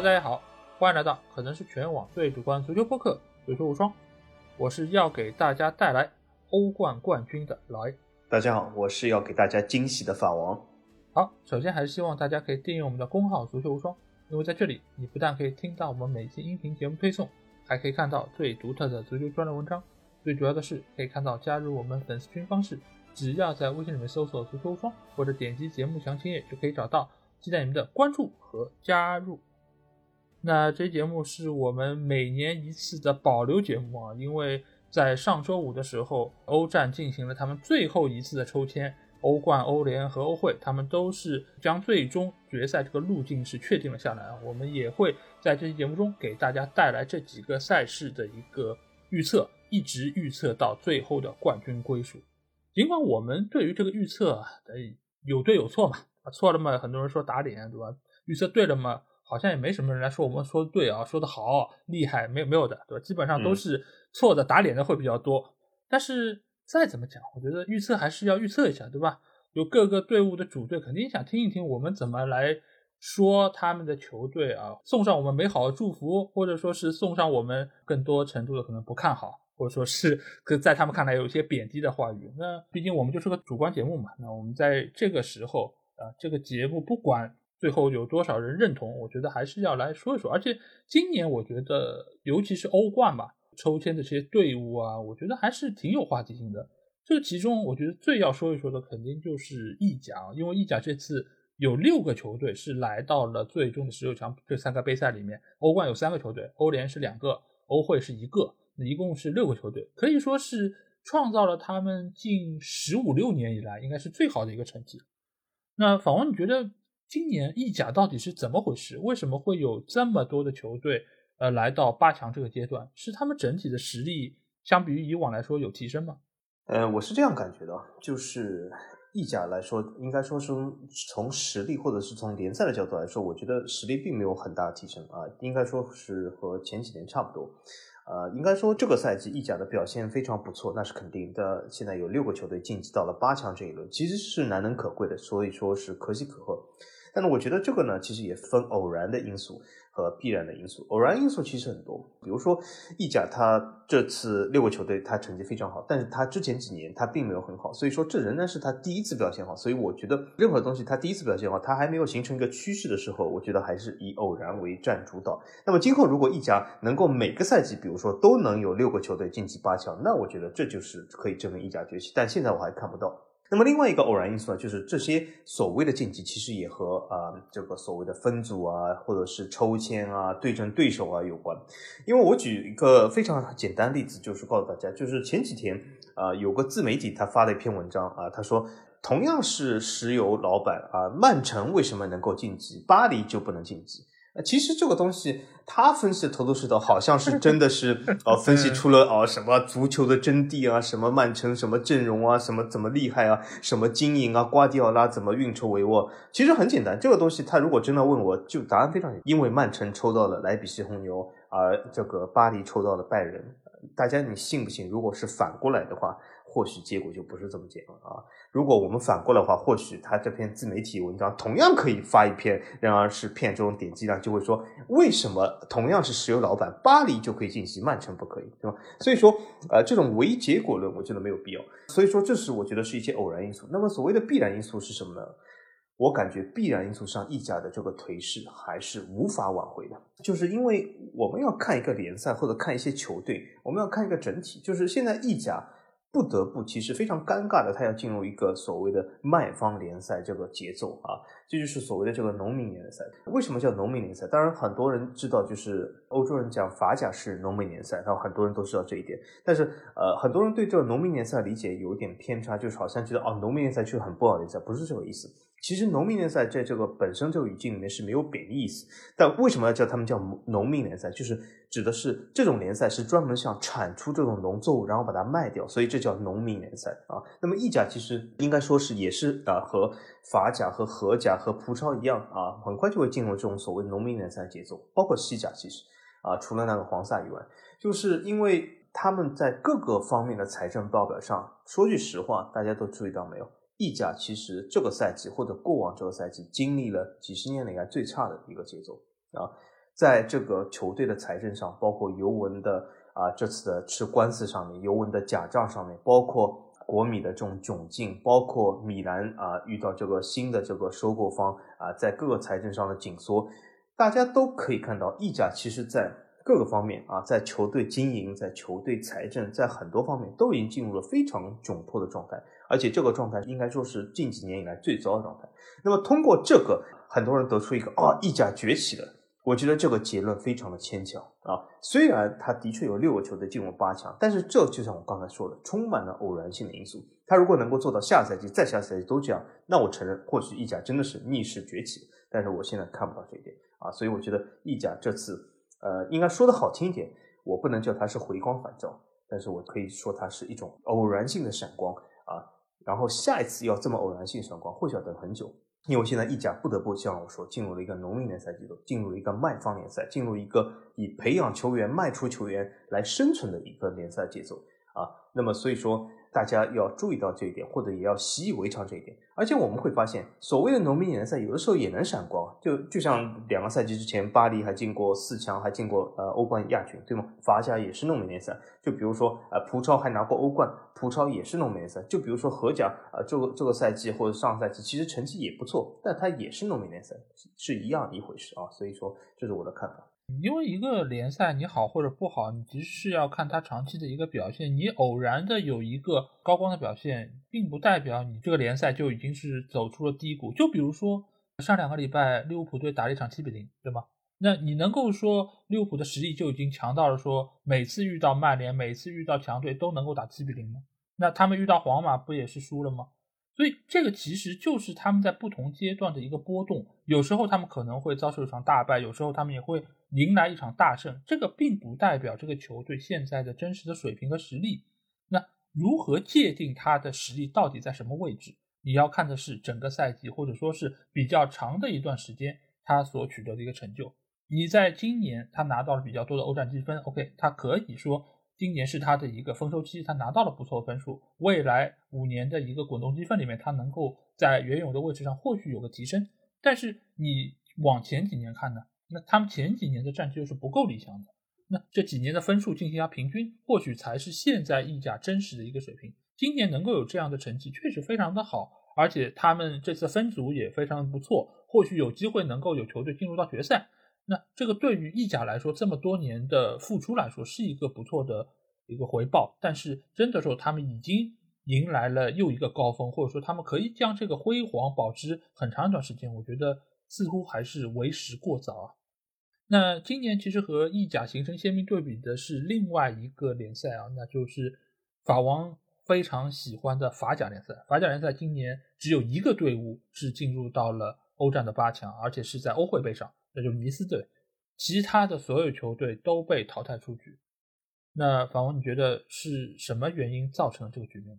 大家好，欢迎来到可能是全网最主观足球播客《足球无双》，我是要给大家带来欧冠冠军的老 A。大家好，我是要给大家惊喜的法王。好，首先还是希望大家可以订阅我们的公号“足球无双”，因为在这里你不但可以听到我们每期音频节目推送，还可以看到最独特的足球专栏文章。最主要的是，可以看到加入我们粉丝群方式，只要在微信里面搜索“足球无双”或者点击节目详情页就可以找到。期待你们的关注和加入。那这节目是我们每年一次的保留节目啊，因为在上周五的时候，欧战进行了他们最后一次的抽签，欧冠、欧联和欧会，他们都是将最终决赛这个路径是确定了下来啊。我们也会在这期节目中给大家带来这几个赛事的一个预测，一直预测到最后的冠军归属。尽管我们对于这个预测啊，有对有错嘛。错了嘛？很多人说打脸，对吧？预测对了嘛？好像也没什么人来说我们说的对啊，说的好厉害，没有没有的，对吧？基本上都是错的，打脸的会比较多。但是再怎么讲，我觉得预测还是要预测一下，对吧？有各个队伍的主队肯定想听一听我们怎么来说他们的球队啊，送上我们美好的祝福，或者说是送上我们更多程度的可能不看好，或者说是在他们看来有一些贬低的话语。那毕竟我们就是个主观节目嘛，那我们在这个时候。啊，这个节目不管最后有多少人认同，我觉得还是要来说一说。而且今年我觉得，尤其是欧冠吧，抽签的这些队伍啊，我觉得还是挺有话题性的。这其中，我觉得最要说一说的，肯定就是意甲，因为意甲这次有六个球队是来到了最终的十六强这三个杯赛里面。欧冠有三个球队，欧联是两个，欧会是一个，那一共是六个球队，可以说是创造了他们近十五六年以来应该是最好的一个成绩。那访问，你觉得今年意甲到底是怎么回事？为什么会有这么多的球队呃来到八强这个阶段？是他们整体的实力相比于以往来说有提升吗？呃，我是这样感觉的，就是意甲来说，应该说是从实力或者是从联赛的角度来说，我觉得实力并没有很大提升啊，应该说是和前几年差不多。呃，应该说这个赛季意甲的表现非常不错，那是肯定的。现在有六个球队晋级到了八强这一轮，其实是难能可贵的，所以说是可喜可贺。但是我觉得这个呢，其实也分偶然的因素。和必然的因素，偶然因素其实很多。比如说意甲，它这次六个球队，它成绩非常好，但是它之前几年它并没有很好，所以说这仍然是它第一次表现好。所以我觉得任何东西它第一次表现好，它还没有形成一个趋势的时候，我觉得还是以偶然为占主导。那么今后如果意甲能够每个赛季，比如说都能有六个球队晋级八强，那我觉得这就是可以证明意甲崛起。但现在我还看不到。那么另外一个偶然因素呢，就是这些所谓的晋级，其实也和啊这个所谓的分组啊，或者是抽签啊、对阵对手啊有关。因为我举一个非常简单例子，就是告诉大家，就是前几天啊有个自媒体他发了一篇文章啊，他说同样是石油老板啊，曼城为什么能够晋级，巴黎就不能晋级？其实这个东西，他分析的头头是道，好像是真的是 呃，分析出了哦什么足球的真谛啊，什么曼城什么阵容啊，什么怎么厉害啊，什么经营啊，瓜迪奥拉怎么运筹帷幄。其实很简单，这个东西他如果真的问我，就答案非常简单，因为曼城抽到了莱比锡红牛，而这个巴黎抽到了拜仁。大家你信不信？如果是反过来的话。或许结果就不是这么简单啊！如果我们反过来的话，或许他这篇自媒体文章同样可以发一篇，然而是骗这种点击量，就会说为什么同样是石油老板，巴黎就可以晋级，曼城不可以，对吧？所以说，呃，这种唯结果论我觉得没有必要。所以说，这是我觉得是一些偶然因素。那么所谓的必然因素是什么呢？我感觉必然因素上，意甲的这个颓势还是无法挽回的，就是因为我们要看一个联赛或者看一些球队，我们要看一个整体，就是现在意甲。不得不，其实非常尴尬的，他要进入一个所谓的卖方联赛这个节奏啊，这就是所谓的这个农民联赛。为什么叫农民联赛？当然很多人知道，就是欧洲人讲法甲是农民联赛，然后很多人都知道这一点。但是呃，很多人对这个农民联赛理解有点偏差，就是好像觉得哦，农民联赛就是很不好联赛，不是这个意思。其实农民联赛在这个本身这个语境里面是没有贬义意思，但为什么要叫他们叫农民联赛？就是指的是这种联赛是专门像产出这种农作物，然后把它卖掉，所以这叫农民联赛啊。那么意甲其实应该说是也是啊，和法甲和荷甲和葡超一样啊，很快就会进入这种所谓农民联赛节奏。包括西甲其实啊，除了那个黄萨以外，就是因为他们在各个方面的财政报表上，说句实话，大家都注意到没有？意甲其实这个赛季或者过往这个赛季经历了几十年以来最差的一个节奏。啊，在这个球队的财政上，包括尤文的啊这次的吃官司上面，尤文的假账上面，包括国米的这种窘境，包括米兰啊遇到这个新的这个收购方啊在各个财政上的紧缩，大家都可以看到意甲其实在各个方面啊，在球队经营、在球队财政、在很多方面都已经进入了非常窘迫的状态，而且这个状态应该说是近几年以来最糟的状态。那么通过这个，很多人得出一个啊意甲崛起了。我觉得这个结论非常的牵强啊，虽然他的确有六个球队进入八强，但是这就像我刚才说的，充满了偶然性的因素。他如果能够做到下赛季、再下赛季都这样，那我承认或许意甲真的是逆势崛起。但是我现在看不到这一点啊，所以我觉得意甲这次，呃，应该说的好听一点，我不能叫它是回光返照，但是我可以说它是一种偶然性的闪光啊。然后下一次要这么偶然性闪光，或许要等很久。因为现在意甲不得不像我说，进入了一个农民联赛节奏，进入了一个卖方联赛，进入一个以培养球员、卖出球员来生存的一个联赛节奏啊。那么，所以说。大家要注意到这一点，或者也要习以为常这一点。而且我们会发现，所谓的农民联赛有的时候也能闪光，就就像两个赛季之前，巴黎还进过四强，还进过呃欧冠亚军，对吗？法甲也是农民联赛。就比如说呃葡超还拿过欧冠，葡超也是农民联赛。就比如说荷甲啊，这个这个赛季或者上赛季其实成绩也不错，但它也是农民联赛，是一样一回事啊。所以说，这是我的看法。因为一个联赛你好或者不好，你其实是要看它长期的一个表现。你偶然的有一个高光的表现，并不代表你这个联赛就已经是走出了低谷。就比如说上两个礼拜利物浦队打了一场七比零，对吗？那你能够说利物浦的实力就已经强到了说每次遇到曼联、每次遇到强队都能够打七比零吗？那他们遇到皇马不也是输了吗？所以这个其实就是他们在不同阶段的一个波动，有时候他们可能会遭受一场大败，有时候他们也会迎来一场大胜。这个并不代表这个球队现在的真实的水平和实力。那如何界定他的实力到底在什么位置？你要看的是整个赛季，或者说是比较长的一段时间他所取得的一个成就。你在今年他拿到了比较多的欧战积分，OK，他可以说。今年是他的一个丰收期，他拿到了不错的分数。未来五年的一个滚动积分里面，他能够在原有的位置上或许有个提升。但是你往前几年看呢？那他们前几年的战绩又是不够理想的。那这几年的分数进行一下平均，或许才是现在意甲真实的一个水平。今年能够有这样的成绩，确实非常的好，而且他们这次分组也非常的不错，或许有机会能够有球队进入到决赛。那这个对于意甲来说，这么多年的付出来说，是一个不错的一个回报。但是真的说，他们已经迎来了又一个高峰，或者说他们可以将这个辉煌保持很长一段时间，我觉得似乎还是为时过早啊。那今年其实和意甲形成鲜明对比的是另外一个联赛啊，那就是法王非常喜欢的法甲联赛。法甲联赛今年只有一个队伍是进入到了欧战的八强，而且是在欧会杯上。那就是尼斯队，其他的所有球队都被淘汰出局。那法王，你觉得是什么原因造成了这个局面？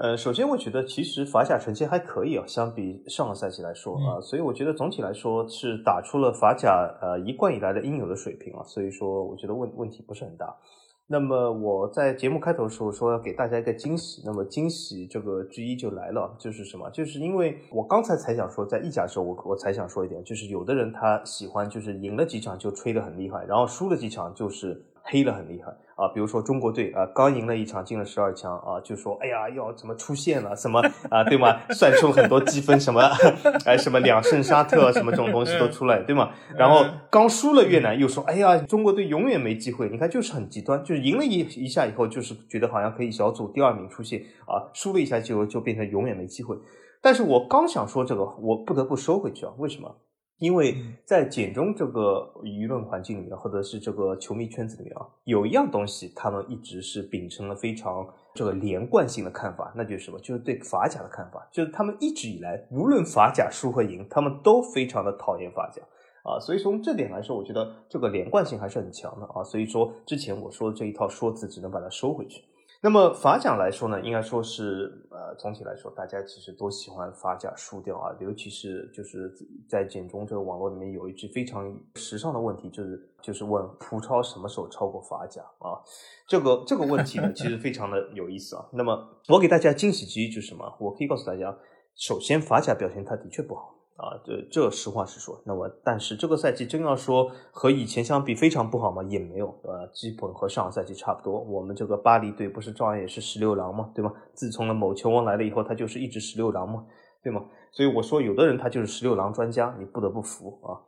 呃，首先我觉得其实法甲成绩还可以啊，相比上个赛季来说啊，所以我觉得总体来说是打出了法甲呃一贯以来的应有的水平啊，所以说我觉得问问题不是很大。那么我在节目开头的时候说要给大家一个惊喜，那么惊喜这个之一就来了，就是什么？就是因为我刚才才想说，在意甲的时候，我我才想说一点，就是有的人他喜欢就是赢了几场就吹得很厉害，然后输了几场就是。黑了很厉害啊，比如说中国队啊，刚赢了一场，进了十二强啊，就说哎呀要怎么出线了，什么啊，对吗？算出很多积分，什么 哎什么两胜沙特，什么这种东西都出来，对吗？然后刚输了越南，又说哎呀中国队永远没机会。你看就是很极端，就是赢了一一下以后，就是觉得好像可以小组第二名出线啊，输了一下就就变成永远没机会。但是我刚想说这个，我不得不收回去啊，为什么？因为在简中这个舆论环境里面，或者是这个球迷圈子里面啊，有一样东西，他们一直是秉承了非常这个连贯性的看法，那就是什么？就是对法甲的看法，就是他们一直以来，无论法甲输和赢，他们都非常的讨厌法甲啊。所以从这点来说，我觉得这个连贯性还是很强的啊。所以说之前我说的这一套说辞，只能把它收回去。那么法甲来说呢，应该说是呃，总体来说，大家其实都喜欢法甲输掉啊，尤其是就是在简中这个网络里面有一句非常时尚的问题，就是就是问葡超什么时候超过法甲啊？这个这个问题呢，其实非常的有意思啊。那么我给大家惊喜之一就是什么？我可以告诉大家，首先法甲表现它的确不好啊，这这实话实说。那么，但是这个赛季真要说和以前相比非常不好吗？也没有，呃，基本和上个赛季差不多。我们这个巴黎队不是照样也是十六郎吗？对吗？自从了某球王来了以后，他就是一直十六郎嘛，对吗？所以我说，有的人他就是十六郎专家，你不得不服啊。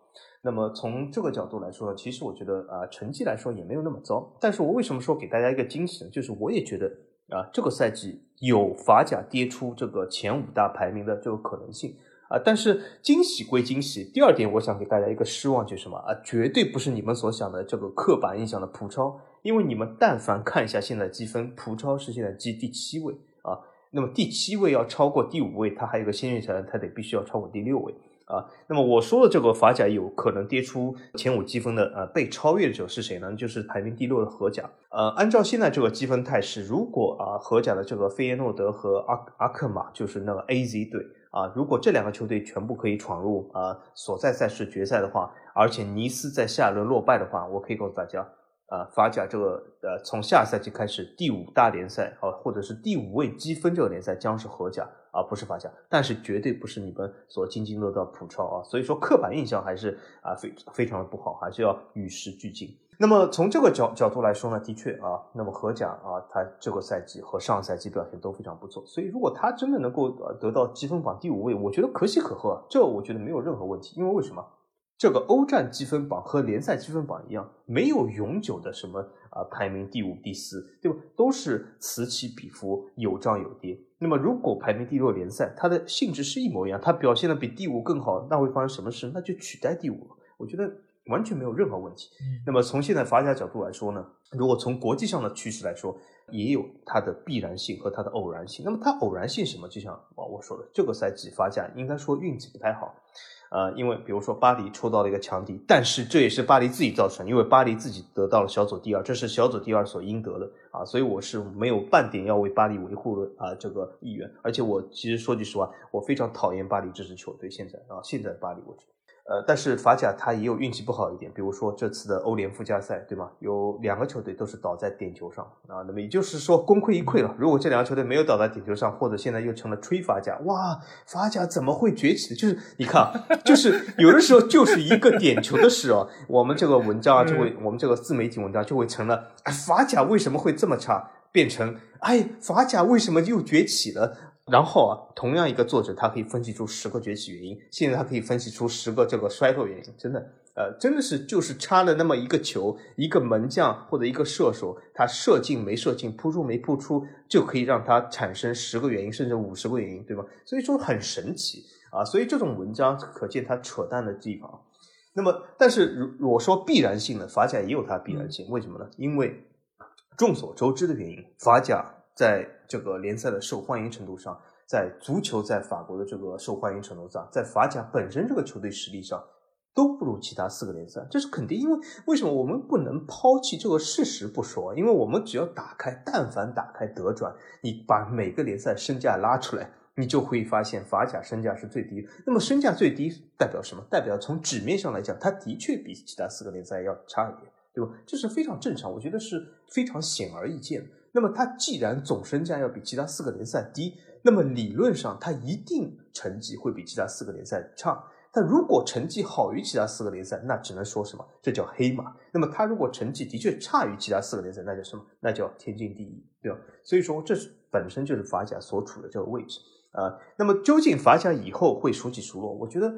那么从这个角度来说，其实我觉得啊，成绩来说也没有那么糟。但是我为什么说给大家一个惊喜呢？就是我也觉得啊，这个赛季有法甲跌出这个前五大排名的这个可能性。啊，但是惊喜归惊喜，第二点我想给大家一个失望就是什么啊？绝对不是你们所想的这个刻板印象的葡超，因为你们但凡看一下现在积分，葡超是现在积第七位啊，那么第七位要超过第五位，它还有个先决条件，它得必须要超过第六位啊。那么我说的这个法甲有可能跌出前五积分的呃被超越者是谁呢？就是排名第六的荷甲。呃，按照现在这个积分态势，如果啊荷甲的这个费耶诺德和阿阿克马就是那个 AZ 队。啊，如果这两个球队全部可以闯入啊所在赛事决赛的话，而且尼斯在下一轮落败的话，我可以告诉大家，啊，法甲这个呃从下赛季开始第五大联赛啊，或者是第五位积分这个联赛将是荷甲，啊不是法甲，但是绝对不是你们所津津乐道葡超啊，所以说刻板印象还是啊非非常的不好，还是要与时俱进。那么从这个角角度来说呢，的确啊，那么荷甲啊，他这个赛季和上赛季表现都非常不错，所以如果他真的能够呃得到积分榜第五位，我觉得可喜可贺，这我觉得没有任何问题。因为为什么？这个欧战积分榜和联赛积分榜一样，没有永久的什么啊排名第五、第四，对吧？都是此起彼伏，有涨有跌。那么如果排名第六联赛，它的性质是一模一样，它表现的比第五更好，那会发生什么事？那就取代第五了。我觉得。完全没有任何问题。那么从现在法甲角度来说呢，如果从国际上的趋势来说，也有它的必然性和它的偶然性。那么它偶然性什么？就像我说的，这个赛季法甲应该说运气不太好，呃，因为比如说巴黎抽到了一个强敌，但是这也是巴黎自己造成，因为巴黎自己得到了小组第二，这是小组第二所应得的啊，所以我是没有半点要为巴黎维护的啊这个意愿。而且我其实说句实话，我非常讨厌巴黎这支球队。现在啊，现在巴黎我觉得。呃，但是法甲他也有运气不好一点，比如说这次的欧联附加赛，对吗？有两个球队都是倒在点球上啊，那么也就是说功亏一篑了。如果这两个球队没有倒在点球上，或者现在又成了吹法甲，哇，法甲怎么会崛起的？就是你看，就是有的时候就是一个点球的事哦，我们这个文章啊就会，我们这个自媒体文章就会成了，哎，法甲为什么会这么差？变成，哎，法甲为什么又崛起了？然后啊，同样一个作者，他可以分析出十个崛起原因。现在他可以分析出十个这个衰落原因，真的，呃，真的是就是差了那么一个球，一个门将或者一个射手，他射进没射进，扑出没扑出，就可以让他产生十个原因，甚至五十个原因，对吧？所以说很神奇啊。所以这种文章可见他扯淡的地方。那么，但是如我说必然性的，法甲也有它必然性，为什么呢？因为众所周知的原因，法甲。在这个联赛的受欢迎程度上，在足球在法国的这个受欢迎程度上，在法甲本身这个球队实力上，都不如其他四个联赛，这是肯定。因为为什么我们不能抛弃这个事实不说？因为我们只要打开，但凡打开德转，你把每个联赛身价拉出来，你就会发现法甲身价是最低。那么身价最低代表什么？代表从纸面上来讲，它的确比其他四个联赛要差一点，对吧？这是非常正常，我觉得是非常显而易见的。那么它既然总身价要比其他四个联赛低，那么理论上它一定成绩会比其他四个联赛差。但如果成绩好于其他四个联赛，那只能说什么？这叫黑马。那么它如果成绩的确差于其他四个联赛，那叫什么？那叫天经地义，对吧？所以说这是本身就是法甲所处的这个位置啊。那么究竟法甲以后会孰起孰落？我觉得。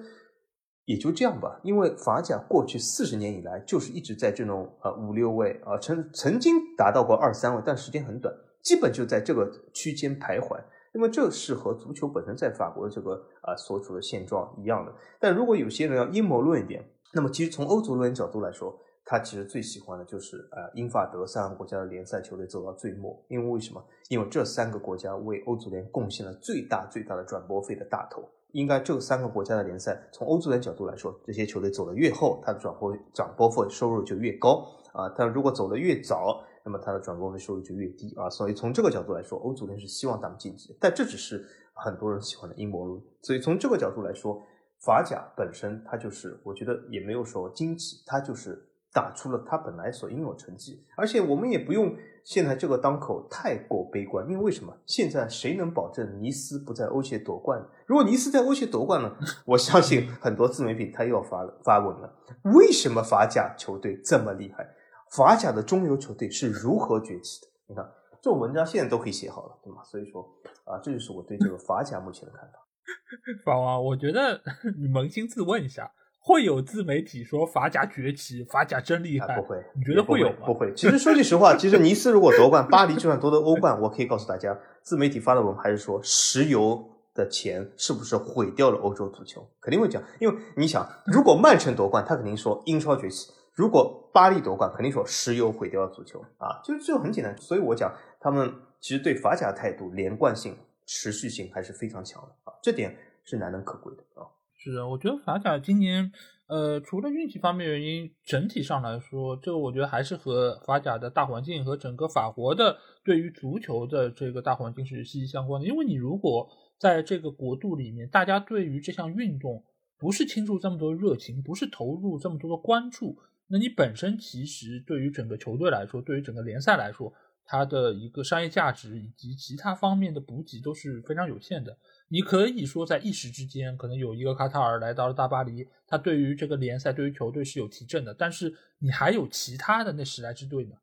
也就这样吧，因为法甲过去四十年以来就是一直在这种呃五六位啊，曾曾经达到过二三位，但时间很短，基本就在这个区间徘徊。那么这是和足球本身在法国的这个啊所处的现状一样的。但如果有些人要阴谋论一点，那么其实从欧足联角度来说，他其实最喜欢的就是啊英法德三个国家的联赛球队走到最末，因为为什么？因为这三个国家为欧足联贡献了最大最大的转播费的大头。应该这三个国家的联赛，从欧足联角度来说，这些球队走得越后，它的转播转播费收入就越高啊。但如果走得越早，那么它的转播费收入就越低啊。所以从这个角度来说，欧足联是希望咱们晋级，但这只是很多人喜欢的阴谋论。所以从这个角度来说，法甲本身它就是，我觉得也没有说惊奇，它就是打出了他本来所应有成绩，而且我们也不用现在这个当口太过悲观，因为为什么？现在谁能保证尼斯不在欧协夺冠？如果尼斯在欧协夺冠了，我相信很多自媒体他又要发了发文了。为什么法甲球队这么厉害？法甲的中游球队是如何崛起的？你看这种文章现在都可以写好了，对吗？所以说啊，这就是我对这个法甲目前的看法。法王，我觉得 你扪心自问一下，会有自媒体说法甲崛起，法甲真厉害？不会，你觉得会有吗？不会。其实说句实话，其实尼斯如果夺冠，巴黎就算夺得欧冠，我可以告诉大家，自媒体发的文还是说石油的钱是不是毁掉了欧洲足球？肯定会讲，因为你想，如果曼城夺冠，他肯定说英超崛起；如果巴黎夺冠，肯定说石油毁掉了足球啊，就就很简单。所以我讲，他们其实对法甲的态度连贯性。持续性还是非常强的啊，这点是难能可贵的啊。是，我觉得法甲今年，呃，除了运气方面原因，整体上来说，这个我觉得还是和法甲的大环境和整个法国的对于足球的这个大环境是息息相关的。因为你如果在这个国度里面，大家对于这项运动不是倾注这么多热情，不是投入这么多的关注，那你本身其实对于整个球队来说，对于整个联赛来说。它的一个商业价值以及其他方面的补给都是非常有限的。你可以说在一时之间，可能有一个卡塔尔来到了大巴黎，他对于这个联赛、对于球队是有提振的。但是你还有其他的那十来支队呢，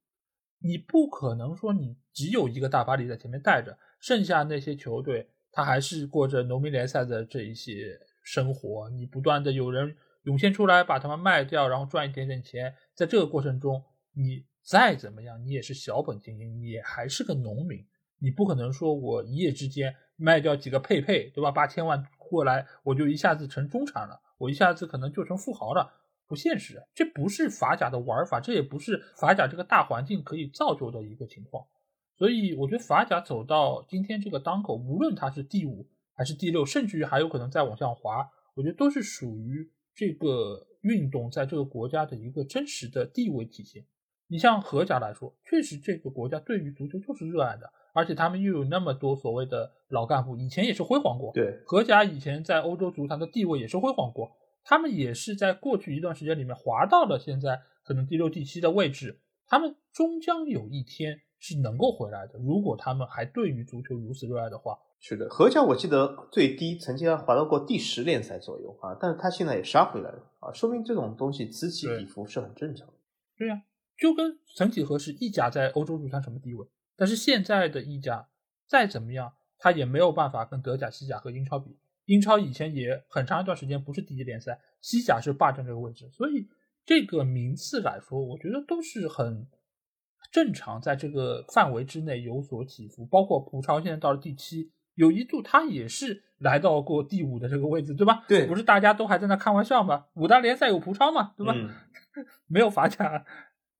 你不可能说你只有一个大巴黎在前面带着，剩下那些球队他还是过着农民联赛的这一些生活。你不断的有人涌现出来，把他们卖掉，然后赚一点点钱。在这个过程中，你。再怎么样，你也是小本经营，也还是个农民，你不可能说我一夜之间卖掉几个佩佩，对吧？八千万过来，我就一下子成中产了，我一下子可能就成富豪了，不现实。这不是法甲的玩法，这也不是法甲这个大环境可以造就的一个情况。所以，我觉得法甲走到今天这个当口，无论它是第五还是第六，甚至于还有可能再往下滑，我觉得都是属于这个运动在这个国家的一个真实的地位体现。你像荷甲来说，确实这个国家对于足球就是热爱的，而且他们又有那么多所谓的老干部，以前也是辉煌过。对，荷甲以前在欧洲足坛的地位也是辉煌过，他们也是在过去一段时间里面滑到了现在可能第六、第七的位置，他们终将有一天是能够回来的。如果他们还对于足球如此热爱的话，是的，荷甲我记得最低曾经滑到过第十联赛左右啊，但是他现在也杀回来了啊，说明这种东西此起彼伏是很正常的。对呀。就跟曾几何时意甲在欧洲足坛什么地位，但是现在的意甲再怎么样，他也没有办法跟德甲、西甲和英超比。英超以前也很长一段时间不是第一联赛，西甲是霸占这个位置，所以这个名次来说，我觉得都是很正常，在这个范围之内有所起伏。包括葡超现在到了第七，有一度他也是来到过第五的这个位置，对吧？对，不是大家都还在那开玩笑吗？五大联赛有葡超嘛，对吧？没有法甲。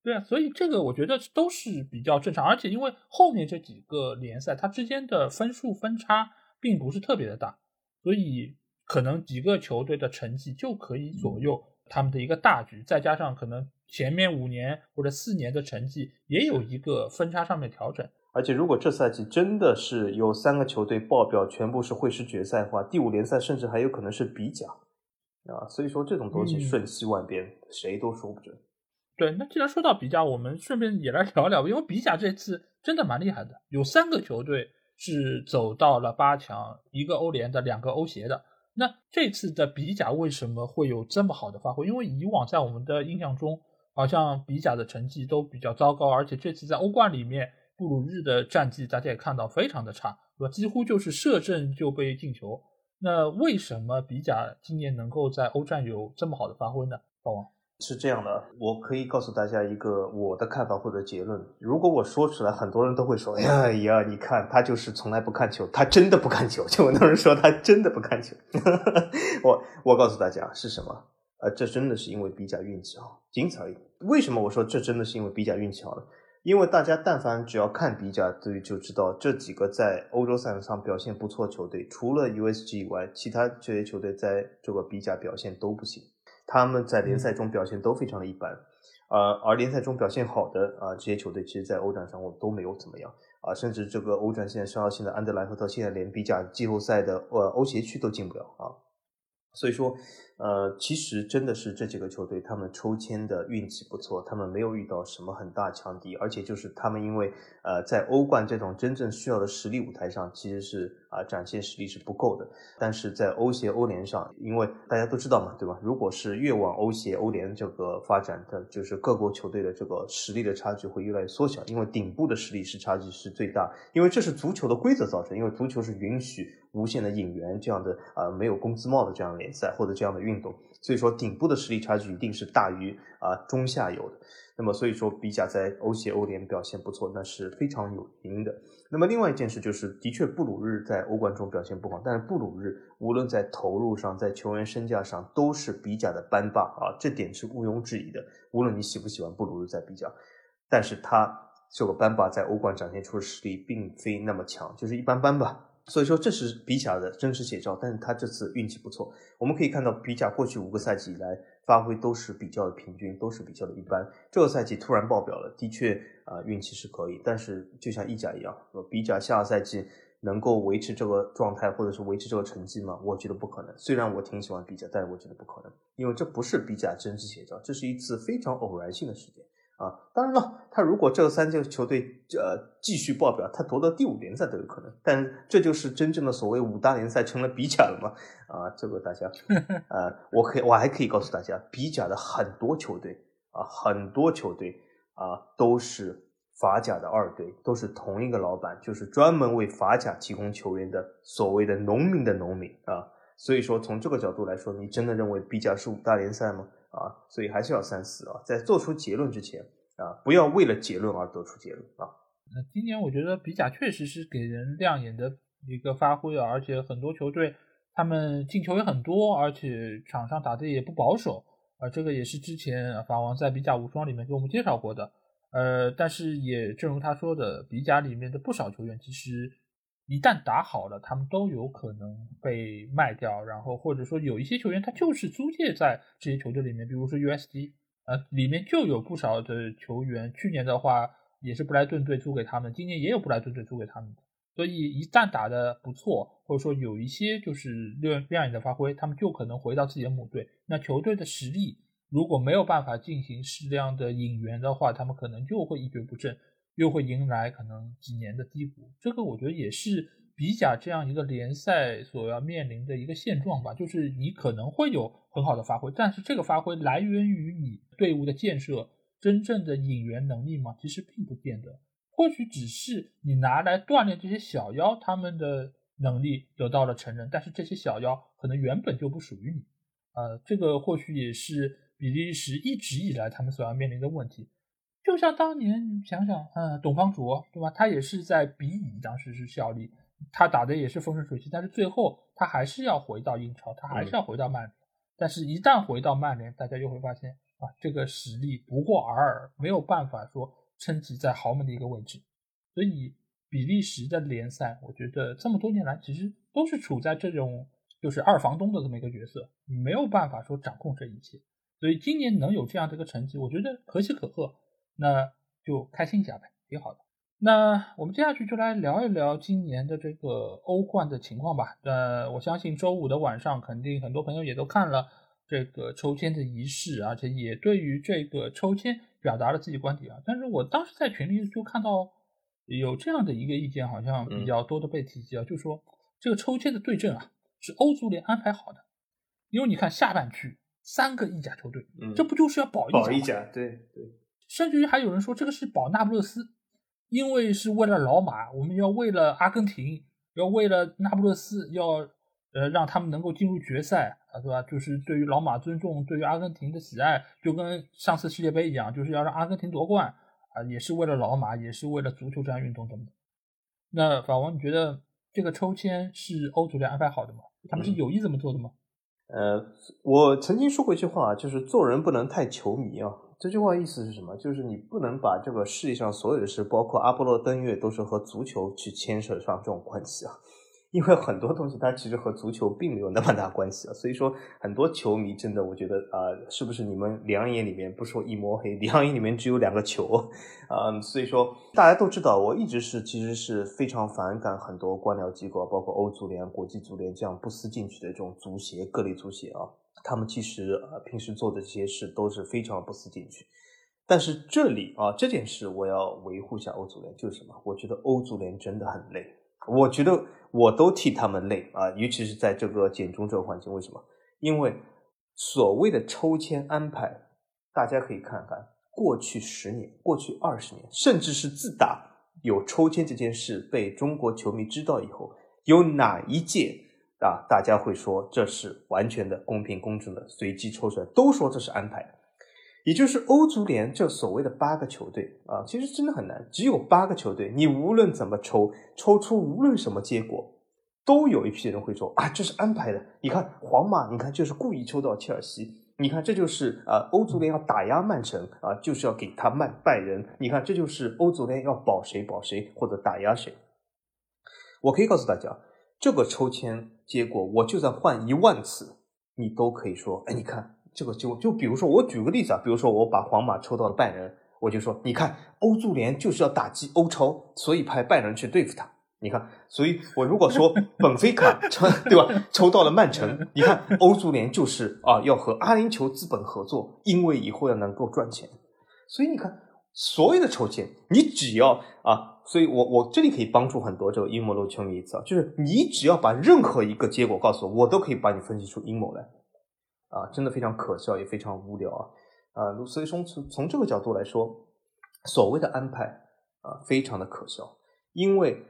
对啊，所以这个我觉得都是比较正常，而且因为后面这几个联赛它之间的分数分差并不是特别的大，所以可能几个球队的成绩就可以左右他们的一个大局，再加上可能前面五年或者四年的成绩也有一个分差上面调整。而且如果这赛季真的是有三个球队爆表全部是会师决赛的话，第五联赛甚至还有可能是比甲啊，所以说这种东西瞬息万变，谁都说不准。对，那既然说到比甲，我们顺便也来聊聊，因为比甲这次真的蛮厉害的，有三个球队是走到了八强，一个欧联的，两个欧协的。那这次的比甲为什么会有这么好的发挥？因为以往在我们的印象中，好像比甲的成绩都比较糟糕，而且这次在欧冠里面，布鲁日的战绩大家也看到非常的差，对吧？几乎就是射正就被进球。那为什么比甲今年能够在欧战有这么好的发挥呢？大王？是这样的，我可以告诉大家一个我的看法或者结论。如果我说出来，很多人都会说：“哎呀，你看他就是从来不看球，他真的不看球。”就很多人说他真的不看球。我我告诉大家是什么？呃，这真的是因为比甲运气好，仅此而已。为什么我说这真的是因为比甲运气好呢？因为大家但凡只要看比甲，对就知道这几个在欧洲赛场上表现不错球队，除了 USG 以外，其他这些球队在这个比甲表现都不行。他们在联赛中表现都非常的一般，呃，而联赛中表现好的啊，这些球队其实，在欧战上我都没有怎么样。啊，甚至这个欧战现在伤到现在安德莱赫特现在连比甲季后赛的呃欧协区都进不了啊，所以说，呃，其实真的是这几个球队，他们抽签的运气不错，他们没有遇到什么很大强敌，而且就是他们因为呃在欧冠这种真正需要的实力舞台上，其实是啊展现实力是不够的。但是在欧协、欧联上，因为大家都知道嘛，对吧？如果是越往欧协、欧联这个发展的，就是各国球队的这个实力的差距会越来越缩小，因为顶部的实力是差距是最大，因为这是足球的规则造成，因为足球是允许。无限的引援这样的啊没有工资帽的这样联赛或者这样的运运动，所以说顶部的实力差距一定是大于啊中下游的。那么所以说比甲在欧协欧联表现不错，那是非常有原因的。那么另外一件事就是，的确布鲁日在欧冠中表现不好，但是布鲁日无论在投入上，在球员身价上都是比甲的班霸啊，这点是毋庸置疑的。无论你喜不喜欢布鲁日在比甲，但是他这个班霸在欧冠展现出的实力并非那么强，就是一般般吧。所以说这是比甲的真实写照，但是他这次运气不错。我们可以看到比甲过去五个赛季以来发挥都是比较的平均，都是比较的一般。这个赛季突然爆表了，的确啊运气是可以，但是就像意甲一样，比甲下个赛季能够维持这个状态或者是维持这个成绩吗？我觉得不可能。虽然我挺喜欢比甲，但是我觉得不可能，因为这不是比甲真实写照，这是一次非常偶然性的事件。啊，当然了，他如果这三支球队呃继续爆表，他夺得第五联赛都有可能。但这就是真正的所谓五大联赛成了比甲了嘛？啊，这个大家，呃，我可以，我还可以告诉大家，比甲的很多球队啊，很多球队啊，都是法甲的二队，都是同一个老板，就是专门为法甲提供球员的所谓的农民的农民啊。所以说，从这个角度来说，你真的认为比甲是五大联赛吗？啊，所以还是要三思啊，在做出结论之前啊，不要为了结论而得出结论啊。那今年我觉得比甲确实是给人亮眼的一个发挥啊，而且很多球队他们进球也很多，而且场上打的也不保守啊，这个也是之前法王在比甲无双里面给我们介绍过的。呃，但是也正如他说的，比甲里面的不少球员其实。一旦打好了，他们都有可能被卖掉，然后或者说有一些球员他就是租借在这些球队里面，比如说 USD，呃，里面就有不少的球员，去年的话也是布莱顿队租给他们，今年也有布莱顿队租给他们，所以一旦打的不错，或者说有一些就是亮亮眼的发挥，他们就可能回到自己的母队。那球队的实力如果没有办法进行适量的引援的话，他们可能就会一蹶不振。又会迎来可能几年的低谷，这个我觉得也是比甲这样一个联赛所要面临的一个现状吧。就是你可能会有很好的发挥，但是这个发挥来源于你队伍的建设，真正的引援能力吗？其实并不见得。或许只是你拿来锻炼这些小妖，他们的能力得到了承认，但是这些小妖可能原本就不属于你。呃，这个或许也是比利时一直以来他们所要面临的问题。就像当年你想想，嗯，董方卓对吧？他也是在比乙当时是效力，他打的也是风生水起，但是最后他还是要回到英超，他还是要回到曼联。但是，一旦回到曼联，大家又会发现啊，这个实力不过尔尔，没有办法说撑起在豪门的一个位置。所以，比利时的联赛，我觉得这么多年来其实都是处在这种就是二房东的这么一个角色，没有办法说掌控这一切。所以，今年能有这样的一个成绩，我觉得可喜可贺。那就开心一下呗，挺好的。那我们接下去就来聊一聊今年的这个欧冠的情况吧。呃，我相信周五的晚上肯定很多朋友也都看了这个抽签的仪式，而且也对于这个抽签表达了自己观点啊。但是我当时在群里就看到有这样的一个意见，好像比较多的被提及啊，就说这个抽签的对阵啊是欧足联安排好的，因为你看下半区三个意甲球队，这不就是要保一保一甲？对对。甚至于还有人说这个是保那不勒斯，因为是为了老马，我们要为了阿根廷，要为了那不勒斯，要呃让他们能够进入决赛啊，对吧？就是对于老马尊重，对于阿根廷的喜爱，就跟上次世界杯一样，就是要让阿根廷夺冠啊，也是为了老马，也是为了足球这项运动等等。那法王，你觉得这个抽签是欧足联安排好的吗？他们是有意这么做的吗？呃，我曾经说过一句话，就是做人不能太球迷啊。这句话意思是什么？就是你不能把这个世界上所有的事，包括阿波罗登月，都是和足球去牵扯上这种关系啊。因为很多东西它其实和足球并没有那么大关系啊。所以说，很多球迷真的，我觉得啊，是不是你们两眼里面不说一抹黑，两眼里面只有两个球啊？所以说，大家都知道，我一直是其实是非常反感很多官僚机构，包括欧足联、国际足联这样不思进取的这种足协、各类足协啊。他们其实啊平时做的这些事都是非常不思进取。但是这里啊这件事我要维护一下欧足联，就是什么？我觉得欧足联真的很累，我觉得我都替他们累啊，尤其是在这个简中这个环境，为什么？因为所谓的抽签安排，大家可以看看过去十年、过去二十年，甚至是自打有抽签这件事被中国球迷知道以后，有哪一届啊大家会说这是完全的公平公正的随机抽出来，都说这是安排。也就是欧足联这所谓的八个球队啊，其实真的很难，只有八个球队，你无论怎么抽，抽出无论什么结果，都有一批人会说啊，这是安排的。你看皇马，你看就是故意抽到切尔西，你看这就是啊，欧足联要打压曼城啊，就是要给他曼拜仁。你看这就是欧足联要保谁保谁或者打压谁。我可以告诉大家，这个抽签结果，我就算换一万次，你都可以说，哎，你看。这个就就比如说，我举个例子啊，比如说我把皇马抽到了拜仁，我就说，你看欧足联就是要打击欧超，所以派拜仁去对付他。你看，所以我如果说本菲卡抽 对吧，抽到了曼城，你看欧足联就是啊要和阿联酋资本合作，因为以后要能够赚钱。所以你看，所有的抽签，你只要啊，所以我我这里可以帮助很多这个阴谋论球迷一次啊，就是你只要把任何一个结果告诉我，我都可以把你分析出阴谋来。啊，真的非常可笑，也非常无聊啊！啊，所以说从从这个角度来说，所谓的安排啊，非常的可笑，因为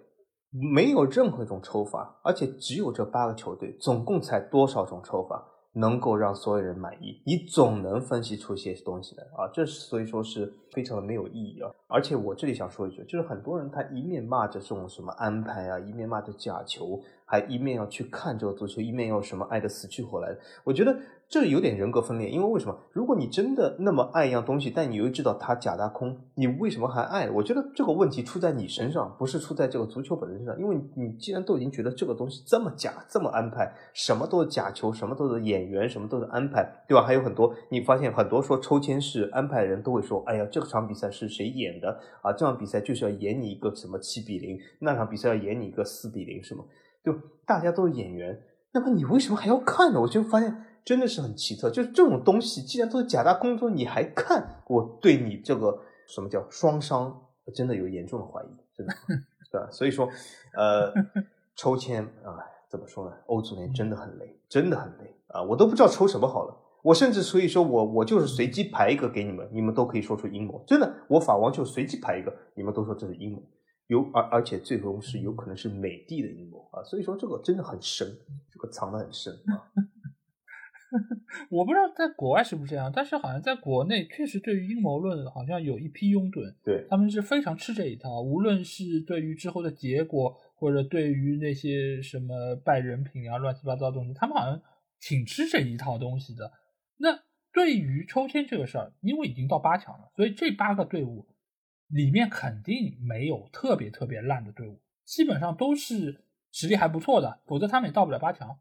没有任何一种抽法，而且只有这八个球队，总共才多少种抽法能够让所有人满意？你总能分析出些东西来啊！这所以说是非常的没有意义啊！而且我这里想说一句，就是很多人他一面骂着这种什么安排啊，一面骂着假球，还一面要去看这个足球，一面要什么爱的死去活来，我觉得。这有点人格分裂，因为为什么？如果你真的那么爱一样东西，但你又知道它假大空，你为什么还爱？我觉得这个问题出在你身上，不是出在这个足球本身上。因为你既然都已经觉得这个东西这么假，这么安排，什么都是假球，什么都是演员，什么都是安排，对吧？还有很多，你发现很多说抽签是安排的人都会说，哎呀，这场比赛是谁演的啊？这场比赛就是要演你一个什么七比零，那场比赛要演你一个四比零，什么？就大家都是演员，那么你为什么还要看呢？我就发现。真的是很奇特，就是这种东西，既然都是假大空中，你还看？我对你这个什么叫双商，真的有严重的怀疑，真的，对吧？所以说，呃，抽签啊，怎么说呢？欧足联真的很累，真的很累啊！我都不知道抽什么好了。我甚至所以说我我就是随机排一个给你们，你们都可以说出阴谋。真的，我法王就随机排一个，你们都说这是阴谋，有而而且最终是有可能是美帝的阴谋啊！所以说这个真的很深，这个藏得很深啊。我不知道在国外是不是这样，但是好像在国内确实对于阴谋论好像有一批拥趸，对他们是非常吃这一套，无论是对于之后的结果，或者对于那些什么拜人品啊、乱七八糟的东西，他们好像挺吃这一套东西的。那对于抽签这个事儿，因为已经到八强了，所以这八个队伍里面肯定没有特别特别烂的队伍，基本上都是实力还不错的，否则他们也到不了八强。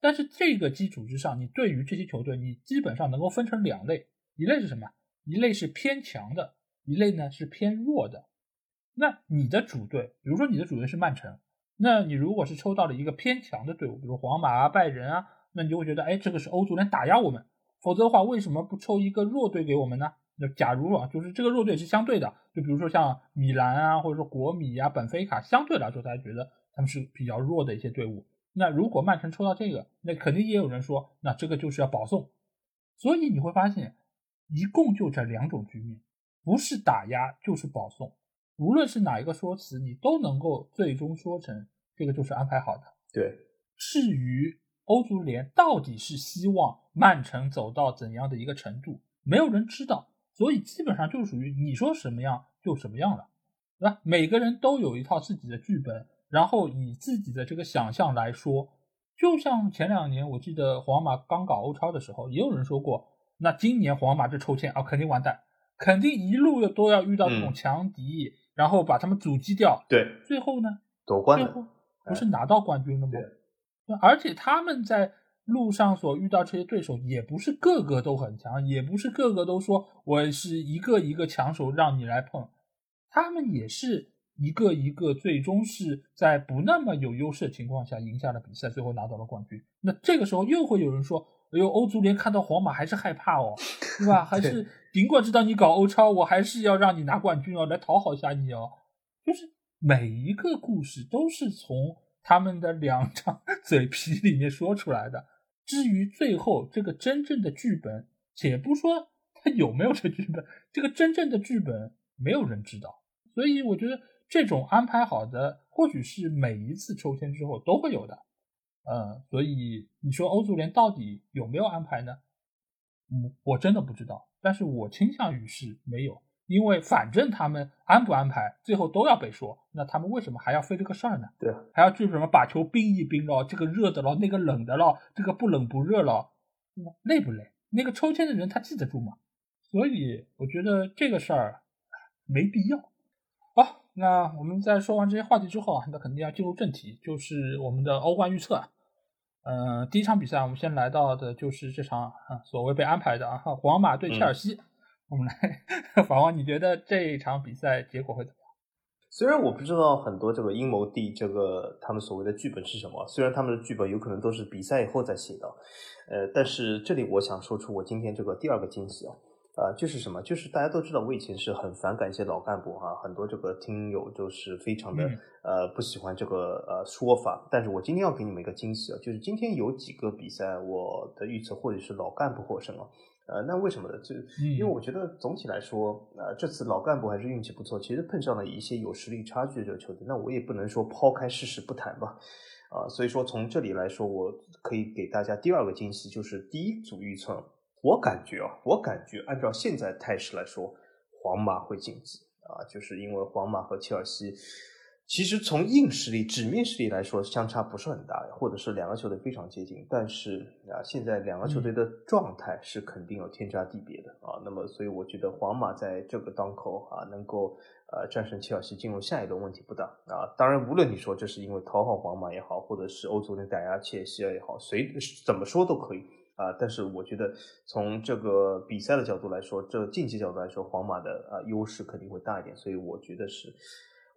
但是这个基础之上，你对于这些球队，你基本上能够分成两类，一类是什么？一类是偏强的，一类呢是偏弱的。那你的主队，比如说你的主队是曼城，那你如果是抽到了一个偏强的队伍，比如皇马啊、拜仁啊，那你就会觉得，哎，这个是欧足联打压我们。否则的话，为什么不抽一个弱队给我们呢？那假如啊，就是这个弱队是相对的，就比如说像米兰啊，或者说国米啊、本菲卡，相对来说大家觉得他们是比较弱的一些队伍。那如果曼城抽到这个，那肯定也有人说，那这个就是要保送。所以你会发现，一共就这两种局面，不是打压就是保送。无论是哪一个说辞，你都能够最终说成这个就是安排好的。对。至于欧足联到底是希望曼城走到怎样的一个程度，没有人知道。所以基本上就属于你说什么样就什么样了，对吧？每个人都有一套自己的剧本。然后以自己的这个想象来说，就像前两年我记得皇马刚搞欧超的时候，也有人说过，那今年皇马这抽签啊，肯定完蛋，肯定一路都要遇到这种强敌，然后把他们阻击掉。对，最后呢，夺冠，最后不是拿到冠军了吗？对，而且他们在路上所遇到这些对手，也不是个个都很强，也不是个个都说我是一个一个强手让你来碰，他们也是。一个一个最终是在不那么有优势的情况下赢下了比赛，最后拿到了冠军。那这个时候又会有人说：“哎呦，欧足联看到皇马还是害怕哦，对吧？还是尽管知道你搞欧超，我还是要让你拿冠军哦，来讨好一下你哦。”就是每一个故事都是从他们的两张 嘴皮里面说出来的。至于最后这个真正的剧本，且不说他有没有这剧本，这个真正的剧本没有人知道。所以我觉得这种安排好的，或许是每一次抽签之后都会有的。嗯，所以你说欧足联到底有没有安排呢？嗯，我真的不知道，但是我倾向于是没有。因为反正他们安不安排，最后都要被说。那他们为什么还要费这个事儿呢？对，还要去什么把球冰一冰咯，这个热的咯，那个冷的咯，这个不冷不热咯，累不累？那个抽签的人他记得住吗？所以我觉得这个事儿没必要。好，那我们在说完这些话题之后啊，那肯定要进入正题，就是我们的欧冠预测。嗯，第一场比赛我们先来到的就是这场啊，所谓被安排的啊，皇马对切尔西。我们来，法王，你觉得这一场比赛结果会怎么样？虽然我不知道很多这个阴谋地这个他们所谓的剧本是什么，虽然他们的剧本有可能都是比赛以后再写的，呃，但是这里我想说出我今天这个第二个惊喜啊，啊，就是什么？就是大家都知道我以前是很反感一些老干部哈，很多这个听友就是非常的呃不喜欢这个呃说法，但是我今天要给你们一个惊喜啊，就是今天有几个比赛我的预测或者是老干部获胜了。呃，那为什么呢？就因为我觉得总体来说，呃，这次老干部还是运气不错。其实碰上了一些有实力差距的这个球队，那我也不能说抛开事实不谈吧。啊，所以说从这里来说，我可以给大家第二个惊喜，就是第一组预测，我感觉啊，我感觉按照现在态势来说，皇马会晋级啊，就是因为皇马和切尔西。其实从硬实力、纸面实力来说，相差不是很大，或者是两个球队非常接近。但是啊，现在两个球队的状态是肯定有天差地别的啊。那么，所以我觉得皇马在这个当口啊，能够呃战胜切尔西进入下一轮问题不大啊。当然，无论你说这是因为讨好皇马也好，或者是欧足联打压切尔西也好，谁怎么说都可以啊。但是我觉得从这个比赛的角度来说，这竞技角度来说，皇马的啊优势肯定会大一点。所以我觉得是。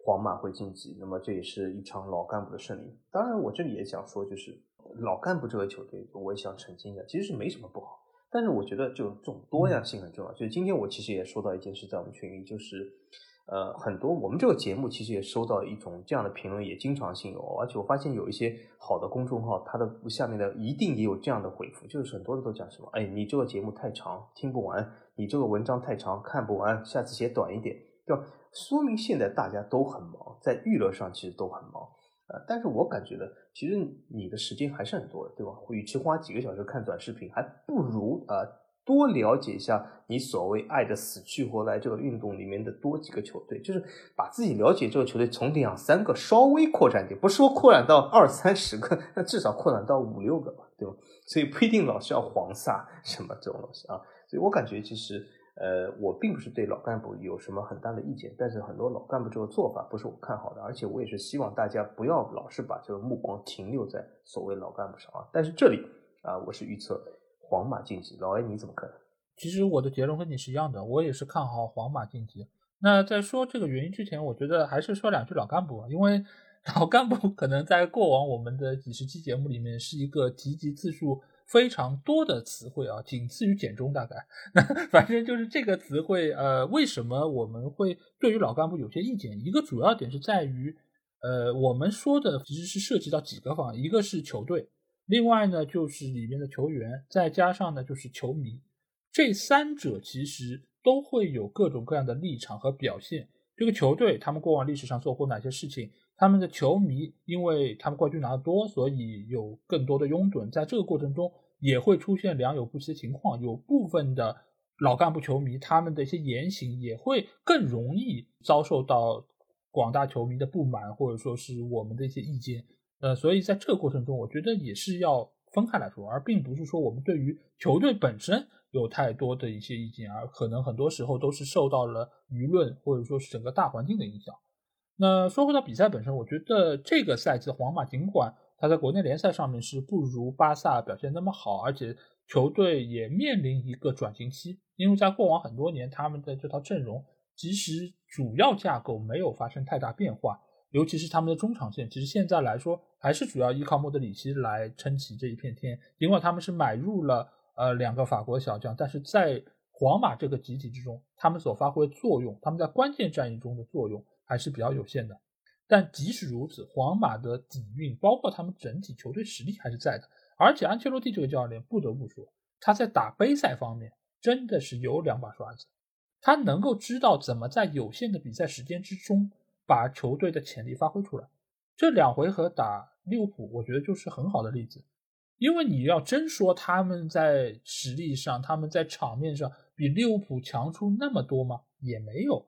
皇马会晋级，那么这也是一场老干部的胜利。当然，我这里也想说，就是老干部这个球队，我也想澄清一下，其实是没什么不好。但是我觉得，就这种多样性很重要。就是今天我其实也说到一件事，在我们群里，就是呃，很多我们这个节目其实也收到一种这样的评论，也经常性有。而且我发现有一些好的公众号，它的下面的一定也有这样的回复，就是很多人都讲什么，哎，你这个节目太长，听不完；你这个文章太长，看不完，下次写短一点，对吧？说明现在大家都很忙，在娱乐上其实都很忙，呃，但是我感觉呢，其实你的时间还是很多的，对吧？与其花几个小时看短视频，还不如啊多了解一下你所谓爱的死去活来这个运动里面的多几个球队，就是把自己了解这个球队从两三个稍微扩展点，不是说扩展到二三十个，那至少扩展到五六个吧，对吧？所以不一定老是要黄萨什么这种东西啊，所以我感觉其实。呃，我并不是对老干部有什么很大的意见，但是很多老干部这个做法不是我看好的，而且我也是希望大家不要老是把这个目光停留在所谓老干部上啊。但是这里啊，我是预测皇马晋级，老 A 你怎么看？其实我的结论跟你是一样的，我也是看好皇马晋级。那在说这个原因之前，我觉得还是说两句老干部，因为 老干部可能在过往我们的几十期节目里面是一个提及次数。非常多的词汇啊，仅次于简中大概。那反正就是这个词汇，呃，为什么我们会对于老干部有些意见？一个主要点是在于，呃，我们说的其实是涉及到几个方，一个是球队，另外呢就是里面的球员，再加上呢就是球迷，这三者其实都会有各种各样的立场和表现。这个球队他们过往历史上做过哪些事情？他们的球迷，因为他们冠军拿的多，所以有更多的拥趸。在这个过程中，也会出现良莠不齐的情况。有部分的老干部球迷，他们的一些言行也会更容易遭受到广大球迷的不满，或者说是我们的一些意见。呃，所以在这个过程中，我觉得也是要分开来说，而并不是说我们对于球队本身有太多的一些意见，而可能很多时候都是受到了舆论或者说是整个大环境的影响。那说回到比赛本身，我觉得这个赛季的皇马尽管他在国内联赛上面是不如巴萨表现那么好，而且球队也面临一个转型期，因为在过往很多年他们的这套阵容其实主要架构没有发生太大变化，尤其是他们的中场线，其实现在来说还是主要依靠莫德里奇来撑起这一片天。尽管他们是买入了呃两个法国小将，但是在皇马这个集体之中，他们所发挥作用，他们在关键战役中的作用还是比较有限的。但即使如此，皇马的底蕴，包括他们整体球队实力还是在的。而且安切洛蒂这个教练不得不说，他在打杯赛方面真的是有两把刷子，他能够知道怎么在有限的比赛时间之中把球队的潜力发挥出来。这两回合打利物浦，我觉得就是很好的例子。因为你要真说他们在实力上，他们在场面上比利物浦强出那么多吗？也没有。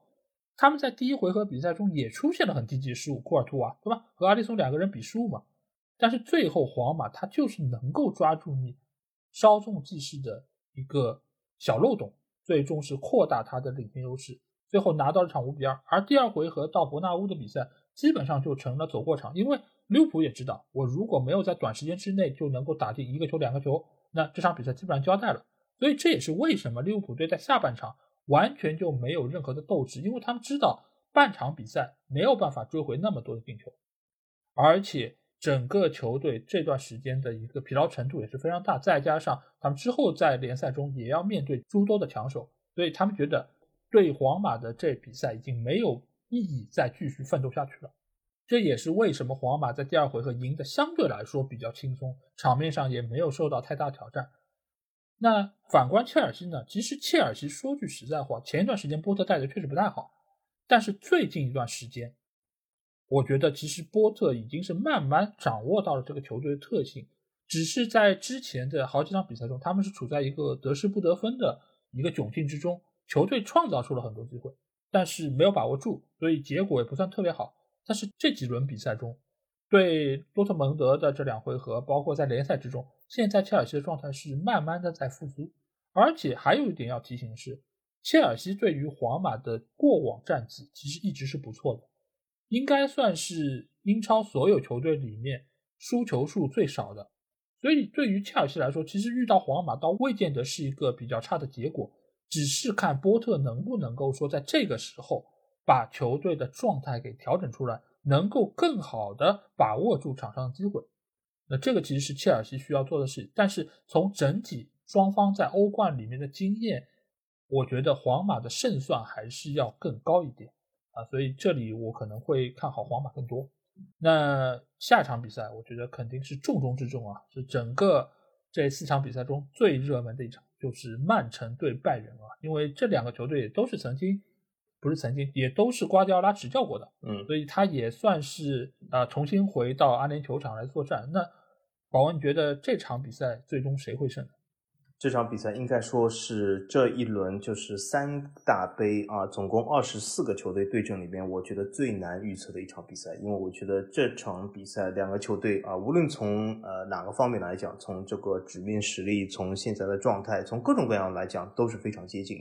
他们在第一回合比赛中也出现了很低级失误，库尔图瓦对吧？和阿利松两个人比失误嘛。但是最后，皇马他就是能够抓住你稍纵即逝的一个小漏洞，最终是扩大他的领先优势，最后拿到了场五比二。而第二回合到伯纳乌的比赛，基本上就成了走过场，因为利物浦也知道，我如果没有在短时间之内就能够打进一个球、两个球，那这场比赛基本上交代了。所以这也是为什么利物浦队在下半场完全就没有任何的斗志，因为他们知道半场比赛没有办法追回那么多的进球，而且。整个球队这段时间的一个疲劳程度也是非常大，再加上他们之后在联赛中也要面对诸多的强手，所以他们觉得对皇马的这比赛已经没有意义再继续奋斗下去了。这也是为什么皇马在第二回合赢得相对来说比较轻松，场面上也没有受到太大挑战。那反观切尔西呢？其实切尔西说句实在话，前一段时间波特带的确实不太好，但是最近一段时间。我觉得其实波特已经是慢慢掌握到了这个球队的特性，只是在之前的好几场比赛中，他们是处在一个得失不得分的一个窘境之中。球队创造出了很多机会，但是没有把握住，所以结果也不算特别好。但是这几轮比赛中，对多特蒙德的这两回合，包括在联赛之中，现在切尔西的状态是慢慢的在复苏。而且还有一点要提醒的是，切尔西对于皇马的过往战绩其实一直是不错的。应该算是英超所有球队里面输球数最少的，所以对于切尔西来说，其实遇到皇马倒未见得是一个比较差的结果，只是看波特能不能够说在这个时候把球队的状态给调整出来，能够更好的把握住场上的机会。那这个其实是切尔西需要做的事，但是从整体双方在欧冠里面的经验，我觉得皇马的胜算还是要更高一点。啊，所以这里我可能会看好皇马更多。那下场比赛，我觉得肯定是重中之重啊，是整个这四场比赛中最热门的一场，就是曼城对拜仁啊。因为这两个球队也都是曾经，不是曾经，也都是瓜迪奥拉执教过的，嗯，所以他也算是啊重新回到阿联球场来作战。那宝文，你觉得这场比赛最终谁会胜？这场比赛应该说是这一轮就是三大杯啊，总共二十四个球队对阵里面，我觉得最难预测的一场比赛。因为我觉得这场比赛两个球队啊，无论从呃哪个方面来讲，从这个纸面实力，从现在的状态，从各种各样来讲，都是非常接近。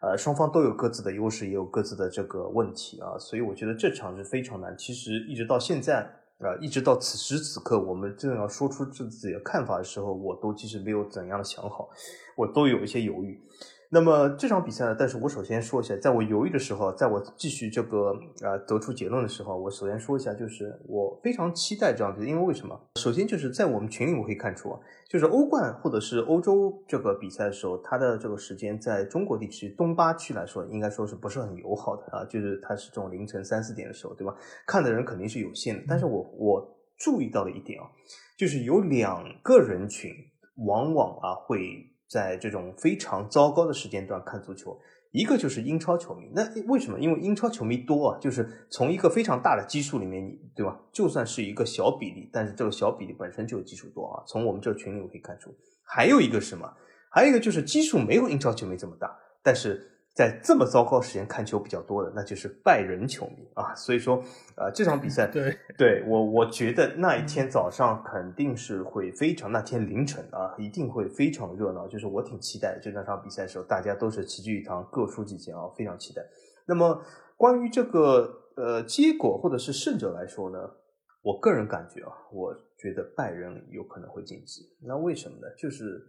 呃，双方都有各自的优势，也有各自的这个问题啊，所以我觉得这场是非常难。其实一直到现在。啊，一直到此时此刻，我们正要说出自己的看法的时候，我都其实没有怎样想好，我都有一些犹豫。那么这场比赛呢？但是我首先说一下，在我犹豫的时候，在我继续这个呃得出结论的时候，我首先说一下，就是我非常期待这场比赛，因为为什么？首先就是在我们群里我可以看出啊，就是欧冠或者是欧洲这个比赛的时候，它的这个时间在中国地区东八区来说，应该说是不是很友好的啊？就是它是这种凌晨三四点的时候，对吧？看的人肯定是有限的。但是我我注意到了一点啊，就是有两个人群往往啊会。在这种非常糟糕的时间段看足球，一个就是英超球迷。那为什么？因为英超球迷多啊，就是从一个非常大的基数里面，你对吧？就算是一个小比例，但是这个小比例本身就有基数多啊。从我们这个群里我可以看出，还有一个什么？还有一个就是基数没有英超球迷这么大，但是。在这么糟糕时间看球比较多的，那就是拜仁球迷啊。所以说，呃，这场比赛，对，对我我觉得那一天早上肯定是会非常，那天凌晨啊，一定会非常热闹。就是我挺期待这两场比赛的时候，大家都是齐聚一堂，各抒己见啊，非常期待。那么关于这个呃结果或者是胜者来说呢，我个人感觉啊，我觉得拜仁有可能会晋级。那为什么呢？就是。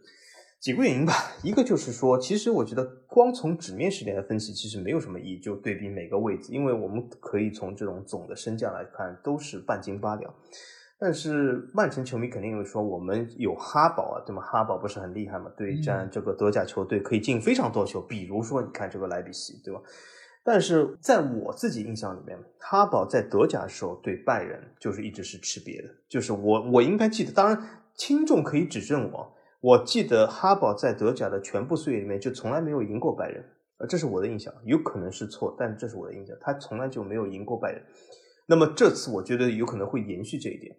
几个原因吧，一个就是说，其实我觉得光从纸面实力来分析，其实没有什么意义，就对比每个位置，因为我们可以从这种总的身价来看，都是半斤八两。但是曼城球迷肯定会说，我们有哈堡啊，对吗？哈堡不是很厉害吗？对战这个德甲球队可以进非常多球，比如说你看这个莱比锡，对吧？但是在我自己印象里面，哈堡在德甲的时候对拜仁就是一直是吃瘪的，就是我我应该记得，当然听众可以指正我，我记得哈堡在德甲的全部岁月里面就从来没有赢过拜仁，呃，这是我的印象，有可能是错，但这是我的印象，他从来就没有赢过拜仁。那么这次我觉得有可能会延续这一点，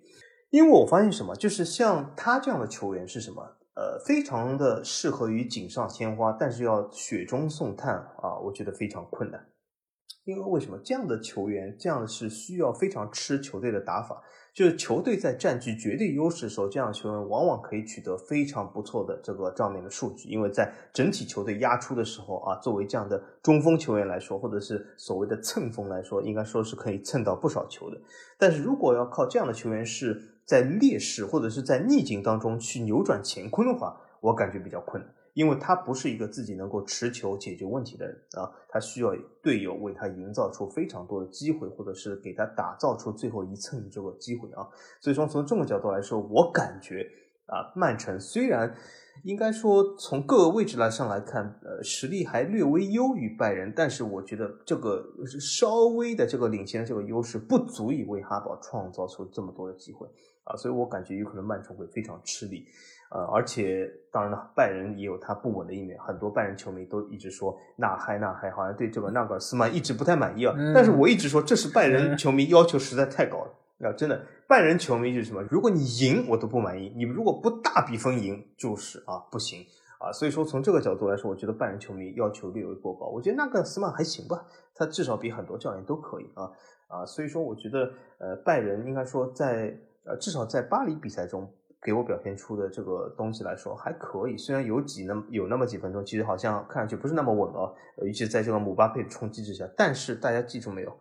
因为我发现什么，就是像他这样的球员是什么？呃，非常的适合于锦上添花，但是要雪中送炭啊，我觉得非常困难。因为为什么这样的球员，这样是需要非常吃球队的打法。就是球队在占据绝对优势的时候，这样的球员往往可以取得非常不错的这个账面的数据。因为在整体球队压出的时候啊，作为这样的中锋球员来说，或者是所谓的蹭锋来说，应该说是可以蹭到不少球的。但是如果要靠这样的球员是在劣势或者是在逆境当中去扭转乾坤的话，我感觉比较困难。因为他不是一个自己能够持球解决问题的人啊，他需要队友为他营造出非常多的机会，或者是给他打造出最后一蹭这个机会啊。所以说，从这个角度来说，我感觉啊，曼城虽然应该说从各个位置来上来看，呃，实力还略微优于拜仁，但是我觉得这个稍微的这个领先的这个优势不足以为哈堡创造出这么多的机会啊，所以我感觉有可能曼城会非常吃力。呃，而且当然了，拜仁也有他不稳的一面。很多拜仁球迷都一直说纳嗨纳嗨，好像对这个纳格尔斯曼一直不太满意啊。但是我一直说，这是拜仁球迷要求实在太高了。啊，真的，拜仁球迷就是什么？如果你赢，我都不满意；你如果不大比分赢，就是啊不行啊。所以说，从这个角度来说，我觉得拜仁球迷要求略微过高。我觉得纳格尔斯曼还行吧，他至少比很多教练都可以啊啊。所以说，我觉得呃，拜仁应该说在呃至少在巴黎比赛中。给我表现出的这个东西来说还可以，虽然有几那有那么几分钟，其实好像看上去不是那么稳了，尤其在这个姆巴佩冲击之下。但是大家记住没有，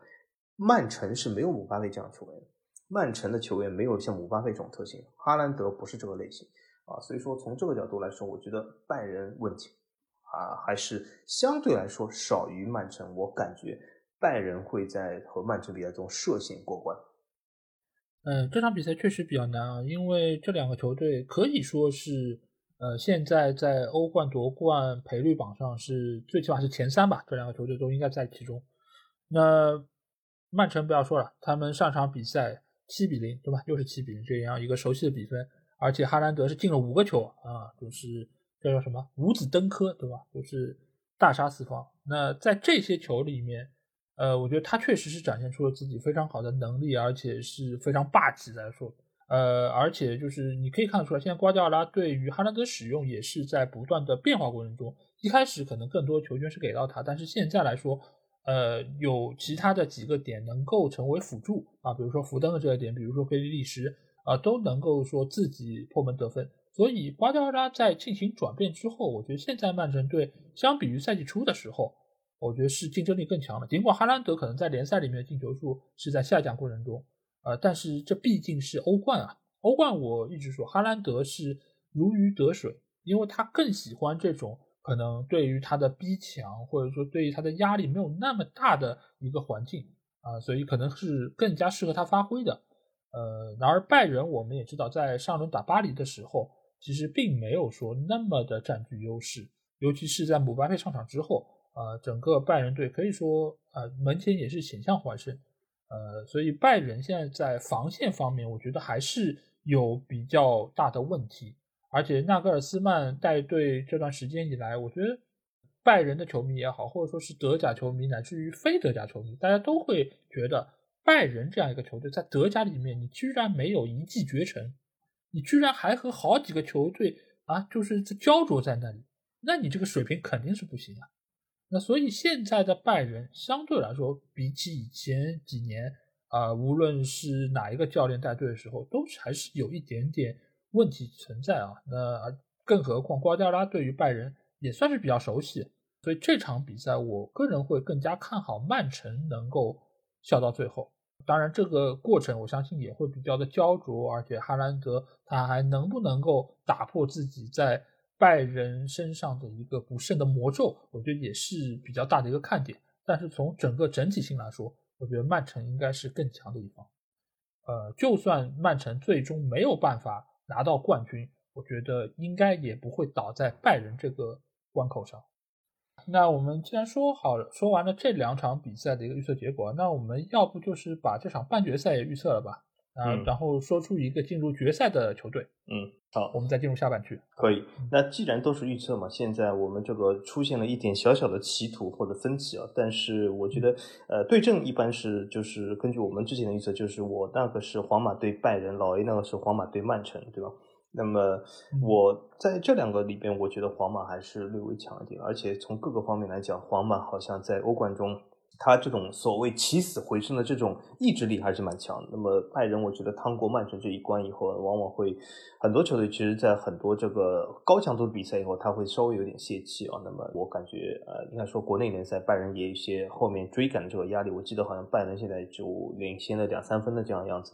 曼城是没有姆巴佩这样球员，曼城的球员没有像姆巴佩这种特性，哈兰德不是这个类型啊。所以说从这个角度来说，我觉得拜仁问题啊还是相对来说少于曼城。我感觉拜仁会在和曼城比赛中涉险过关。嗯，这场比赛确实比较难啊，因为这两个球队可以说是，呃，现在在欧冠夺冠赔率榜上是最起码是前三吧，这两个球队都应该在其中。那曼城不要说了，他们上场比赛七比零，对吧？又是七比零这样一个熟悉的比分，而且哈兰德是进了五个球啊，就是叫做什么五子登科，对吧？就是大杀四方。那在这些球里面。呃，我觉得他确实是展现出了自己非常好的能力，而且是非常霸气来说。呃，而且就是你可以看得出来，现在瓜迪奥拉对于哈兰德使用也是在不断的变化过程中。一开始可能更多球权是给到他，但是现在来说，呃，有其他的几个点能够成为辅助啊，比如说福登的这个点，比如说菲利利什啊，都能够说自己破门得分。所以瓜迪奥拉在进行转变之后，我觉得现在曼城队相比于赛季初的时候。我觉得是竞争力更强了。尽管哈兰德可能在联赛里面的进球数是在下降过程中，呃，但是这毕竟是欧冠啊。欧冠我一直说哈兰德是如鱼得水，因为他更喜欢这种可能对于他的逼抢或者说对于他的压力没有那么大的一个环境啊，所以可能是更加适合他发挥的。呃，然而拜仁我们也知道，在上轮打巴黎的时候，其实并没有说那么的占据优势，尤其是在姆巴佩上场之后。呃，整个拜仁队可以说，呃，门前也是险象环生，呃，所以拜仁现在在防线方面，我觉得还是有比较大的问题。而且纳格尔斯曼带队这段时间以来，我觉得拜仁的球迷也好，或者说是德甲球迷，乃至于非德甲球迷，大家都会觉得拜仁这样一个球队在德甲里面，你居然没有一骑绝尘，你居然还和好几个球队啊，就是焦灼在那里，那你这个水平肯定是不行啊。那所以现在的拜仁相对来说，比起以前几年啊，无论是哪一个教练带队的时候，都还是有一点点问题存在啊。那更何况瓜迪奥拉对于拜仁也算是比较熟悉，所以这场比赛我个人会更加看好曼城能够笑到最后。当然，这个过程我相信也会比较的焦灼，而且哈兰德他还能不能够打破自己在拜仁身上的一个不胜的魔咒，我觉得也是比较大的一个看点。但是从整个整体性来说，我觉得曼城应该是更强的一方。呃，就算曼城最终没有办法拿到冠军，我觉得应该也不会倒在拜仁这个关口上。那我们既然说好了，说完了这两场比赛的一个预测结果，那我们要不就是把这场半决赛也预测了吧？啊，然后说出一个进入决赛的球队。嗯，好，我们再进入下半区。可以。那既然都是预测嘛，现在我们这个出现了一点小小的歧途或者分歧啊，但是我觉得，呃，对阵一般是就是根据我们之前的预测，就是我那个是皇马对拜仁，老 A 那个是皇马对曼城，对吧？那么我在这两个里边，我觉得皇马还是略微强一点，而且从各个方面来讲，皇马好像在欧冠中，他这种所谓起死回生的这种意志力还是蛮强。那么拜仁，我觉得趟过曼城这一关以后，往往会很多球队其实，在很多这个高强度比赛以后，他会稍微有点泄气啊。那么我感觉，呃，应该说国内联赛拜仁也有一些后面追赶的这个压力。我记得好像拜仁现在就领先了两三分的这样的样子。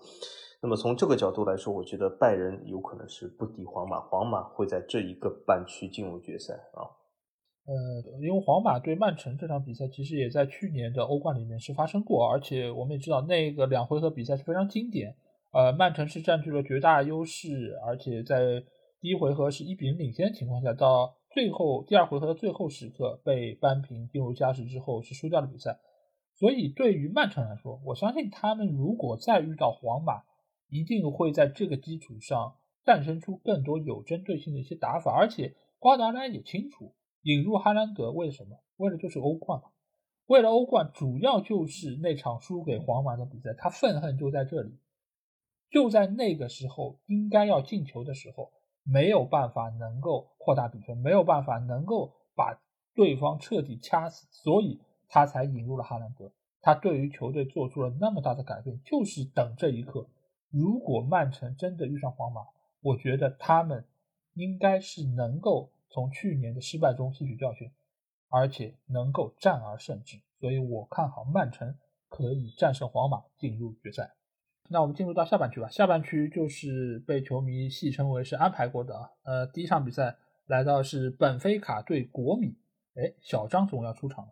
那么从这个角度来说，我觉得拜仁有可能是不敌皇马，皇马会在这一个半区进入决赛啊。呃，因为皇马对曼城这场比赛其实也在去年的欧冠里面是发生过，而且我们也知道那个两回合比赛是非常经典。呃，曼城是占据了绝大优势，而且在第一回合是一比零领先的情况下，到最后第二回合的最后时刻被扳平，进入加时之后是输掉了比赛。所以对于曼城来说，我相信他们如果再遇到皇马，一定会在这个基础上诞生出更多有针对性的一些打法，而且瓜达拉也清楚引入哈兰德为什么？为了就是欧冠嘛。为了欧冠，主要就是那场输给皇马的比赛，他愤恨就在这里，就在那个时候应该要进球的时候，没有办法能够扩大比分，没有办法能够把对方彻底掐死，所以他才引入了哈兰德。他对于球队做出了那么大的改变，就是等这一刻。如果曼城真的遇上皇马，我觉得他们应该是能够从去年的失败中吸取教训，而且能够战而胜之。所以我看好曼城可以战胜皇马进入决赛。那我们进入到下半区吧。下半区就是被球迷戏称为是安排过的啊。呃，第一场比赛来到是本菲卡对国米，哎，小张总要出场了。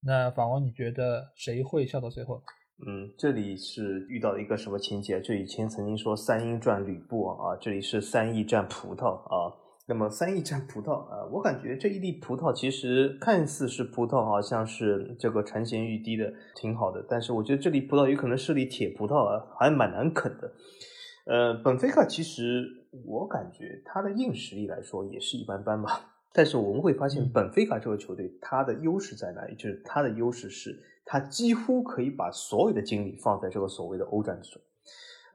那法王，你觉得谁会笑到最后？嗯，这里是遇到了一个什么情节？就以前曾经说三英战吕布啊，这里是三义战葡萄啊。那么三亿战葡萄啊，我感觉这一粒葡萄其实看似是葡萄，好像是这个馋涎欲滴的，挺好的。但是我觉得这粒葡萄有可能是粒铁葡萄啊，还蛮难啃的。呃，本菲卡其实我感觉他的硬实力来说也是一般般吧。但是我们会发现，本菲卡这个球队它的优势在哪里？就是它的优势是。它几乎可以把所有的精力放在这个所谓的欧战之中。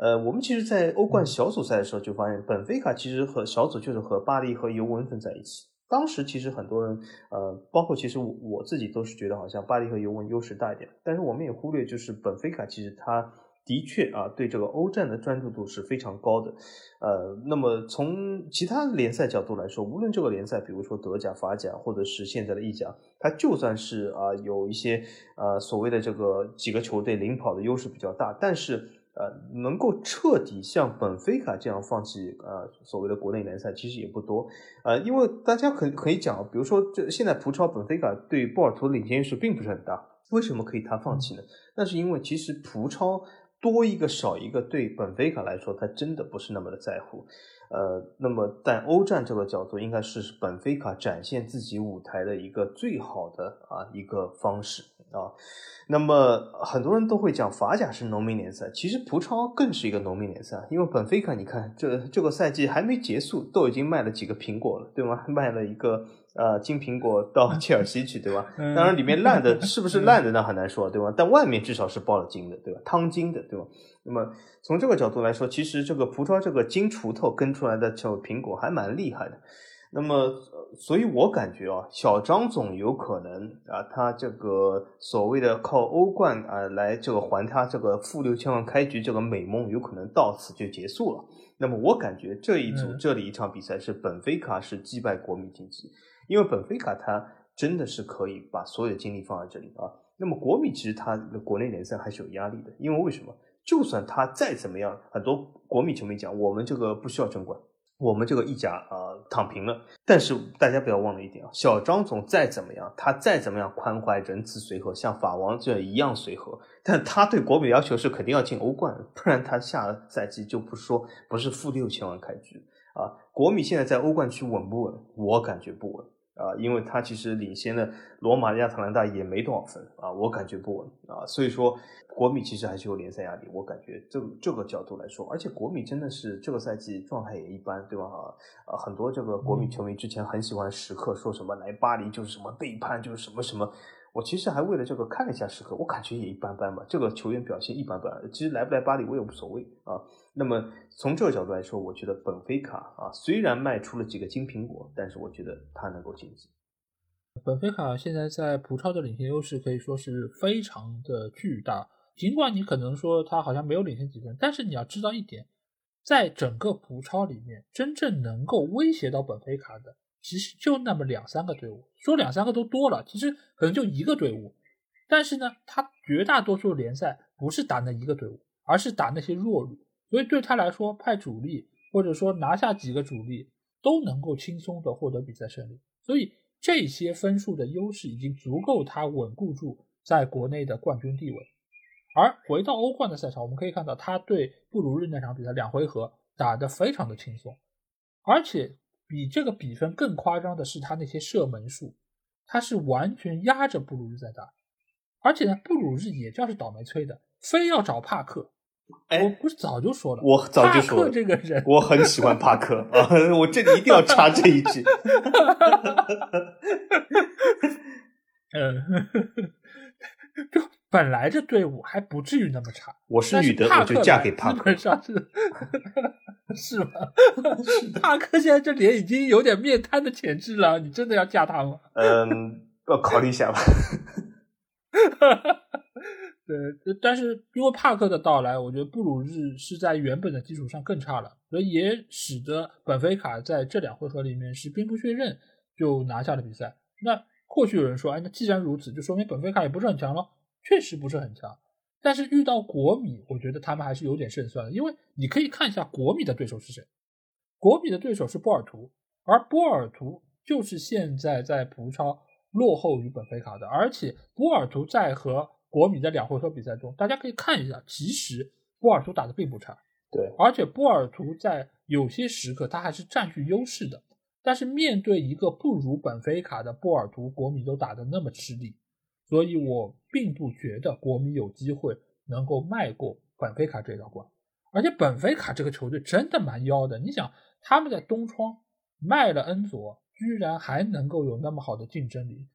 呃，我们其实，在欧冠小组赛的时候就发现，本菲卡其实和小组就是和巴黎和尤文分在一起。当时其实很多人，呃，包括其实我我自己都是觉得好像巴黎和尤文优势大一点。但是我们也忽略，就是本菲卡其实他。的确啊，对这个欧战的专注度是非常高的，呃，那么从其他联赛角度来说，无论这个联赛，比如说德甲、法甲，或者是现在的意甲，它就算是啊有一些呃所谓的这个几个球队领跑的优势比较大，但是呃能够彻底像本菲卡这样放弃呃所谓的国内联赛，其实也不多，呃，因为大家可可以讲，比如说这现在葡超本菲卡对波尔图的领先优势并不是很大，为什么可以他放弃呢？那是因为其实葡超。多一个少一个，对本菲卡来说，他真的不是那么的在乎。呃，那么在欧战这个角度，应该是本菲卡展现自己舞台的一个最好的啊一个方式啊。那么很多人都会讲法甲是农民联赛，其实葡超更是一个农民联赛，因为本菲卡，你看这这个赛季还没结束，都已经卖了几个苹果了，对吗？卖了一个。呃，金苹果到 切尔西去，对吧？当然，里面烂的 是不是烂的，那很难说，对吧？但外面至少是包了金的，对吧？汤金的，对吧？那么从这个角度来说，其实这个葡萄这个金锄头跟出来的这苹果还蛮厉害的。那么，所以我感觉啊，小张总有可能啊，他这个所谓的靠欧冠啊来这个还他这个负六千万开局这个美梦，有可能到此就结束了。那么我感觉这一组这里一场比赛是本菲卡是击败国米晋级。因为本菲卡他真的是可以把所有的精力放在这里啊。那么国米其实他的国内联赛还是有压力的，因为为什么？就算他再怎么样，很多国米球迷讲，我们这个不需要争冠，我们这个意甲啊躺平了。但是大家不要忘了一点啊，小张总再怎么样，他再怎么样宽怀仁慈随和，像法王这一样随和，但他对国米的要求是肯定要进欧冠，不然他下赛季就不说不是负六千万开局啊。国米现在在欧冠区稳不稳？我感觉不稳。啊，因为他其实领先的罗马、亚特兰大也没多少分啊，我感觉不稳啊，所以说国米其实还是有联赛压力，我感觉这这个角度来说，而且国米真的是这个赛季状态也一般，对吧？啊，很多这个国米球迷之前很喜欢时刻说什么来巴黎就是什么背叛，就是什么什么。我其实还为了这个看了一下时刻，我感觉也一般般吧。这个球员表现一般般，其实来不来巴黎我也无所谓啊。那么从这个角度来说，我觉得本菲卡啊，虽然卖出了几个金苹果，但是我觉得他能够晋级。本菲卡现在在葡超的领先优势可以说是非常的巨大。尽管你可能说他好像没有领先几分，但是你要知道一点，在整个葡超里面，真正能够威胁到本菲卡的。其实就那么两三个队伍，说两三个都多了，其实可能就一个队伍。但是呢，他绝大多数联赛不是打那一个队伍，而是打那些弱旅，所以对他来说，派主力或者说拿下几个主力都能够轻松的获得比赛胜利。所以这些分数的优势已经足够他稳固住在国内的冠军地位。而回到欧冠的赛场，我们可以看到他对布鲁日那场比赛两回合打得非常的轻松，而且。比这个比分更夸张的是他那些射门数，他是完全压着布鲁日在打，而且呢，布鲁日也叫是倒霉催的，非要找帕克。哎，我不是早就说了，我早就说了这个人，我很喜欢帕克 啊，我这里一定要插这一句。嗯，就本来这队伍还不至于那么差。我是女的，我就嫁给帕克。基本上是。是吗？帕克现在这脸已经有点面瘫的潜质了，你真的要嫁他吗？嗯，要考虑一下吧。对，但是因为帕克的到来，我觉得布鲁日是在原本的基础上更差了，所以也使得本菲卡在这两回合里面是兵不血刃就拿下了比赛。那或许有人说，哎，那既然如此，就说明本菲卡也不是很强了，确实不是很强。但是遇到国米，我觉得他们还是有点胜算的，因为你可以看一下国米的对手是谁。国米的对手是波尔图，而波尔图就是现在在葡超落后于本菲卡的。而且波尔图在和国米在两回合比赛中，大家可以看一下，其实波尔图打的并不差。对，而且波尔图在有些时刻他还是占据优势的。但是面对一个不如本菲卡的波尔图，国米都打得那么吃力。所以我并不觉得国米有机会能够迈过本菲卡这道关，而且本菲卡这个球队真的蛮妖的。你想，他们在东窗卖了恩佐，居然还能够有那么好的竞争力，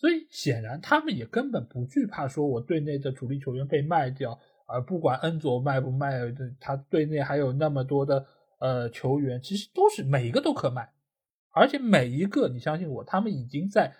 所以显然他们也根本不惧怕说我队内的主力球员被卖掉，而不管恩佐卖不卖，他队内还有那么多的呃球员，其实都是每一个都可卖，而且每一个你相信我，他们已经在。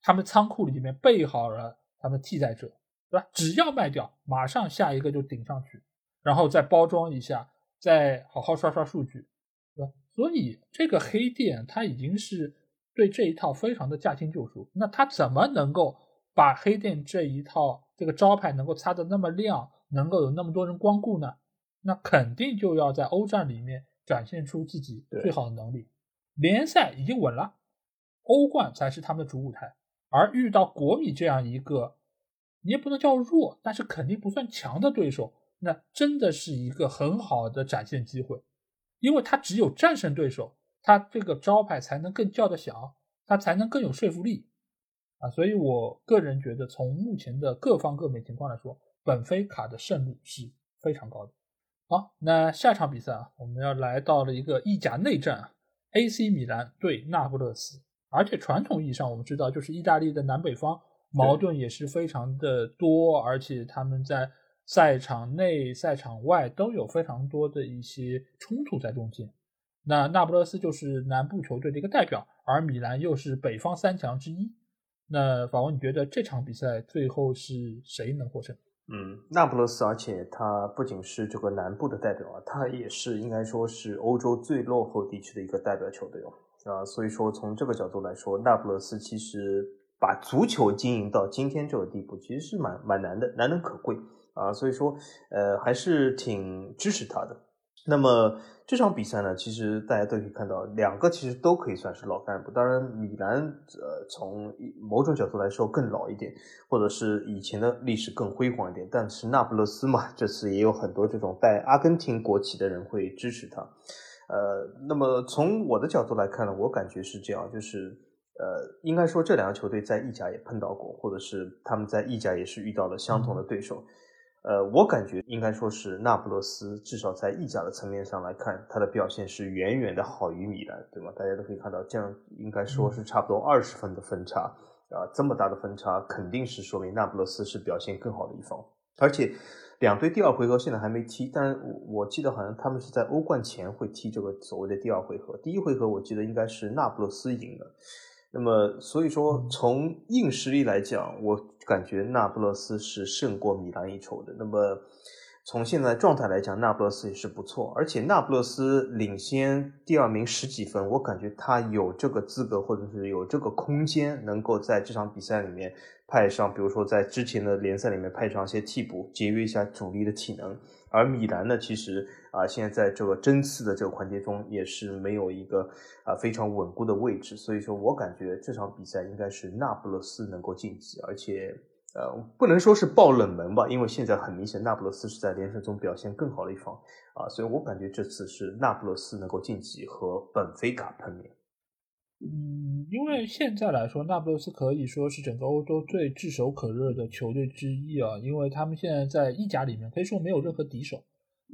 他们仓库里面备好了他们替代者，对吧？只要卖掉，马上下一个就顶上去，然后再包装一下，再好好刷刷数据，对吧？所以这个黑店它已经是对这一套非常的驾轻就熟。那他怎么能够把黑店这一套这个招牌能够擦得那么亮，能够有那么多人光顾呢？那肯定就要在欧战里面展现出自己最好的能力。联赛已经稳了，欧冠才是他们的主舞台。而遇到国米这样一个，你也不能叫弱，但是肯定不算强的对手，那真的是一个很好的展现机会，因为他只有战胜对手，他这个招牌才能更叫得响，他才能更有说服力啊！所以我个人觉得，从目前的各方各面情况来说，本菲卡的胜率是非常高的。好，那下场比赛啊，我们要来到了一个意甲内战，AC 米兰对那不勒斯。而且传统意义上，我们知道，就是意大利的南北方矛盾也是非常的多，而且他们在赛场内、赛场外都有非常多的一些冲突在中间。那那不勒斯就是南部球队的一个代表，而米兰又是北方三强之一。那法文，你觉得这场比赛最后是谁能获胜？嗯，那不勒斯，而且它不仅是这个南部的代表啊，它也是应该说是欧洲最落后地区的一个代表球队哦。啊，所以说从这个角度来说，那不勒斯其实把足球经营到今天这个地步，其实是蛮蛮难的，难能可贵啊。所以说，呃，还是挺支持他的那么这场比赛呢，其实大家都可以看到，两个其实都可以算是老干部。当然，米兰呃从某种角度来说更老一点，或者是以前的历史更辉煌一点。但是那不勒斯嘛，这次也有很多这种带阿根廷国旗的人会支持他。呃，那么从我的角度来看呢，我感觉是这样，就是呃，应该说这两个球队在意甲也碰到过，或者是他们在意甲也是遇到了相同的对手。呃，我感觉应该说是那不勒斯，至少在意甲的层面上来看，它的表现是远远的好于米兰，对吗？大家都可以看到，这样应该说是差不多二十分的分差啊，这么大的分差，肯定是说明那不勒斯是表现更好的一方。而且两队第二回合现在还没踢，但我记得好像他们是在欧冠前会踢这个所谓的第二回合。第一回合我记得应该是那不勒斯赢了。那么，所以说从硬实力来讲，我感觉那不勒斯是胜过米兰一筹的。那么，从现在状态来讲，那不勒斯也是不错，而且那不勒斯领先第二名十几分，我感觉他有这个资格或者是有这个空间，能够在这场比赛里面派上，比如说在之前的联赛里面派上一些替补，节约一下主力的体能。而米兰呢，其实啊，现在在这个争四的这个环节中，也是没有一个啊非常稳固的位置。所以说我感觉这场比赛应该是那不勒斯能够晋级，而且呃不能说是爆冷门吧，因为现在很明显那不勒斯是在联赛中表现更好的一方啊，所以我感觉这次是那不勒斯能够晋级和本菲卡碰面。嗯，因为现在来说，那不勒斯可以说是整个欧洲最炙手可热的球队之一啊，因为他们现在在意甲里面可以说没有任何敌手，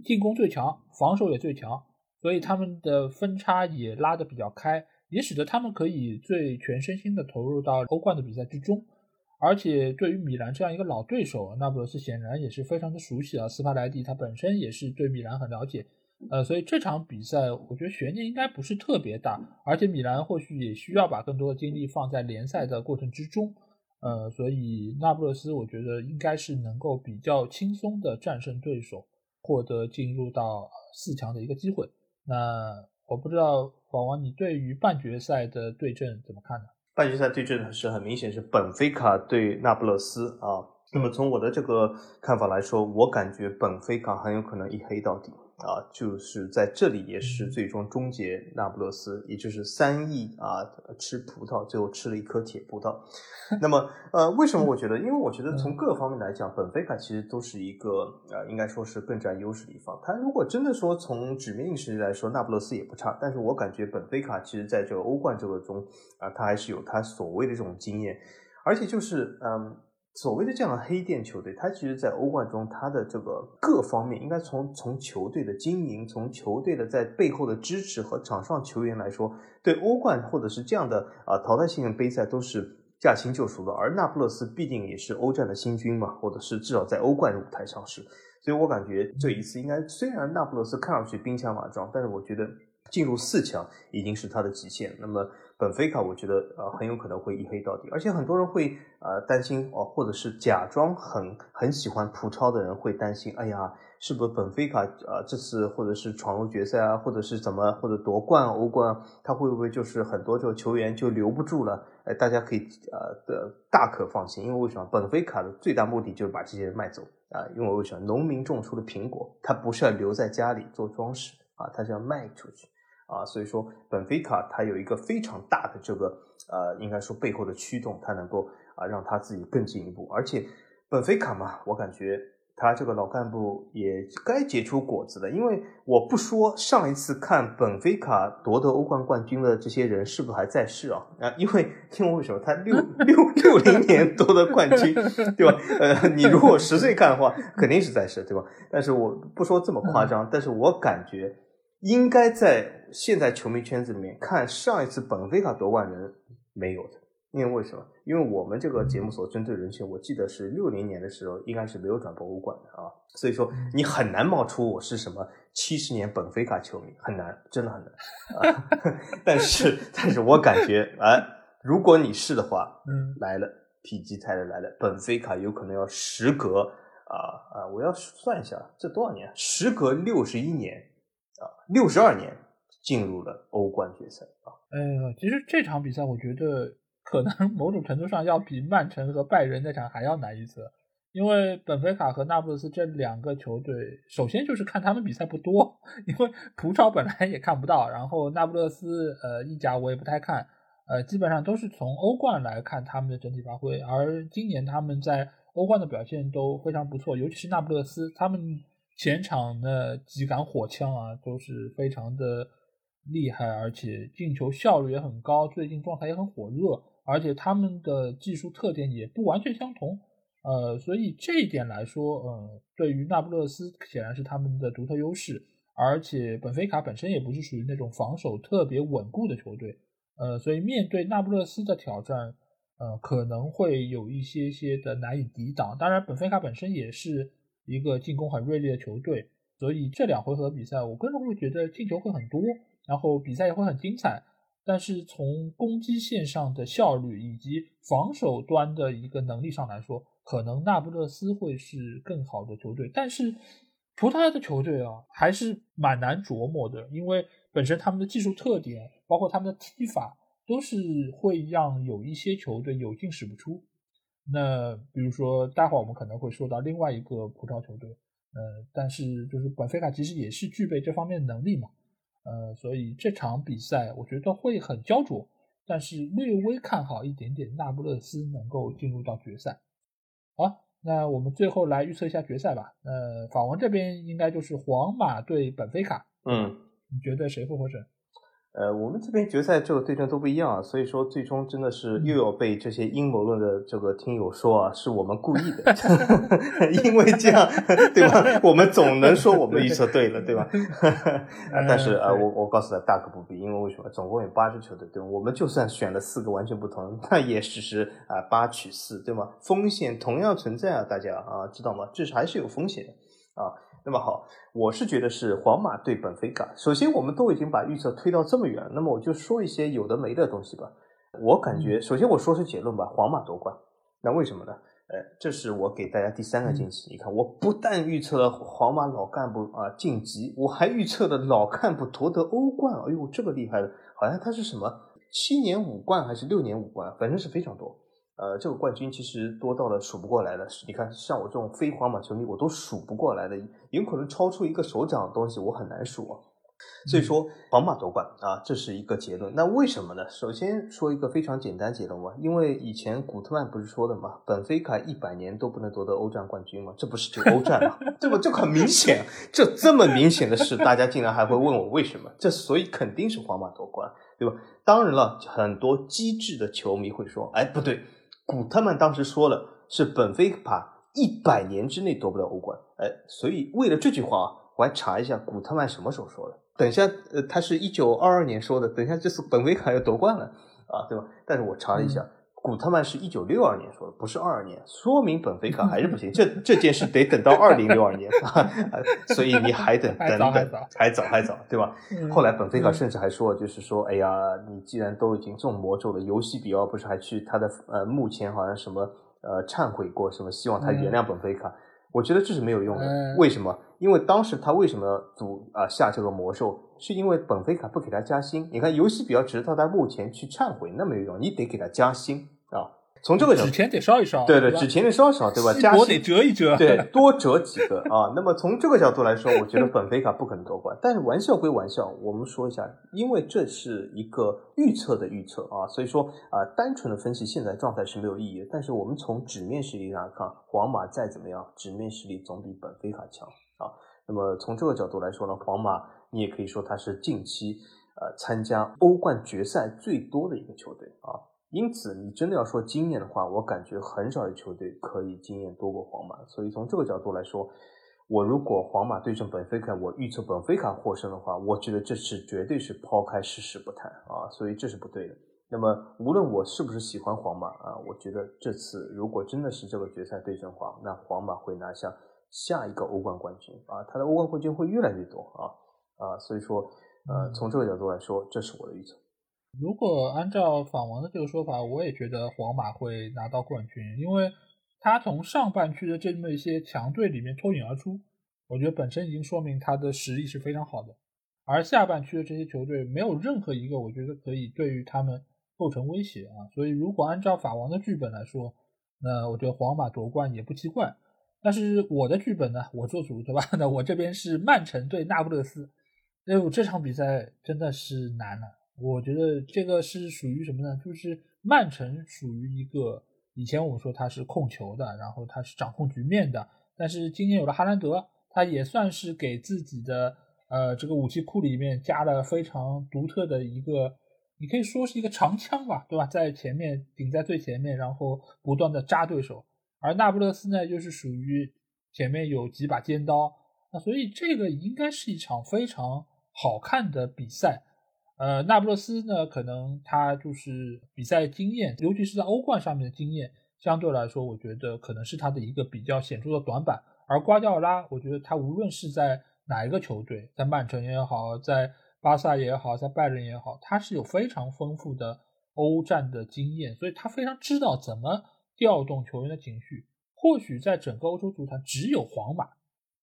进攻最强，防守也最强，所以他们的分差也拉得比较开，也使得他们可以最全身心的投入到欧冠的比赛之中。而且对于米兰这样一个老对手，那不勒斯显然也是非常的熟悉啊，斯帕莱蒂他本身也是对米兰很了解。呃，所以这场比赛我觉得悬念应该不是特别大，而且米兰或许也需要把更多的精力放在联赛的过程之中。呃，所以那不勒斯我觉得应该是能够比较轻松的战胜对手，获得进入到四强的一个机会。那我不知道宝王你对于半决赛的对阵怎么看呢？半决赛对阵是很明显是本菲卡对那不勒斯啊。那么从我的这个看法来说，我感觉本菲卡很有可能一黑到底。啊，就是在这里也是最终终结那不勒斯，也就是三亿啊吃葡萄，最后吃了一颗铁葡萄。那么呃，为什么我觉得？因为我觉得从各个方面来讲，本菲卡其实都是一个呃，应该说是更占优势的一方。他如果真的说从纸面实力来说，那不勒斯也不差。但是我感觉本菲卡其实在这个欧冠这个中啊，他还是有他所谓的这种经验，而且就是嗯。所谓的这样的黑店球队，它其实，在欧冠中，它的这个各方面，应该从从球队的经营，从球队的在背后的支持和场上球员来说，对欧冠或者是这样的啊淘汰性的杯赛都是驾轻就熟的。而那不勒斯必定也是欧战的新军嘛，或者是至少在欧冠的舞台上是。所以我感觉这一次应该，虽然那不勒斯看上去兵强马壮，但是我觉得进入四强已经是他的极限。那么。本菲卡，我觉得呃很有可能会一黑到底，而且很多人会呃担心哦，或者是假装很很喜欢葡超的人会担心，哎呀，是不是本菲卡啊这次或者是闯入决赛啊，或者是怎么或者夺冠欧冠，他会不会就是很多这个球员就留不住了？哎，大家可以呃的大可放心，因为为什么？本菲卡的最大目的就是把这些人卖走啊，因为为什么？农民种出的苹果，他不是要留在家里做装饰啊，他是要卖出去。啊，所以说本菲卡它有一个非常大的这个呃，应该说背后的驱动，它能够啊让他自己更进一步。而且本菲卡嘛，我感觉他这个老干部也该结出果子了。因为我不说上一次看本菲卡夺得欧冠冠军的这些人是不是还在世啊？啊，因为因为为什么他六 六六零年夺得冠军，对吧？呃，你如果十岁看的话，肯定是在世，对吧？但是我不说这么夸张，但是我感觉。应该在现在球迷圈子里面看上一次本菲卡夺冠人没有的，因为为什么？因为我们这个节目所针对人群，我记得是六零年的时候应该是没有转博物馆的啊，所以说你很难冒出我是什么七十年本菲卡球迷，很难，真的很难啊。但是，但是我感觉，哎，如果你是的话，嗯，来了，否极泰来了，本菲卡有可能要时隔啊啊，我要算一下，这多少年？时隔六十一年。啊，六十二年进入了欧冠决赛啊！哎呀，其实这场比赛我觉得可能 某种程度上要比曼城和拜仁那场还要难预测，因为本菲卡和那不勒斯这两个球队，首先就是看他们比赛不多，因为葡超本来也看不到，然后那不勒斯呃意甲我也不太看，呃基本上都是从欧冠来看他们的整体发挥，而今年他们在欧冠的表现都非常不错，尤其是那不勒斯，他们前场的几杆火枪啊都是非常的厉害，而且进球效率也很高，最近状态也很火热，而且他们的技术特点也不完全相同。呃，所以这一点来说，呃，对于那不勒斯显然是他们的独特优势，而且本菲卡本身也不是属于那种防守特别稳固的球队，呃，所以面对那不勒斯的挑战，呃，可能会有一些些的难以抵挡。当然，本菲卡本身也是一个进攻很锐利的球队，所以这两回合比赛，我个人会觉得进球会很多，然后比赛也会很精彩。但是从攻击线上的效率以及防守端的一个能力上来说，可能那不勒斯会是更好的球队，但是葡萄牙的球队啊还是蛮难琢磨的，因为本身他们的技术特点，包括他们的踢法，都是会让有一些球队有劲使不出。那比如说，待会儿我们可能会说到另外一个葡萄球队，呃，但是就是本菲卡其实也是具备这方面的能力嘛，呃，所以这场比赛我觉得会很焦灼，但是略微看好一点点那不勒斯能够进入到决赛。好，那我们最后来预测一下决赛吧。呃，法王这边应该就是皇马对本菲卡。嗯，你觉得谁会获胜？呃，我们这边决赛这个对阵都不一样，啊所以说最终真的是又要被这些阴谋论的这个听友说啊，是我们故意的，因为这样对吧？我们总能说我们预测对了，对吧？但是啊，我我告诉他大可不必，因为为什么？总共有八支球队，对吧？我们就算选了四个完全不同，那也只是啊八取四，对吗？风险同样存在啊，大家啊知道吗？这是还是有风险的啊。那么好，我是觉得是皇马对本菲卡。首先，我们都已经把预测推到这么远，那么我就说一些有的没的东西吧。我感觉，首先我说是结论吧，皇马夺冠。那为什么呢？呃，这是我给大家第三个惊喜。你看，我不但预测了皇马老干部啊晋级，我还预测了老干部夺得欧冠。哎呦，这个厉害了，好像他是什么七年五冠还是六年五冠，反正是非常多。呃，这个冠军其实多到了数不过来的。你看，像我这种非皇马球迷，我都数不过来的，有可能超出一个手掌的东西，我很难数啊。所以说，皇马夺冠啊，这是一个结论。那为什么呢？首先说一个非常简单结论嘛，因为以前古特曼不是说的嘛，本菲卡一百年都不能夺得欧战冠军嘛，这不是就欧战嘛？对吧？这很明显，这这么明显的事，大家竟然还会问我为什么？这所以肯定是皇马夺冠，对吧？当然了，很多机智的球迷会说，哎，不对。古特曼当时说了，是本菲卡一百年之内夺不了欧冠，哎，所以为了这句话啊，我还查一下古特曼什么时候说的。等一下，呃，他是一九二二年说的，等一下这次本菲卡要夺冠了啊，对吧？但是我查了一下。古特曼是一九六二年说的，不是二二年，说明本菲卡还是不行。这这件事得等到二零六二年，所以你还等等等，还早还早，对吧？后来本菲卡甚至还说，就是说，哎呀，你既然都已经中魔咒了，游戏比奥不是还去他的呃墓前好像什么呃忏悔过，什么希望他原谅本菲卡。我觉得这是没有用的，为什么？因为当时他为什么组啊下这个魔咒，是因为本菲卡不给他加薪。你看游戏比奥只是到他墓前去忏悔，那没有用，你得给他加薪。啊，从这个纸钱得烧一烧，对对，纸钱得烧一烧，对吧？加我得折一折，对，多折几个啊。那么从这个角度来说，我觉得本菲卡不可能夺冠。但是玩笑归玩笑，我们说一下，因为这是一个预测的预测啊，所以说啊，单纯的分析现在状态是没有意义的。但是我们从纸面实力上看，皇马再怎么样，纸面实力总比本菲卡强啊。那么从这个角度来说呢，皇马你也可以说他是近期呃参加欧冠决赛最多的一个球队啊。因此，你真的要说经验的话，我感觉很少有球队可以经验多过皇马。所以从这个角度来说，我如果皇马对阵本菲卡，我预测本菲卡获胜的话，我觉得这是绝对是抛开事实不谈啊，所以这是不对的。那么，无论我是不是喜欢皇马啊，我觉得这次如果真的是这个决赛对阵皇，那皇马会拿下下一个欧冠冠军啊，他的欧冠冠军会越来越多啊啊，所以说，呃，从这个角度来说，这是我的预测。如果按照访王的这个说法，我也觉得皇马会拿到冠军，因为他从上半区的这么一些强队里面脱颖而出，我觉得本身已经说明他的实力是非常好的。而下半区的这些球队没有任何一个我觉得可以对于他们构成威胁啊，所以如果按照法王的剧本来说，那我觉得皇马夺冠也不奇怪。但是我的剧本呢，我做主对吧？那我这边是曼城对那不勒斯，哎呦，这场比赛真的是难了。我觉得这个是属于什么呢？就是曼城属于一个以前我们说他是控球的，然后他是掌控局面的，但是今年有了哈兰德，他也算是给自己的呃这个武器库里面加了非常独特的一个。你可以说是一个长枪吧，对吧？在前面顶在最前面，然后不断的扎对手。而那不勒斯呢，就是属于前面有几把尖刀。那所以这个应该是一场非常好看的比赛。呃，那不勒斯呢，可能他就是比赛经验，尤其是在欧冠上面的经验，相对来说，我觉得可能是他的一个比较显著的短板。而瓜迪奥拉，我觉得他无论是在哪一个球队，在曼城也好，在巴萨也好，在拜仁也好，他是有非常丰富的欧战的经验，所以他非常知道怎么调动球员的情绪。或许在整个欧洲足坛，只有皇马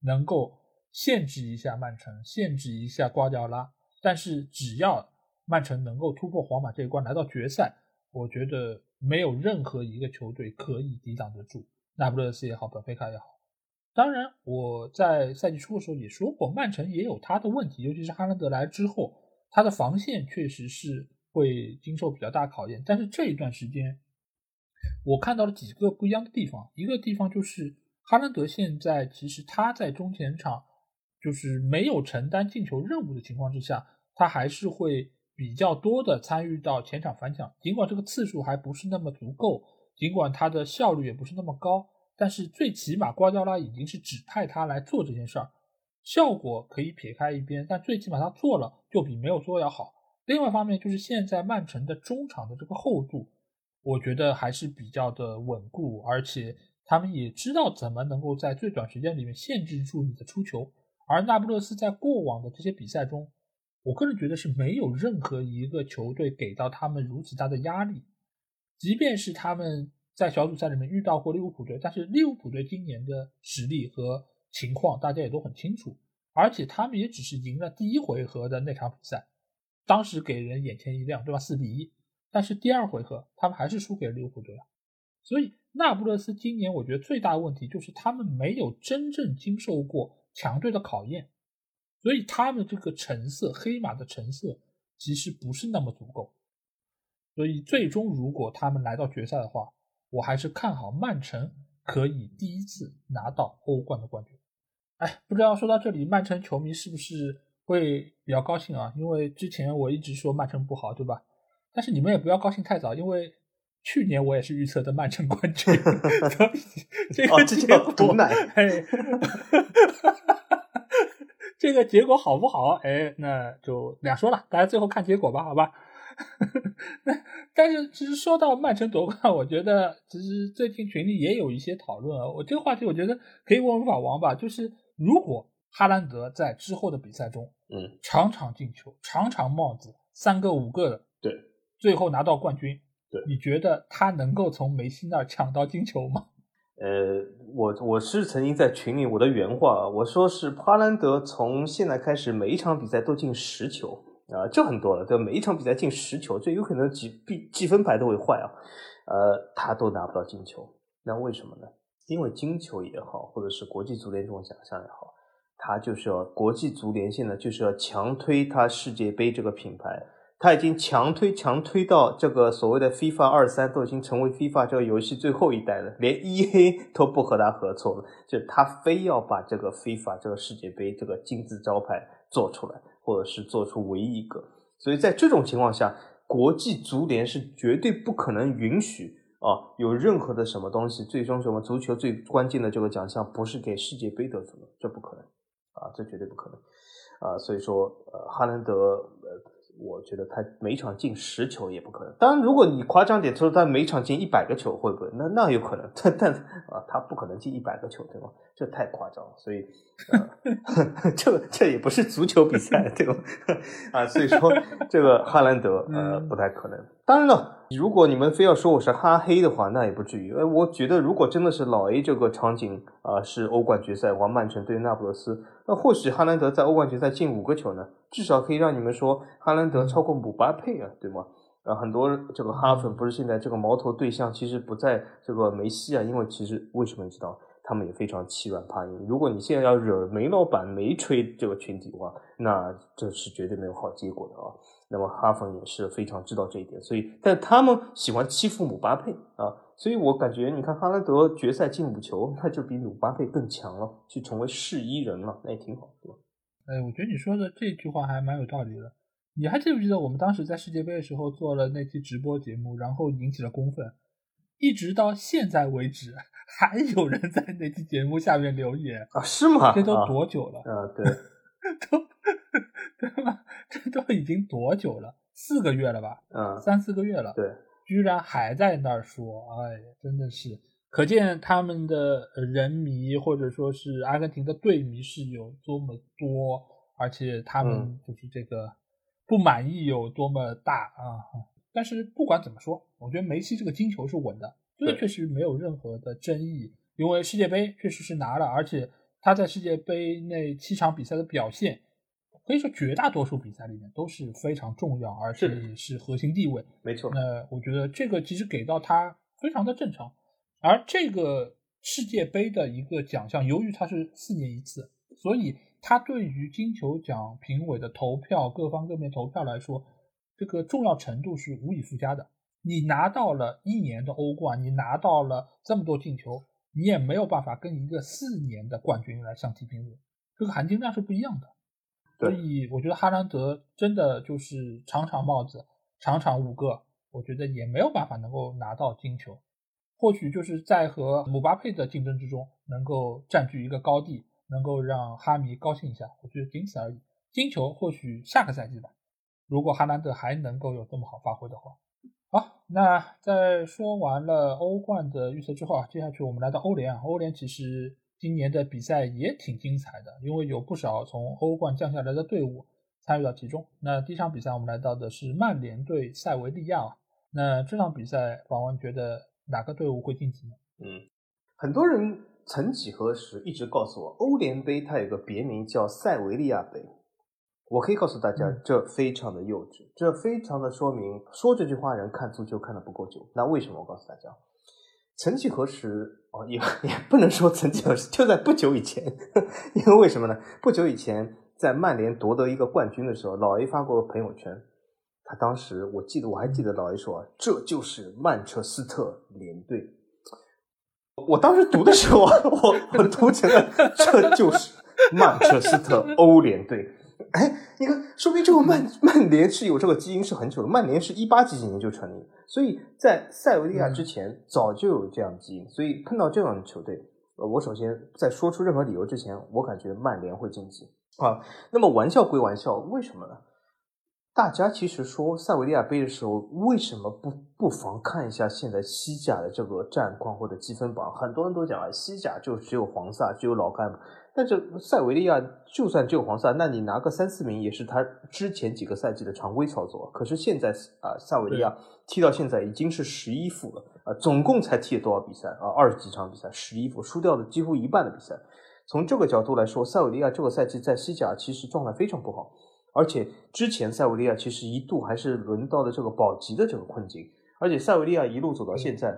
能够限制一下曼城，限制一下瓜迪奥拉。但是只要曼城能够突破皇马这一关，来到决赛，我觉得没有任何一个球队可以抵挡得住。那不勒斯也好，本菲卡也好。当然，我在赛季初的时候也说过，曼城也有他的问题，尤其是哈兰德来之后，他的防线确实是会经受比较大考验。但是这一段时间，我看到了几个不一样的地方。一个地方就是哈兰德现在其实他在中前场就是没有承担进球任务的情况之下，他还是会比较多的参与到前场反抢，尽管这个次数还不是那么足够，尽管他的效率也不是那么高。但是最起码瓜迪奥拉已经是指派他来做这件事儿，效果可以撇开一边，但最起码他做了就比没有做要好。另外一方面就是现在曼城的中场的这个厚度，我觉得还是比较的稳固，而且他们也知道怎么能够在最短时间里面限制住你的出球。而那不勒斯在过往的这些比赛中，我个人觉得是没有任何一个球队给到他们如此大的压力，即便是他们。在小组赛里面遇到过利物浦队，但是利物浦队今年的实力和情况大家也都很清楚，而且他们也只是赢了第一回合的那场比赛，当时给人眼前一亮，对吧？四比一。但是第二回合他们还是输给了利物浦队了。所以那不勒斯今年我觉得最大的问题就是他们没有真正经受过强队的考验，所以他们这个成色黑马的成色其实不是那么足够。所以最终如果他们来到决赛的话，我还是看好曼城可以第一次拿到欧冠的冠军。哎，不知道说到这里，曼城球迷是不是会比较高兴啊？因为之前我一直说曼城不好，对吧？但是你们也不要高兴太早，因为去年我也是预测的曼城冠军。这个结果，哎，这个结果好不好？哎，那就两说了，大家最后看结果吧，好吧？那但是其实说到曼城夺冠，我觉得其实最近群里也有一些讨论啊。我这个话题我觉得可以问问法王吧，就是如果哈兰德在之后的比赛中，嗯，场场进球，场场帽子，三个五个的，对，最后拿到冠军，对，你觉得他能够从梅西那儿抢到金球吗？呃，我我是曾经在群里我的原话，我说是哈兰德从现在开始每一场比赛都进十球。啊，这很多了，对每一场比赛进十球，这有可能积积积分牌都会坏啊。呃，他都拿不到金球，那为什么呢？因为金球也好，或者是国际足联这种奖项也好，他就是要国际足联现在就是要强推他世界杯这个品牌，他已经强推强推到这个所谓的 FIFA 二三都已经成为 FIFA 这个游戏最后一代了，连 EA 都不和他合作了，就他非要把这个 FIFA 这个世界杯这个金字招牌做出来。或者是做出唯一一个，所以在这种情况下，国际足联是绝对不可能允许啊有任何的什么东西，最终什么足球最关键的这个奖项不是给世界杯得主的，这不可能啊，这绝对不可能啊，所以说呃，哈兰德呃。我觉得他每场进十球也不可能。当然，如果你夸张点说他每场进一百个球，会不会？那那有可能。但但啊，他不可能进一百个球，对吗？这太夸张了。所以，这这也不是足球比赛，对吧？啊，所以说这个哈兰德呃不太可能。当然了，如果你们非要说我是哈黑的话，那也不至于。哎，我觉得如果真的是老 A 这个场景啊，是欧冠决赛，王曼城对那不勒斯。那或许哈兰德在欧冠决赛进五个球呢，至少可以让你们说哈兰德超过姆巴佩啊，对吗？啊，很多这个哈粉不是现在这个矛头对象其实不在这个梅西啊，因为其实为什么你知道？他们也非常欺软怕硬。如果你现在要惹梅老板、梅吹这个群体的话，那这是绝对没有好结果的啊。那么哈粉也是非常知道这一点，所以但他们喜欢欺负姆巴佩啊，所以我感觉你看哈兰德决赛进五球，那就比姆巴佩更强了，去成为世一人了，那也挺好，对吧？哎，我觉得你说的这句话还蛮有道理的。你还记不记得我们当时在世界杯的时候做了那期直播节目，然后引起了公愤，一直到现在为止，还有人在那期节目下面留言啊？是吗？这都多久了？啊，对，都 对吧？这都已经多久了？四个月了吧？嗯，三四个月了。对，居然还在那儿说，哎，真的是可见他们的人迷或者说是阿根廷的队迷是有多么多，而且他们就是这个。不满意有多么大啊！但是不管怎么说，我觉得梅西这个金球是稳的，这个确实没有任何的争议。因为世界杯确实是拿了，而且他在世界杯那七场比赛的表现，可以说绝大多数比赛里面都是非常重要，而且也是核心地位。没错。那我觉得这个其实给到他非常的正常。而这个世界杯的一个奖项，由于它是四年一次，所以。它对于金球奖评委的投票，各方各面投票来说，这个重要程度是无以复加的。你拿到了一年的欧冠，你拿到了这么多进球，你也没有办法跟一个四年的冠军来相提并论，这个含金量是不一样的。所以我觉得哈兰德真的就是场场帽子，场场五个，我觉得也没有办法能够拿到金球。或许就是在和姆巴佩的竞争之中，能够占据一个高地。能够让哈迷高兴一下，我觉得仅此而已。金球或许下个赛季吧，如果哈兰德还能够有这么好发挥的话。好，那在说完了欧冠的预测之后啊，接下去我们来到欧联啊。欧联其实今年的比赛也挺精彩的，因为有不少从欧冠降下来的队伍参与到其中。那第一场比赛我们来到的是曼联对塞维利亚啊。那这场比赛，访问觉得哪个队伍会晋级呢？嗯，很多人。曾几何时，一直告诉我，欧联杯它有个别名叫塞维利亚杯。我可以告诉大家，这非常的幼稚，这非常的说明说这句话人看足球看的不够久。那为什么？我告诉大家，曾几何时，哦，也也不能说曾几何时，就在不久以前。因为为什么呢？不久以前，在曼联夺得一个冠军的时候，老 A 发过个朋友圈，他当时我记得我还记得老 A 说，这就是曼彻斯特联队。我当时读的时候啊，我我读成了这就是曼彻斯特欧联队。哎，你看，说明这个曼曼联是有这个基因是很久的。曼联是一八几几年就成立，所以在塞维利亚之前早就有这样的基因。所以碰到这样的球队，呃，我首先在说出任何理由之前，我感觉曼联会晋级啊。那么玩笑归玩笑，为什么呢？大家其实说塞维利亚杯的时候，为什么不不妨看一下现在西甲的这个战况或者积分榜？很多人都讲啊，西甲就只有黄萨，只有老干部。但是塞维利亚就算只有黄萨，那你拿个三四名也是他之前几个赛季的常规操作。可是现在啊，塞维利亚踢到现在已经是十一负了啊，总共才踢了多少比赛啊？二十几场比赛，十一负，输掉了几乎一半的比赛。从这个角度来说，塞维利亚这个赛季在西甲其实状态非常不好。而且之前塞维利亚其实一度还是轮到了这个保级的这个困境，而且塞维利亚一路走到现在，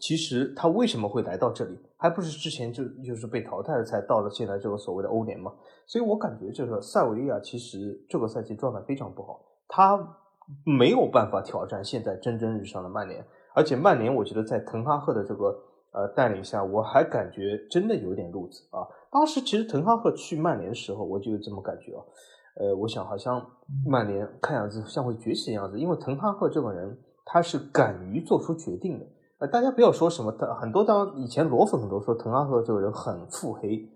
其实他为什么会来到这里，还不是之前就就是被淘汰了才到了现在这个所谓的欧联嘛？所以我感觉这个塞维利亚其实这个赛季状态非常不好，他没有办法挑战现在蒸蒸日上的曼联，而且曼联我觉得在滕哈赫的这个呃带领下，我还感觉真的有点路子啊。当时其实滕哈赫去曼联的时候，我就有这么感觉啊。呃，我想好像曼联看样子像会崛起的样子，因为滕哈赫这个人他是敢于做出决定的。呃，大家不要说什么，他很多当以前罗粉很多说滕哈赫这个人很腹黑，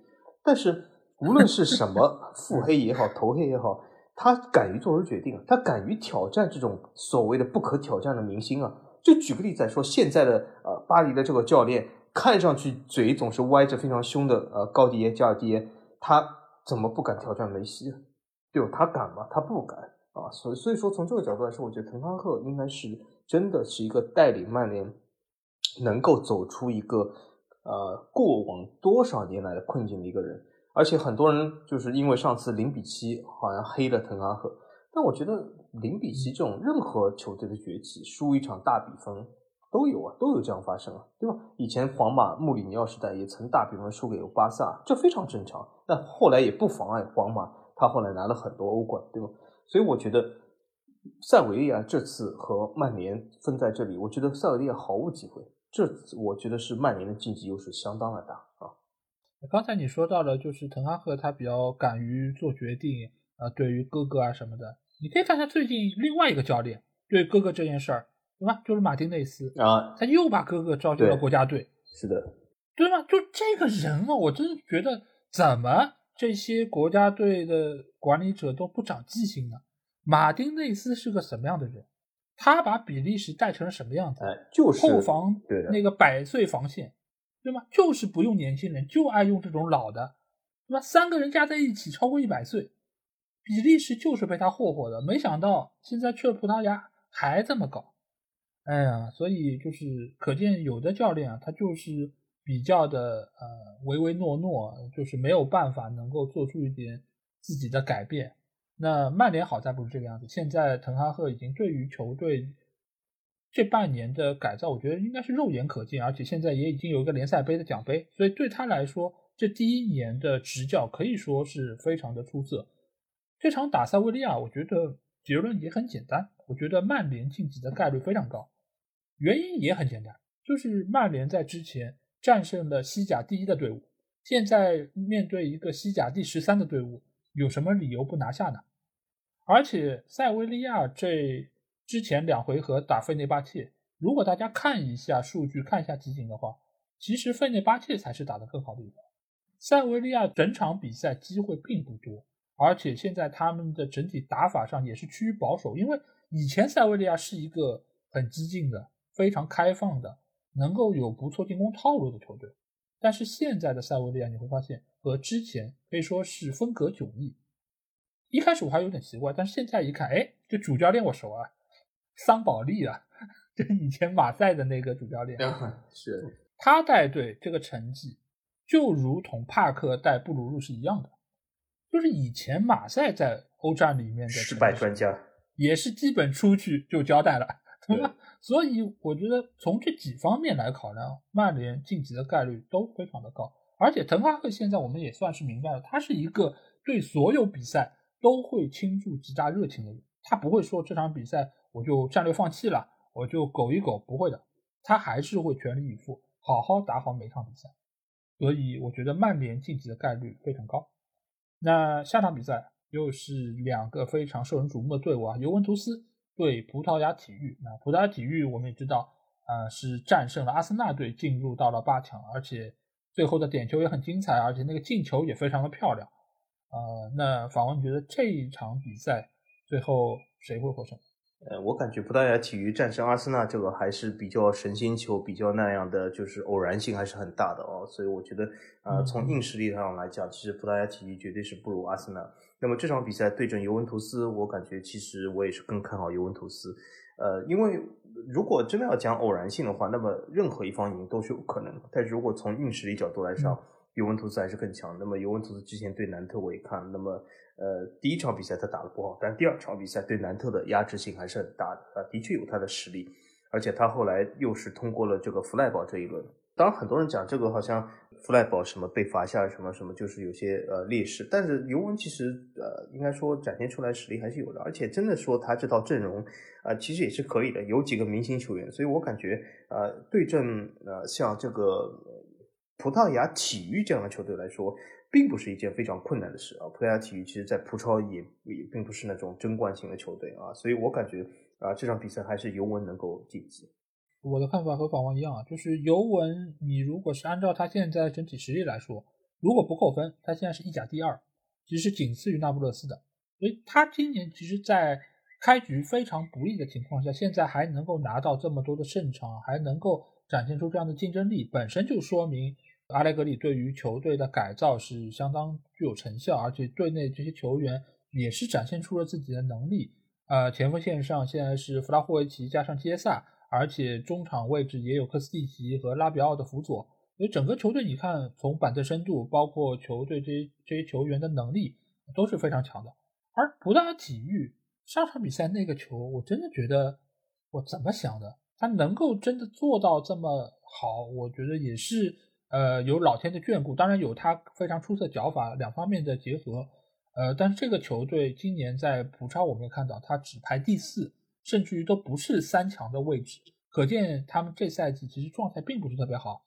但是无论是什么 腹黑也好，头黑也好，他敢于做出决定，他敢于挑战这种所谓的不可挑战的明星啊。就举个例子来说，现在的呃巴黎的这个教练，看上去嘴总是歪着非常凶的呃高迪耶加尔迪耶，他怎么不敢挑战梅西？对吧？他敢吗？他不敢啊！所以，所以说从这个角度来说，我觉得滕哈赫应该是真的是一个带领曼联能够走出一个呃过往多少年来的困境的一个人。而且很多人就是因为上次零比七好像黑了滕哈赫，但我觉得零比七这种任何球队的崛起，输一场大比分都有啊，都有这样发生啊，对吧？以前皇马穆里尼奥时代也曾大比分输给巴萨，这非常正常。但后来也不妨碍皇马，他后来拿了很多欧冠，对吗？所以我觉得塞维利亚这次和曼联分在这里，我觉得塞维利亚毫无机会。这我觉得是曼联的竞技优势相当的大啊。刚才你说到了，就是滕哈赫他比较敢于做决定啊，对于哥哥啊什么的，你可以看他最近另外一个教练对哥哥这件事儿。对吧？就是马丁内斯啊，他又把哥哥招进了国家队。是的，对吗？就这个人啊，我真的觉得，怎么这些国家队的管理者都不长记性呢？马丁内斯是个什么样的人？他把比利时带成了什么样子？哎，就是后防那个百岁防线，对吗？就是不用年轻人，就爱用这种老的，对吧？三个人加在一起超过一百岁，比利时就是被他霍霍的。没想到现在去了葡萄牙还这么搞。哎呀，所以就是可见有的教练啊，他就是比较的呃唯唯诺诺，就是没有办法能够做出一点自己的改变。那曼联好在不是这个样子，现在滕哈赫已经对于球队这半年的改造，我觉得应该是肉眼可见，而且现在也已经有一个联赛杯的奖杯，所以对他来说，这第一年的执教可以说是非常的出色。这场打塞维利亚，我觉得结论也很简单，我觉得曼联晋级的概率非常高。原因也很简单，就是曼联在之前战胜了西甲第一的队伍，现在面对一个西甲第十三的队伍，有什么理由不拿下呢？而且塞维利亚这之前两回合打费内巴切，如果大家看一下数据，看一下集锦的话，其实费内巴切才是打得更好的一方。塞维利亚整场比赛机会并不多，而且现在他们的整体打法上也是趋于保守，因为以前塞维利亚是一个很激进的。非常开放的，能够有不错进攻套路的球队，但是现在的塞维利亚你会发现和之前可以说是风格迥异。一开始我还有点奇怪，但是现在一看，哎，这主教练我熟啊，桑保利啊，就以前马赛的那个主教练，是他带队这个成绩就如同帕克带布鲁路是一样的，就是以前马赛在欧战里面的失败专家，也是基本出去就交代了，对吧？所以我觉得从这几方面来考量，曼联晋级的概率都非常的高。而且滕哈赫现在我们也算是明白了，他是一个对所有比赛都会倾注极大热情的人。他不会说这场比赛我就战略放弃了，我就苟一苟，不会的，他还是会全力以赴，好好打好每场比赛。所以我觉得曼联晋级的概率非常高。那下场比赛又是两个非常受人瞩目的队伍啊，尤文图斯。对葡萄牙体育，那葡萄牙体育我们也知道，呃，是战胜了阿森纳队，进入到了八强，而且最后的点球也很精彩，而且那个进球也非常的漂亮。呃，那访问觉得这一场比赛最后谁会获胜？呃，我感觉葡萄牙体育战胜阿森纳这个还是比较神仙球，比较那样的，就是偶然性还是很大的哦。所以我觉得，呃，从硬实力上来讲，其实葡萄牙体育绝对是不如阿森纳。那么这场比赛对阵尤文图斯，我感觉其实我也是更看好尤文图斯。呃，因为如果真的要讲偶然性的话，那么任何一方赢都是有可能的。但是如果从硬实力角度来上，尤文图斯还是更强。那么尤文图斯之前对南特我也看，那么。呃，第一场比赛他打得不好，但第二场比赛对南特的压制性还是很大的啊，的确有他的实力，而且他后来又是通过了这个弗赖堡这一轮。当然，很多人讲这个好像弗赖堡什么被罚下什么什么，就是有些呃劣势。但是尤文其实呃应该说展现出来实力还是有的，而且真的说他这套阵容啊其实也是可以的，有几个明星球员，所以我感觉呃对阵呃像这个葡萄牙体育这样的球队来说。并不是一件非常困难的事啊！葡萄牙体育其实，在葡超也也并不是那种争冠型的球队啊，所以我感觉啊，这场比赛还是尤文能够晋级。我的看法和法王一样啊，就是尤文，你如果是按照他现在整体实力来说，如果不扣分，他现在是意甲第二，其实仅次于那不勒斯的。所以他今年其实，在开局非常不利的情况下，现在还能够拿到这么多的胜场，还能够展现出这样的竞争力，本身就说明。阿莱格里对于球队的改造是相当具有成效，而且队内这些球员也是展现出了自己的能力。呃，前锋线上现在是弗拉霍维奇加上基萨，而且中场位置也有科斯蒂奇和拉比奥的辅佐，所以整个球队你看，从板凳深度，包括球队这些这些球员的能力都是非常强的。而葡萄牙体育上场比赛那个球，我真的觉得我怎么想的？他能够真的做到这么好，我觉得也是呃有老天的眷顾，当然有他非常出色脚法两方面的结合。呃，但是这个球队今年在葡超我们也看到，他只排第四，甚至于都不是三强的位置，可见他们这赛季其实状态并不是特别好。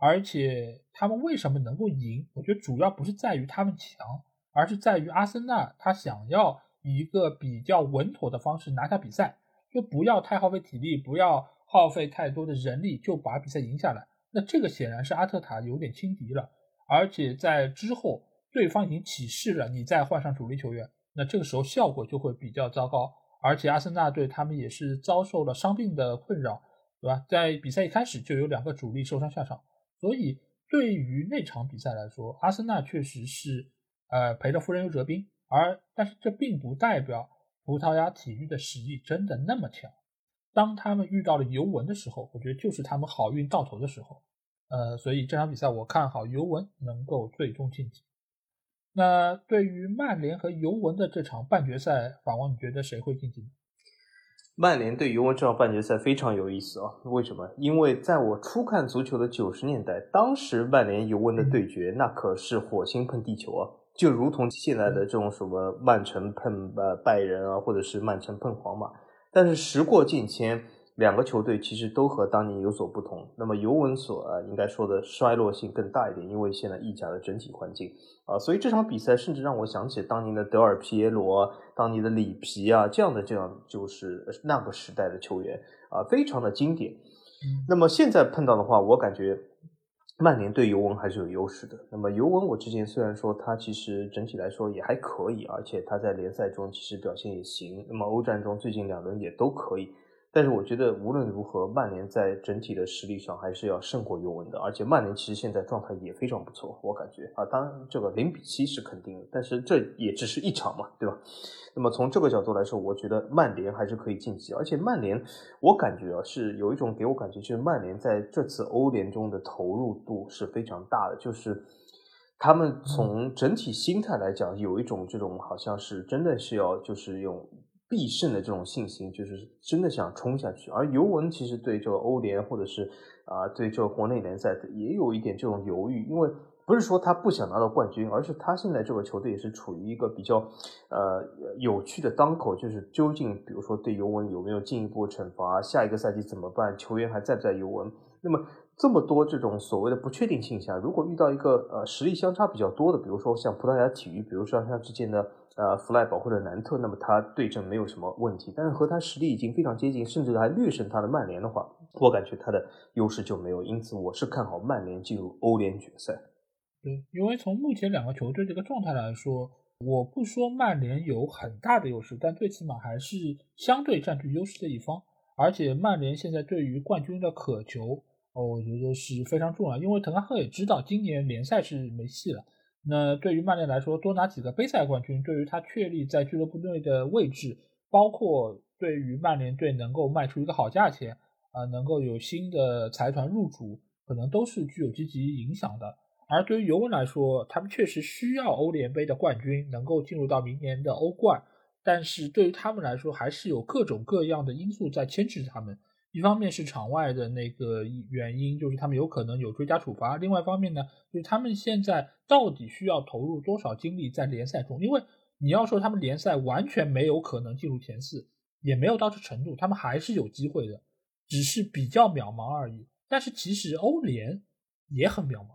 而且他们为什么能够赢？我觉得主要不是在于他们强，而是在于阿森纳他想要以一个比较稳妥的方式拿下比赛，就不要太耗费体力，不要耗费太多的人力，就把比赛赢下来。那这个显然是阿特塔有点轻敌了，而且在之后对方已经起势了，你再换上主力球员，那这个时候效果就会比较糟糕。而且阿森纳队他们也是遭受了伤病的困扰，对吧？在比赛一开始就有两个主力受伤下场。所以，对于那场比赛来说，阿森纳确实是呃赔了夫人又折兵，而但是这并不代表葡萄牙体育的实力真的那么强。当他们遇到了尤文的时候，我觉得就是他们好运到头的时候。呃，所以这场比赛我看好尤文能够最终晋级。那对于曼联和尤文的这场半决赛，法王你觉得谁会晋级？曼联对尤文这场半决赛非常有意思啊！为什么？因为在我初看足球的九十年代，当时曼联尤文的对决那可是火星碰地球啊，就如同现在的这种什么曼城碰呃拜仁啊，或者是曼城碰皇马。但是时过境迁。两个球队其实都和当年有所不同。那么尤文所呃应该说的衰落性更大一点，因为现在意甲的整体环境啊，所以这场比赛甚至让我想起当年的德尔皮耶罗、当年的里皮啊这样的这样就是那个时代的球员啊，非常的经典。那么现在碰到的话，我感觉曼联对尤文还是有优势的。那么尤文我之前虽然说他其实整体来说也还可以，而且他在联赛中其实表现也行。那么欧战中最近两轮也都可以。但是我觉得无论如何，曼联在整体的实力上还是要胜过尤文的。而且曼联其实现在状态也非常不错，我感觉啊，当然这个零比七是肯定的，但是这也只是一场嘛，对吧？那么从这个角度来说，我觉得曼联还是可以晋级。而且曼联，我感觉啊，是有一种给我感觉，就是曼联在这次欧联中的投入度是非常大的，就是他们从整体心态来讲，有一种这种好像是真的是要就是用。必胜的这种信心，就是真的想冲下去。而尤文其实对这个欧联或者是啊对这个国内联赛也有一点这种犹豫，因为不是说他不想拿到冠军，而是他现在这个球队也是处于一个比较呃有趣的当口，就是究竟比如说对尤文有没有进一步惩罚，下一个赛季怎么办，球员还在不在尤文？那么这么多这种所谓的不确定性下，如果遇到一个呃实力相差比较多的，比如说像葡萄牙体育，比如说像之前的。呃，弗赖堡或者南特，那么他对阵没有什么问题。但是和他实力已经非常接近，甚至还略胜他的曼联的话，我感觉他的优势就没有。因此，我是看好曼联进入欧联决赛。对，因为从目前两个球队这个状态来说，我不说曼联有很大的优势，但最起码还是相对占据优势的一方。而且曼联现在对于冠军的渴求，哦，我觉得是非常重要。因为滕哈赫也知道今年联赛是没戏了。那对于曼联来说，多拿几个杯赛冠军，对于他确立在俱乐部内的位置，包括对于曼联队能够卖出一个好价钱，啊，能够有新的财团入主，可能都是具有积极影响的。而对于尤文来说，他们确实需要欧联杯的冠军，能够进入到明年的欧冠，但是对于他们来说，还是有各种各样的因素在牵制他们。一方面是场外的那个原因，就是他们有可能有追加处罚；另外一方面呢，就是他们现在到底需要投入多少精力在联赛中？因为你要说他们联赛完全没有可能进入前四，也没有到这程度，他们还是有机会的，只是比较渺茫而已。但是其实欧联也很渺茫，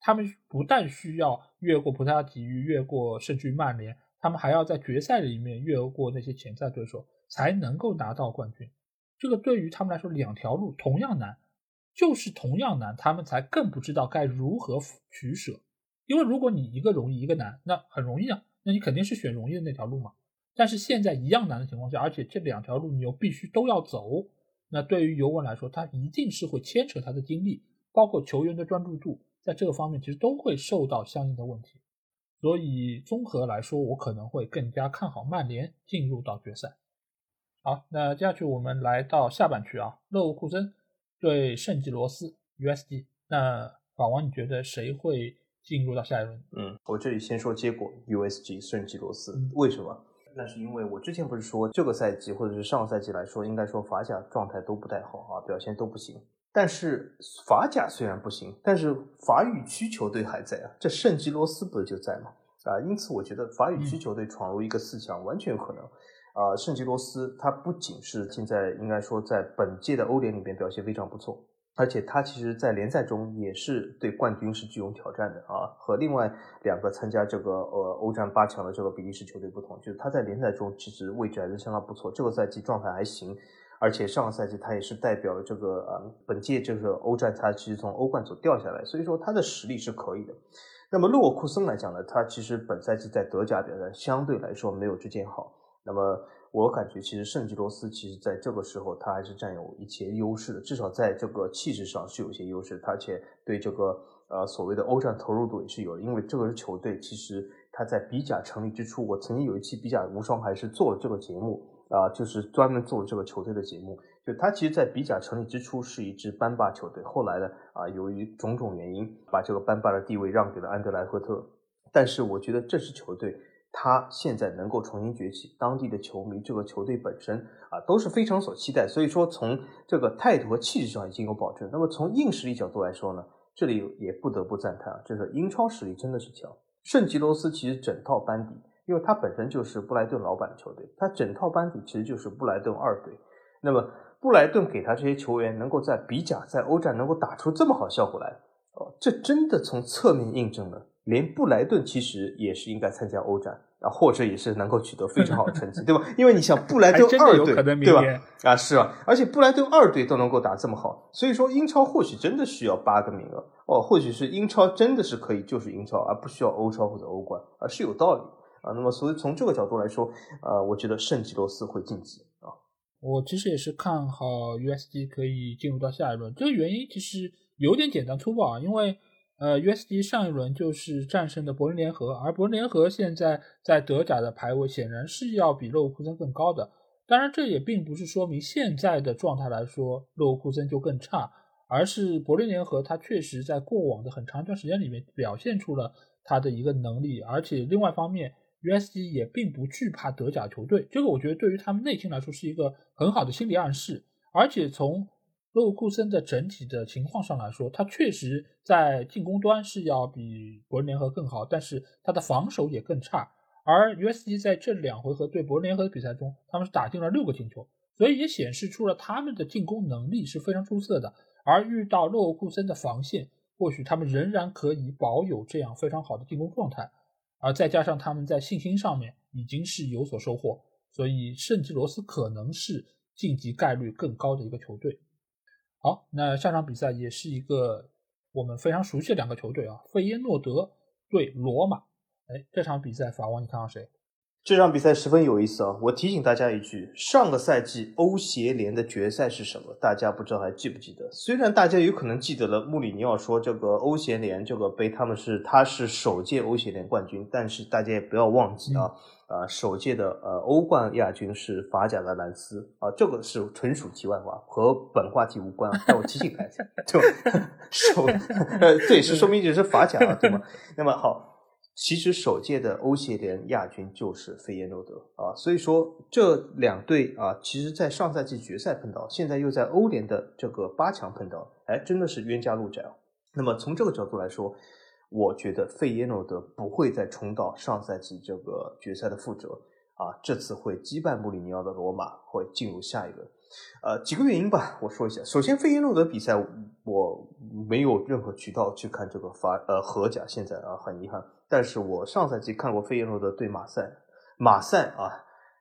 他们不但需要越过葡萄牙体育，越过甚至于曼联，他们还要在决赛里面越过那些潜在对手，才能够拿到冠军。这个对于他们来说，两条路同样难，就是同样难，他们才更不知道该如何取舍。因为如果你一个容易一个难，那很容易啊，那你肯定是选容易的那条路嘛。但是现在一样难的情况下，而且这两条路你又必须都要走，那对于尤文来说，他一定是会牵扯他的精力，包括球员的专注度，在这个方面其实都会受到相应的问题。所以综合来说，我可能会更加看好曼联进入到决赛。好，那接下去我们来到下半区啊，勒沃库森对圣吉罗斯 USD。那法王，你觉得谁会进入到下一轮？嗯，我这里先说结果，USG 圣吉罗斯。为什么？那是因为我之前不是说这个赛季或者是上个赛季来说，应该说法甲状态都不太好啊，表现都不行。但是法甲虽然不行，但是法语区球队还在啊，这圣吉罗斯不是就在吗？啊，因此我觉得法语区球队闯入一个四强完全有可能。啊，圣吉罗斯他不仅是现在应该说在本届的欧联里面表现非常不错。而且他其实，在联赛中也是对冠军是具有挑战的啊。和另外两个参加这个呃欧战八强的这个比利时球队不同，就是他在联赛中其实位置还是相当不错。这个赛季状态还行，而且上个赛季他也是代表了这个呃本届这个欧战，他其实从欧冠组掉下来，所以说他的实力是可以的。那么洛库森来讲呢，他其实本赛季在德甲表现相对来说没有之前好。那么我感觉，其实圣吉罗斯其实在这个时候，他还是占有一些优势的，至少在这个气势上是有些优势，而且对这个呃所谓的欧战投入度也是有的。因为这个球队其实他在比甲成立之初，我曾经有一期比甲无双还是做了这个节目啊，就是专门做这个球队的节目。就他其实，在比甲成立之初是一支班霸球队，后来呢啊，由于种种原因，把这个班霸的地位让给了安德莱赫特。但是我觉得这支球队。他现在能够重新崛起，当地的球迷、这个球队本身啊都是非常所期待，所以说从这个态度和气质上已经有保证。那么从硬实力角度来说呢，这里也不得不赞叹啊，就是英超实力真的是强。圣吉罗斯其实整套班底，因为他本身就是布莱顿老板的球队，他整套班底其实就是布莱顿二队。那么布莱顿给他这些球员能够在比甲、在欧战能够打出这么好效果来，哦，这真的从侧面印证了，连布莱顿其实也是应该参加欧战。啊，或者也是能够取得非常好的成绩，对吧？因为你想布莱顿二队，对吧？啊，是啊，而且布莱顿二队都能够打这么好，所以说英超或许真的需要八个名额哦，或许是英超真的是可以就是英超，而不需要欧超或者欧冠啊，是有道理啊。那么，所以从这个角度来说，呃，我觉得圣吉罗斯会晋级啊。我其实也是看好 USG 可以进入到下一轮，这个原因其实有点简单粗暴啊，因为。呃，USD 上一轮就是战胜的柏林联合，而柏林联合现在在德甲的排位显然是要比勒沃库森更高的。当然，这也并不是说明现在的状态来说勒沃库森就更差，而是柏林联合它确实在过往的很长一段时间里面表现出了他的一个能力，而且另外一方面，USD 也并不惧怕德甲球队，这个我觉得对于他们内心来说是一个很好的心理暗示，而且从。勒沃库森的整体的情况上来说，他确实在进攻端是要比柏林联合更好，但是他的防守也更差。而 USG 在这两回合对柏林联合的比赛中，他们是打进了六个进球，所以也显示出了他们的进攻能力是非常出色的。而遇到勒沃库森的防线，或许他们仍然可以保有这样非常好的进攻状态。而再加上他们在信心上面已经是有所收获，所以圣吉罗斯可能是晋级概率更高的一个球队。好，那下场比赛也是一个我们非常熟悉的两个球队啊，费耶诺德对罗马。哎，这场比赛法王你看到谁？这场比赛十分有意思啊！我提醒大家一句，上个赛季欧协联的决赛是什么？大家不知道还记不记得？虽然大家有可能记得了，穆里尼奥说这个欧协联这个杯他们是他是首届欧协联冠军，但是大家也不要忘记啊。啊，首届的呃欧冠亚军是法甲的兰斯啊，这个是纯属题外话，和本话题无关啊。但我提醒大家，就 首 呃对，是说明这是法甲啊，对吗？那么好，其实首届的欧协联亚军就是费耶诺德啊，所以说这两队啊，其实在上赛季决赛碰到，现在又在欧联的这个八强碰到，哎，真的是冤家路窄啊。那么从这个角度来说。我觉得费耶诺德不会再重蹈上赛季这个决赛的覆辙啊，这次会击败穆里尼奥的罗马会进入下一轮。呃，几个原因吧，我说一下。首先，费耶诺德比赛我没有任何渠道去看这个法呃荷甲，现在啊很遗憾。但是我上赛季看过费耶诺德对马赛，马赛啊，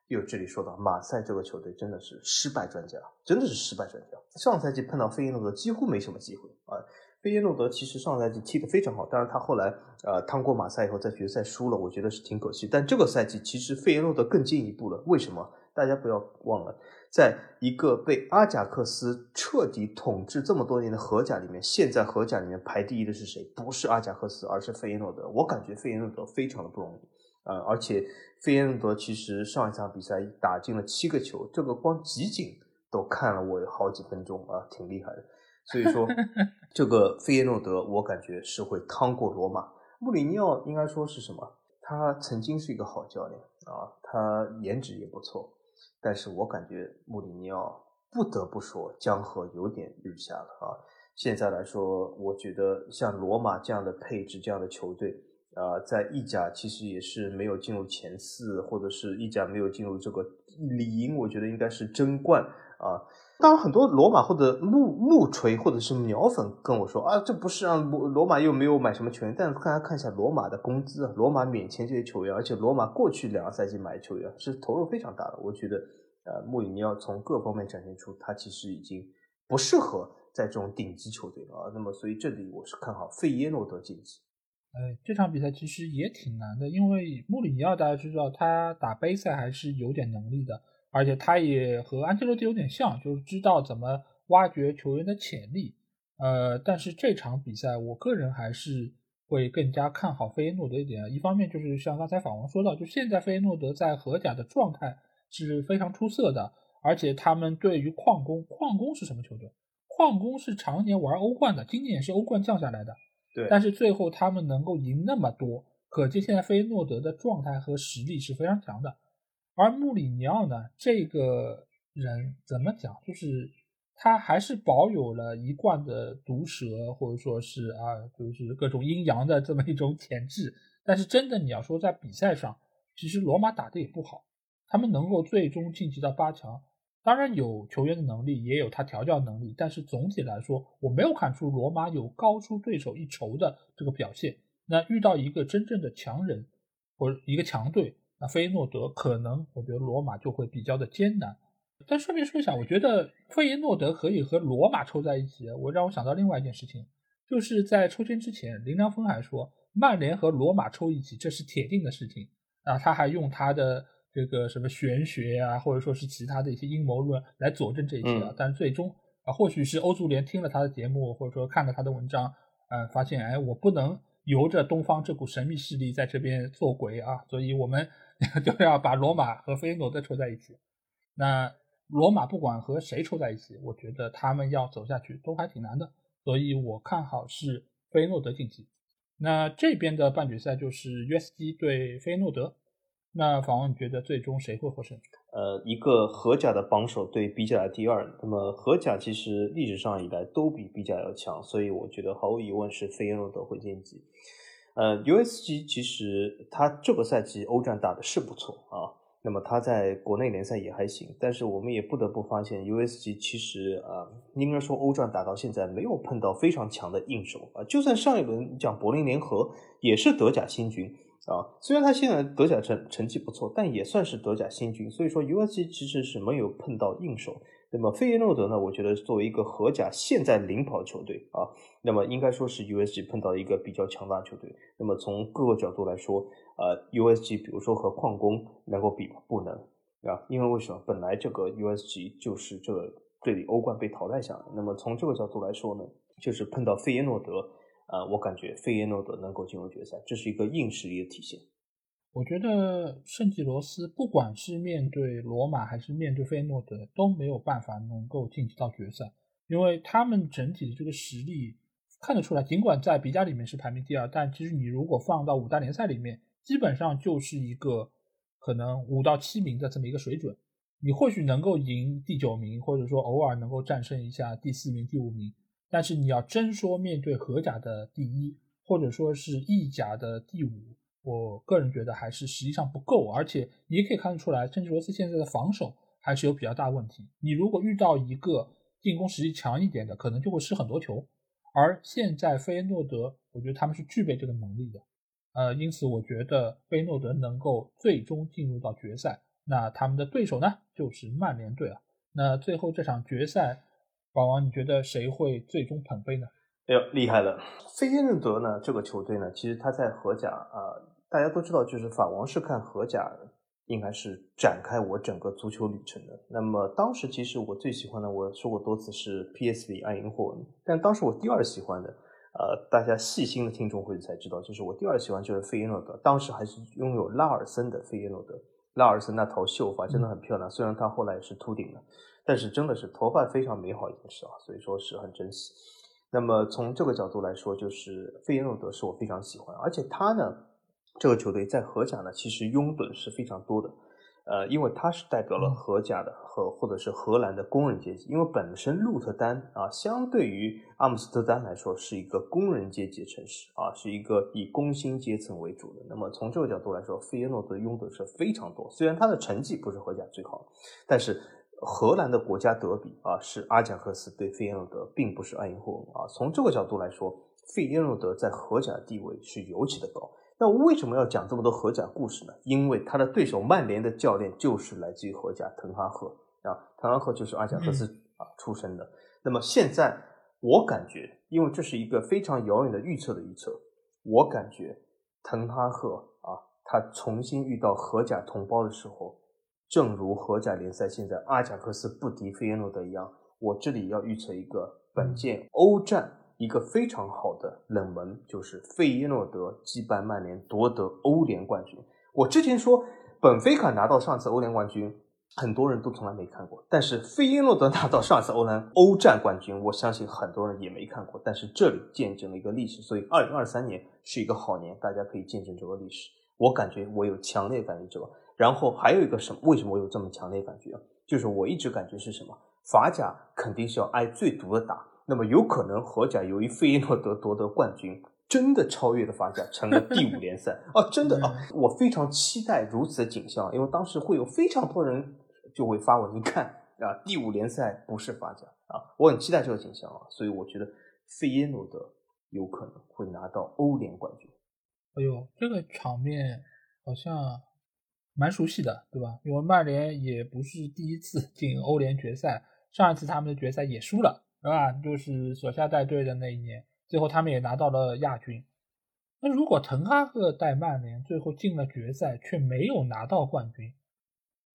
又这里说到马赛这个球队真的是失败专家，真的是失败专家。上赛季碰到费耶诺德几乎没什么机会啊。费耶诺德其实上赛季踢得非常好，但是他后来呃趟过马赛以后在决赛输了，我觉得是挺可惜。但这个赛季其实费耶诺德更进一步了，为什么？大家不要忘了，在一个被阿贾克斯彻底统治这么多年的荷甲里面，现在荷甲里面排第一的是谁？不是阿贾克斯，而是费耶诺德。我感觉费耶诺德非常的不容易，呃，而且费耶诺德其实上一场比赛打进了七个球，这个光集锦都看了我好几分钟啊，挺厉害的。所以说，这个费耶诺德我感觉是会趟过罗马。穆里尼奥应该说是什么？他曾经是一个好教练啊，他颜值也不错，但是我感觉穆里尼奥不得不说江河有点日下了啊。现在来说，我觉得像罗马这样的配置、这样的球队，啊，在意甲其实也是没有进入前四，或者是意甲没有进入这个理应，我觉得应该是争冠啊。当然，很多罗马或者木木锤或者是鸟粉跟我说啊，这不是啊，罗罗马又没有买什么球员。但是大家看一下罗马的工资，罗马免签这些球员，而且罗马过去两个赛季买球员是投入非常大的。我觉得，呃，穆里尼奥从各方面展现出他其实已经不适合。在这种顶级球队啊，那么所以这里我是看好费耶诺德晋级。哎，这场比赛其实也挺难的，因为穆里尼奥大家知道他打杯赛还是有点能力的，而且他也和安切洛蒂有点像，就是知道怎么挖掘球员的潜力。呃，但是这场比赛我个人还是会更加看好费耶诺德一点。一方面就是像刚才法王说到，就现在费耶诺德在荷甲的状态是非常出色的，而且他们对于矿工，矿工是什么球队？矿工是常年玩欧冠的，今年也是欧冠降下来的。对，但是最后他们能够赢那么多，可见现在费耶诺德的状态和实力是非常强的。而穆里尼奥呢，这个人怎么讲，就是他还是保有了一贯的毒舌，或者说是啊，就是各种阴阳的这么一种潜质。但是真的你要说在比赛上，其实罗马打的也不好，他们能够最终晋级到八强。当然有球员的能力，也有他调教能力，但是总体来说，我没有看出罗马有高出对手一筹的这个表现。那遇到一个真正的强人或者一个强队，那费耶诺德可能我觉得罗马就会比较的艰难。但顺便说一下，我觉得费耶诺德可以和罗马抽在一起，我让我想到另外一件事情，就是在抽签之前，林良锋还说曼联和罗马抽一起，这是铁定的事情啊，他还用他的。这个什么玄学啊，或者说是其他的一些阴谋论来佐证这一切啊，但是最终啊，或许是欧足联听了他的节目，或者说看了他的文章，呃，发现哎，我不能由着东方这股神秘势力在这边做鬼啊，所以我们 就要把罗马和费耶诺德抽在一起。那罗马不管和谁抽在一起，我觉得他们要走下去都还挺难的，所以我看好是费耶诺德晋级。那这边的半决赛就是 USG 对费耶诺德。那访问，觉得最终谁会获胜？呃，一个荷甲的榜首对比甲的第二，那么荷甲其实历史上以来都比比甲要强，所以我觉得毫无疑问是费耶诺德会晋级。呃，USG 其实他这个赛季欧战打的是不错啊，那么他在国内联赛也还行，但是我们也不得不发现，USG 其实啊，应该说欧战打到现在没有碰到非常强的硬手啊，就算上一轮讲柏林联合也是德甲新军。啊，虽然他现在德甲成成绩不错，但也算是德甲新军，所以说 USG 其实是没有碰到硬手。那么费耶诺德呢？我觉得作为一个荷甲现在领跑球队啊，那么应该说是 USG 碰到一个比较强大的球队。那么从各个角度来说，呃，USG 比如说和矿工能够比吗？不能啊，因为为什么？本来这个 USG 就是这个队里欧冠被淘汰下来。那么从这个角度来说呢，就是碰到费耶诺德。呃，我感觉费耶诺德能够进入决赛，这是一个硬实力的体现。我觉得圣吉罗斯不管是面对罗马还是面对费诺德都没有办法能够晋级到决赛，因为他们整体的这个实力看得出来，尽管在比甲里面是排名第二，但其实你如果放到五大联赛里面，基本上就是一个可能五到七名的这么一个水准。你或许能够赢第九名，或者说偶尔能够战胜一下第四名、第五名。但是你要真说面对荷甲的第一，或者说是意甲的第五，我个人觉得还是实际上不够。而且你也可以看得出来，圣吉罗斯现在的防守还是有比较大问题。你如果遇到一个进攻实力强一点的，可能就会失很多球。而现在费耶诺德，我觉得他们是具备这个能力的。呃，因此我觉得费耶诺德能够最终进入到决赛。那他们的对手呢，就是曼联队啊。那最后这场决赛。宝王，你觉得谁会最终捧杯呢？哎呦，厉害了！费耶诺德呢？这个球队呢，其实他在荷甲啊，大家都知道，就是法王是看荷甲，应该是展开我整个足球旅程的。那么当时其实我最喜欢的，我说过多次是 PSV 爱因霍恩，但当时我第二喜欢的，呃，大家细心的听众会才知道，就是我第二喜欢就是费耶诺德，当时还是拥有拉尔森的费耶诺德，拉尔森那头秀发真的很漂亮，虽然他后来是秃顶了。但是真的是头发非常美好一件事啊，所以说是很珍惜。那么从这个角度来说，就是费耶诺德是我非常喜欢，而且他呢，这个球队在荷甲呢，其实拥趸是非常多的。呃，因为他是代表了荷甲的和或者是荷兰的工人阶级，因为本身鹿特丹啊，相对于阿姆斯特丹来说是一个工人阶级城市啊，是一个以工薪阶层为主的。那么从这个角度来说，费耶诺德拥趸是非常多。虽然他的成绩不是荷甲最好，但是荷兰的国家德比啊，是阿贾克斯对费耶诺德，并不是爱因霍恩啊。从这个角度来说，费耶诺德在荷甲的地位是尤其的高。那为什么要讲这么多荷甲故事呢？因为他的对手曼联的教练就是来自于荷甲滕哈赫啊，滕哈赫就是阿贾克斯啊出身的。那么现在我感觉，因为这是一个非常遥远的预测的预测，我感觉滕哈赫啊，他重新遇到荷甲同胞的时候，正如荷甲联赛现在阿贾克斯不敌费耶诺德一样，我这里要预测一个本届欧战。一个非常好的冷门就是费耶诺德击败曼联夺得欧联冠军。我之前说本菲卡拿到上次欧联冠军，很多人都从来没看过。但是费耶诺德拿到上次欧联欧战冠军，我相信很多人也没看过。但是这里见证了一个历史，所以二零二三年是一个好年，大家可以见证这个历史。我感觉我有强烈感觉这个。然后还有一个什么？为什么我有这么强烈感觉啊？就是我一直感觉是什么？法甲肯定是要挨最毒的打。那么有可能荷甲由于费耶诺德夺得冠军，真的超越了法甲，成了第五联赛啊，真的啊，我非常期待如此的景象，因为当时会有非常多人就会发文，你看啊，第五联赛不是法甲啊，我很期待这个景象啊，所以我觉得费耶诺德有可能会拿到欧联冠军。哎呦，这个场面好像蛮熟悉的，对吧？因为曼联也不是第一次进欧联决赛，上一次他们的决赛也输了。是吧？就是索夏带队的那一年，最后他们也拿到了亚军。那如果滕哈赫带曼联最后进了决赛，却没有拿到冠军，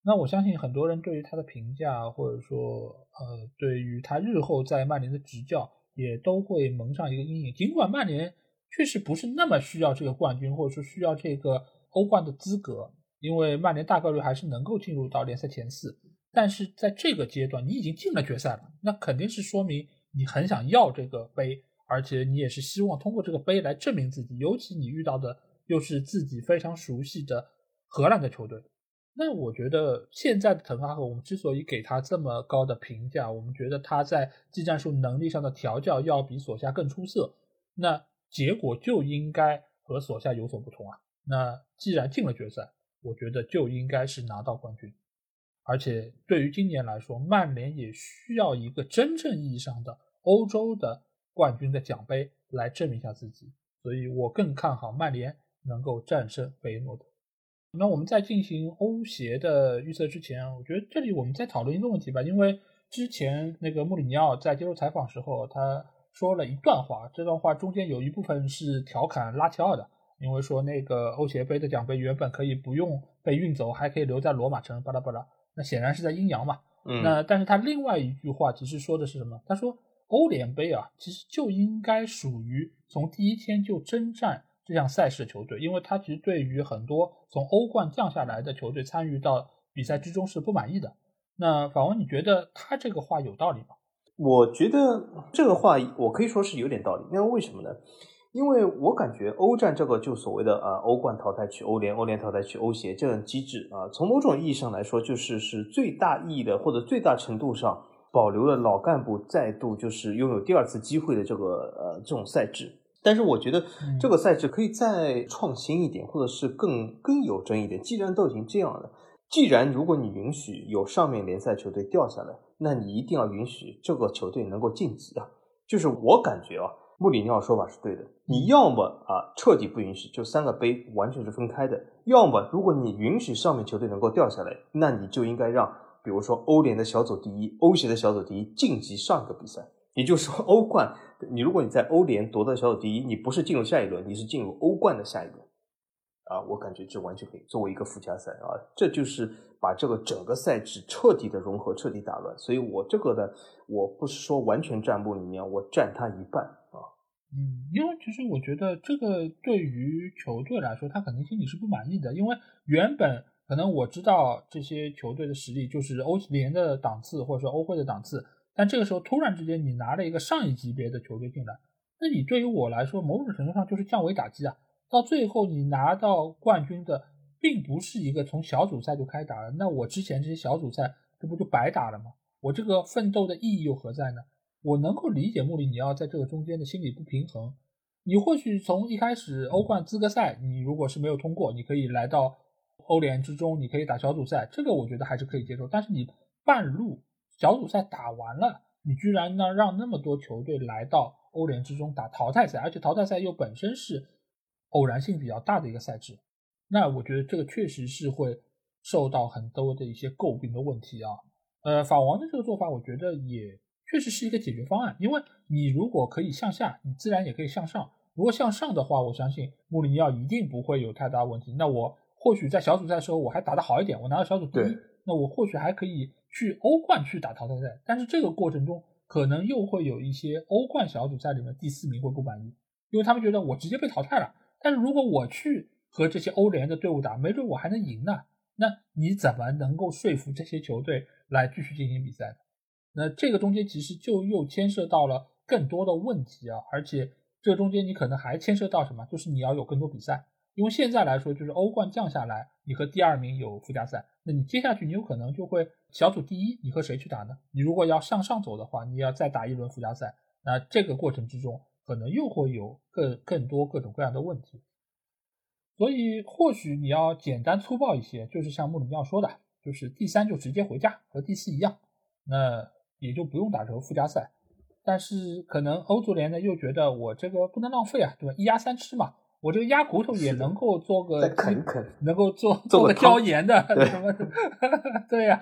那我相信很多人对于他的评价，或者说呃，对于他日后在曼联的执教，也都会蒙上一个阴影。尽管曼联确实不是那么需要这个冠军，或者说需要这个欧冠的资格，因为曼联大概率还是能够进入到联赛前四。但是在这个阶段，你已经进了决赛了，那肯定是说明你很想要这个杯，而且你也是希望通过这个杯来证明自己。尤其你遇到的又是自己非常熟悉的荷兰的球队，那我觉得现在的滕哈赫，我们之所以给他这么高的评价，我们觉得他在技战术能力上的调教要比索夏更出色，那结果就应该和索夏有所不同啊。那既然进了决赛，我觉得就应该是拿到冠军。而且对于今年来说，曼联也需要一个真正意义上的欧洲的冠军的奖杯来证明一下自己，所以我更看好曼联能够战胜贝诺德。那我们在进行欧协的预测之前，我觉得这里我们再讨论一个问题吧，因为之前那个穆里尼奥在接受采访时候，他说了一段话，这段话中间有一部分是调侃拉齐奥的，因为说那个欧协杯的奖杯原本可以不用被运走，还可以留在罗马城，巴拉巴拉。那显然是在阴阳嘛。嗯，那但是他另外一句话其实说的是什么？他说欧联杯啊，其实就应该属于从第一天就征战这项赛事的球队，因为他其实对于很多从欧冠降下来的球队参与到比赛之中是不满意的。那法文，你觉得他这个话有道理吗？我觉得这个话我可以说是有点道理。那为什么呢？因为我感觉欧战这个就所谓的啊欧冠淘汰去欧联，欧联淘汰去欧协这种机制啊，从某种意义上来说，就是是最大意义的或者最大程度上保留了老干部再度就是拥有第二次机会的这个呃这种赛制。但是我觉得这个赛制可以再创新一点，或者是更更有争议一点。既然都已经这样了，既然如果你允许有上面联赛球队掉下来，那你一定要允许这个球队能够晋级啊。就是我感觉啊。穆里尼奥说法是对的，你要么啊彻底不允许，就三个杯完全是分开的；要么如果你允许上面球队能够掉下来，那你就应该让，比如说欧联的小组第一、欧协的小组第一晋级上一个比赛。也就是说，欧冠，你如果你在欧联夺得小组第一，你不是进入下一轮，你是进入欧冠的下一轮。啊，我感觉这完全可以作为一个附加赛啊，这就是把这个整个赛制彻底的融合、彻底打乱。所以我这个呢，我不是说完全站穆里尼奥，我站他一半啊。嗯，因为其实我觉得这个对于球队来说，他肯定心里是不满意的，因为原本可能我知道这些球队的实力就是欧联的档次或者说欧会的档次，但这个时候突然之间你拿了一个上一级别的球队进来，那你对于我来说某种程度上就是降维打击啊。到最后你拿到冠军的，并不是一个从小组赛就开打了，那我之前这些小组赛这不就白打了吗？我这个奋斗的意义又何在呢？我能够理解穆里尼奥在这个中间的心理不平衡。你或许从一开始欧冠资格赛，你如果是没有通过，你可以来到欧联之中，你可以打小组赛，这个我觉得还是可以接受。但是你半路小组赛打完了，你居然呢让那么多球队来到欧联之中打淘汰赛，而且淘汰赛又本身是偶然性比较大的一个赛制，那我觉得这个确实是会受到很多的一些诟病的问题啊。呃，法王的这个做法，我觉得也。确实是一个解决方案，因为你如果可以向下，你自然也可以向上。如果向上的话，我相信穆里尼奥一定不会有太大问题。那我或许在小组赛的时候我还打得好一点，我拿到小组第一，那我或许还可以去欧冠去打淘汰赛。但是这个过程中，可能又会有一些欧冠小组赛里面第四名会不满意，因为他们觉得我直接被淘汰了。但是如果我去和这些欧联的队伍打，没准我还能赢呢。那你怎么能够说服这些球队来继续进行比赛呢？那这个中间其实就又牵涉到了更多的问题啊，而且这中间你可能还牵涉到什么？就是你要有更多比赛，因为现在来说，就是欧冠降下来，你和第二名有附加赛，那你接下去你有可能就会小组第一，你和谁去打呢？你如果要向上走的话，你要再打一轮附加赛，那这个过程之中可能又会有更更多各种各样的问题。所以或许你要简单粗暴一些，就是像穆里尼奥说的，就是第三就直接回家，和第四一样，那。也就不用打这个附加赛，但是可能欧足联呢又觉得我这个不能浪费啊，对吧？一鸭三吃嘛，我这个鸭骨头也能够做个啃啃，能够做做个椒盐的什么？对呀，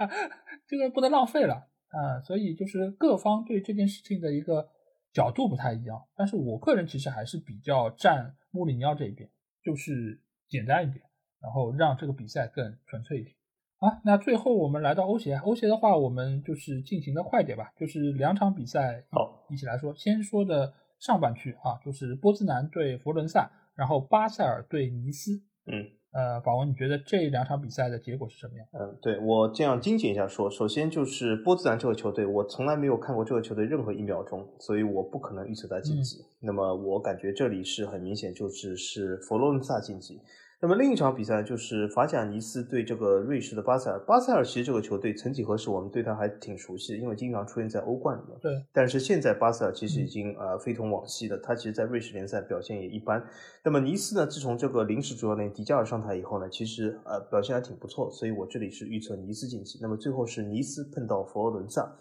这个不能浪费了啊！所以就是各方对这件事情的一个角度不太一样，但是我个人其实还是比较站穆里尼奥这一边，就是简单一点，然后让这个比赛更纯粹一点。啊，那最后我们来到欧协，欧协的话，我们就是进行的快点吧，就是两场比赛，好，一起来说。先说的上半区啊，就是波兹南对佛罗伦萨，然后巴塞尔对尼斯。嗯，呃，法文，你觉得这两场比赛的结果是什么样？嗯，对我这样精简一下说，首先就是波兹南这个球队，我从来没有看过这个球队任何一秒钟，所以我不可能预测他晋级。那么我感觉这里是很明显，就是是佛罗伦萨晋级。那么另一场比赛就是法甲尼斯对这个瑞士的巴塞尔。巴塞尔其实这个球队曾几何时我们对他还挺熟悉，因为经常出现在欧冠里面。对。但是现在巴塞尔其实已经呃非同往昔的，他其实，在瑞士联赛表现也一般。那么尼斯呢，自从这个临时主教练迪加尔上台以后呢，其实呃表现还挺不错，所以我这里是预测尼斯晋级。那么最后是尼斯碰到佛罗伦萨。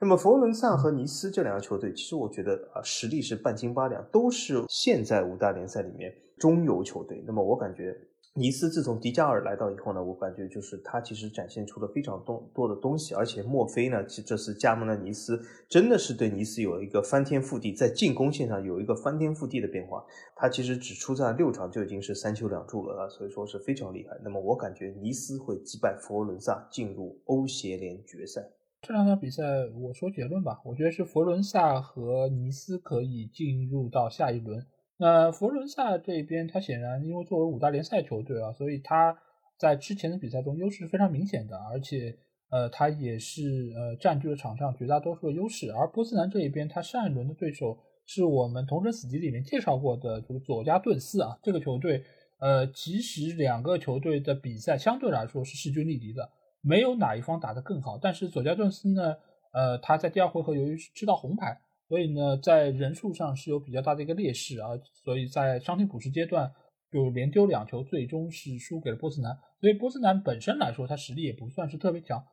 那么佛罗伦萨和尼斯这两个球队，其实我觉得啊实力是半斤八两，都是现在五大联赛里面。中游球队，那么我感觉尼斯自从迪加尔来到以后呢，我感觉就是他其实展现出了非常多多的东西，而且墨菲呢，其这次加盟了尼斯，真的是对尼斯有一个翻天覆地，在进攻线上有一个翻天覆地的变化。他其实只出战六场就已经是三球两助了啊，所以说是非常厉害。那么我感觉尼斯会击败佛罗伦萨进入欧协联决赛。这两场比赛，我说结论吧，我觉得是佛罗伦萨和尼斯可以进入到下一轮。那佛伦萨这边，他显然因为作为五大联赛球队啊，所以他在之前的比赛中优势是非常明显的，而且呃，他也是呃占据了场上绝大多数的优势。而波斯南这一边，他上一轮的对手是我们同城死敌里面介绍过的，就是佐加顿斯啊，这个球队呃，其实两个球队的比赛相对来说是势均力敌的，没有哪一方打得更好。但是佐加顿斯呢，呃，他在第二回合由于吃到红牌。所以呢，在人数上是有比较大的一个劣势啊，所以在伤停补时阶段就连丢两球，最终是输给了波斯南。所以波斯南本身来说，他实力也不算是特别强，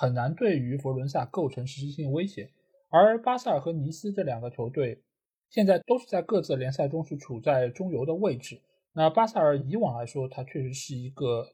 很难对于佛罗伦萨构成实质性威胁。而巴塞尔和尼斯这两个球队现在都是在各自联赛中是处在中游的位置。那巴塞尔以往来说，他确实是一个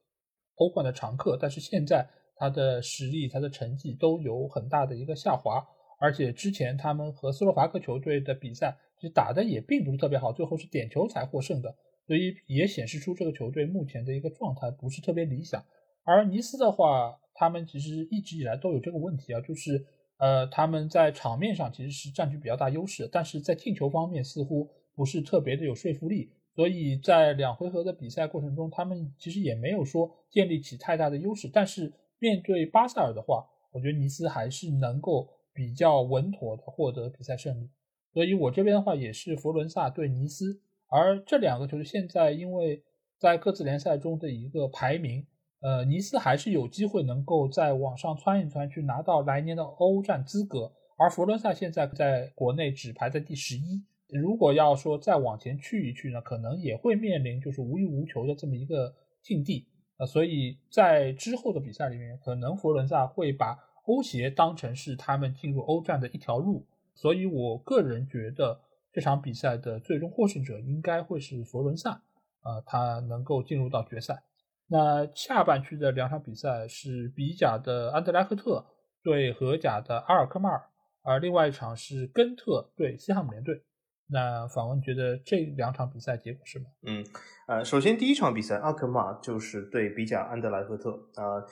欧冠的常客，但是现在他的实力、他的成绩都有很大的一个下滑。而且之前他们和斯洛伐克球队的比赛，其实打的也并不是特别好，最后是点球才获胜的，所以也显示出这个球队目前的一个状态不是特别理想。而尼斯的话，他们其实一直以来都有这个问题啊，就是呃他们在场面上其实是占据比较大优势，但是在进球方面似乎不是特别的有说服力，所以在两回合的比赛过程中，他们其实也没有说建立起太大的优势。但是面对巴塞尔的话，我觉得尼斯还是能够。比较稳妥的获得比赛胜利，所以我这边的话也是佛伦萨对尼斯而这两个球队现在因为在各自联赛中的一个排名，呃，尼斯还是有机会能够在往上窜一窜，去拿到来年的欧战资格。而佛罗伦萨现在在国内只排在第十一，如果要说再往前去一去呢，可能也会面临就是无欲无求的这么一个境地。呃，所以在之后的比赛里面，可能佛罗伦萨会把欧协当成是他们进入欧战的一条路。所以我个人觉得这场比赛的最终获胜者应该会是佛伦萨，呃，他能够进入到决赛。那下半区的两场比赛是比甲的安德莱赫特对荷甲的阿尔科马尔。而另外一场是根特对西汉姆联队，那访问觉得这两场比赛结果是吗？嗯，呃，首先第一场比赛阿克马就是对比甲安德莱赫特啊，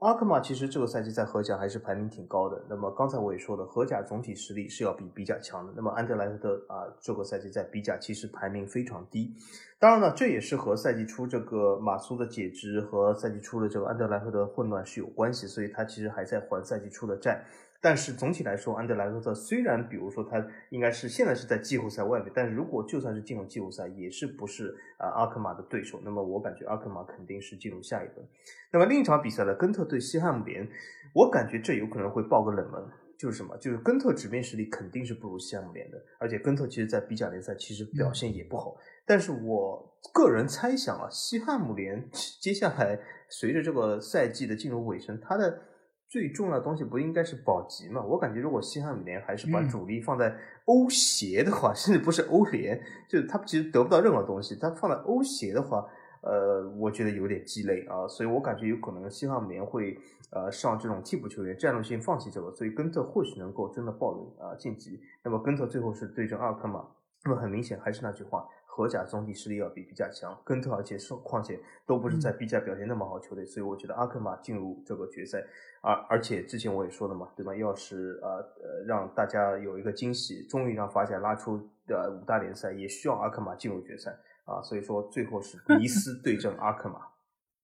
阿克马其实这个赛季在荷甲还是排名挺高的。那么刚才我也说了，荷甲总体实力是要比比甲强的。那么安德莱赫特啊，这个赛季在比甲其实排名非常低。当然了，这也是和赛季初这个马苏的解职和赛季初的这个安德莱赫特混乱是有关系，所以他其实还在还赛季初的债。但是总体来说，安德莱赫特虽然，比如说他应该是现在是在季后赛外面，但是如果就算是进入季后赛，也是不是啊阿克马的对手。那么我感觉阿克马肯定是进入下一轮。那么另一场比赛呢，根特对西汉姆联，我感觉这有可能会爆个冷门，就是什么？就是根特纸面实力肯定是不如西汉姆联的，而且根特其实在比甲联赛其实表现也不好。但是我个人猜想啊，西汉姆联接下来随着这个赛季的进入尾声，他的。最重要的东西不应该是保级嘛？我感觉如果西汉姆联还是把主力放在欧协的话，甚至不是欧联，就是他其实得不到任何东西。他放在欧协的话，呃，我觉得有点鸡肋啊，所以我感觉有可能西汉姆联会呃上这种替补球员，战略性放弃这个，所以根特或许能够真的爆冷啊晋级。那么根特最后是对阵阿尔克马，那么很明显还是那句话。荷甲总体实力要比比甲强，根特而且是况且都不是在比甲表现那么好球队，所以我觉得阿克马进入这个决赛，而而且之前我也说了嘛，对吧？要是呃呃让大家有一个惊喜，终于让法甲拉出的五大联赛，也需要阿克马进入决赛啊，所以说最后是尼斯 对阵阿克马。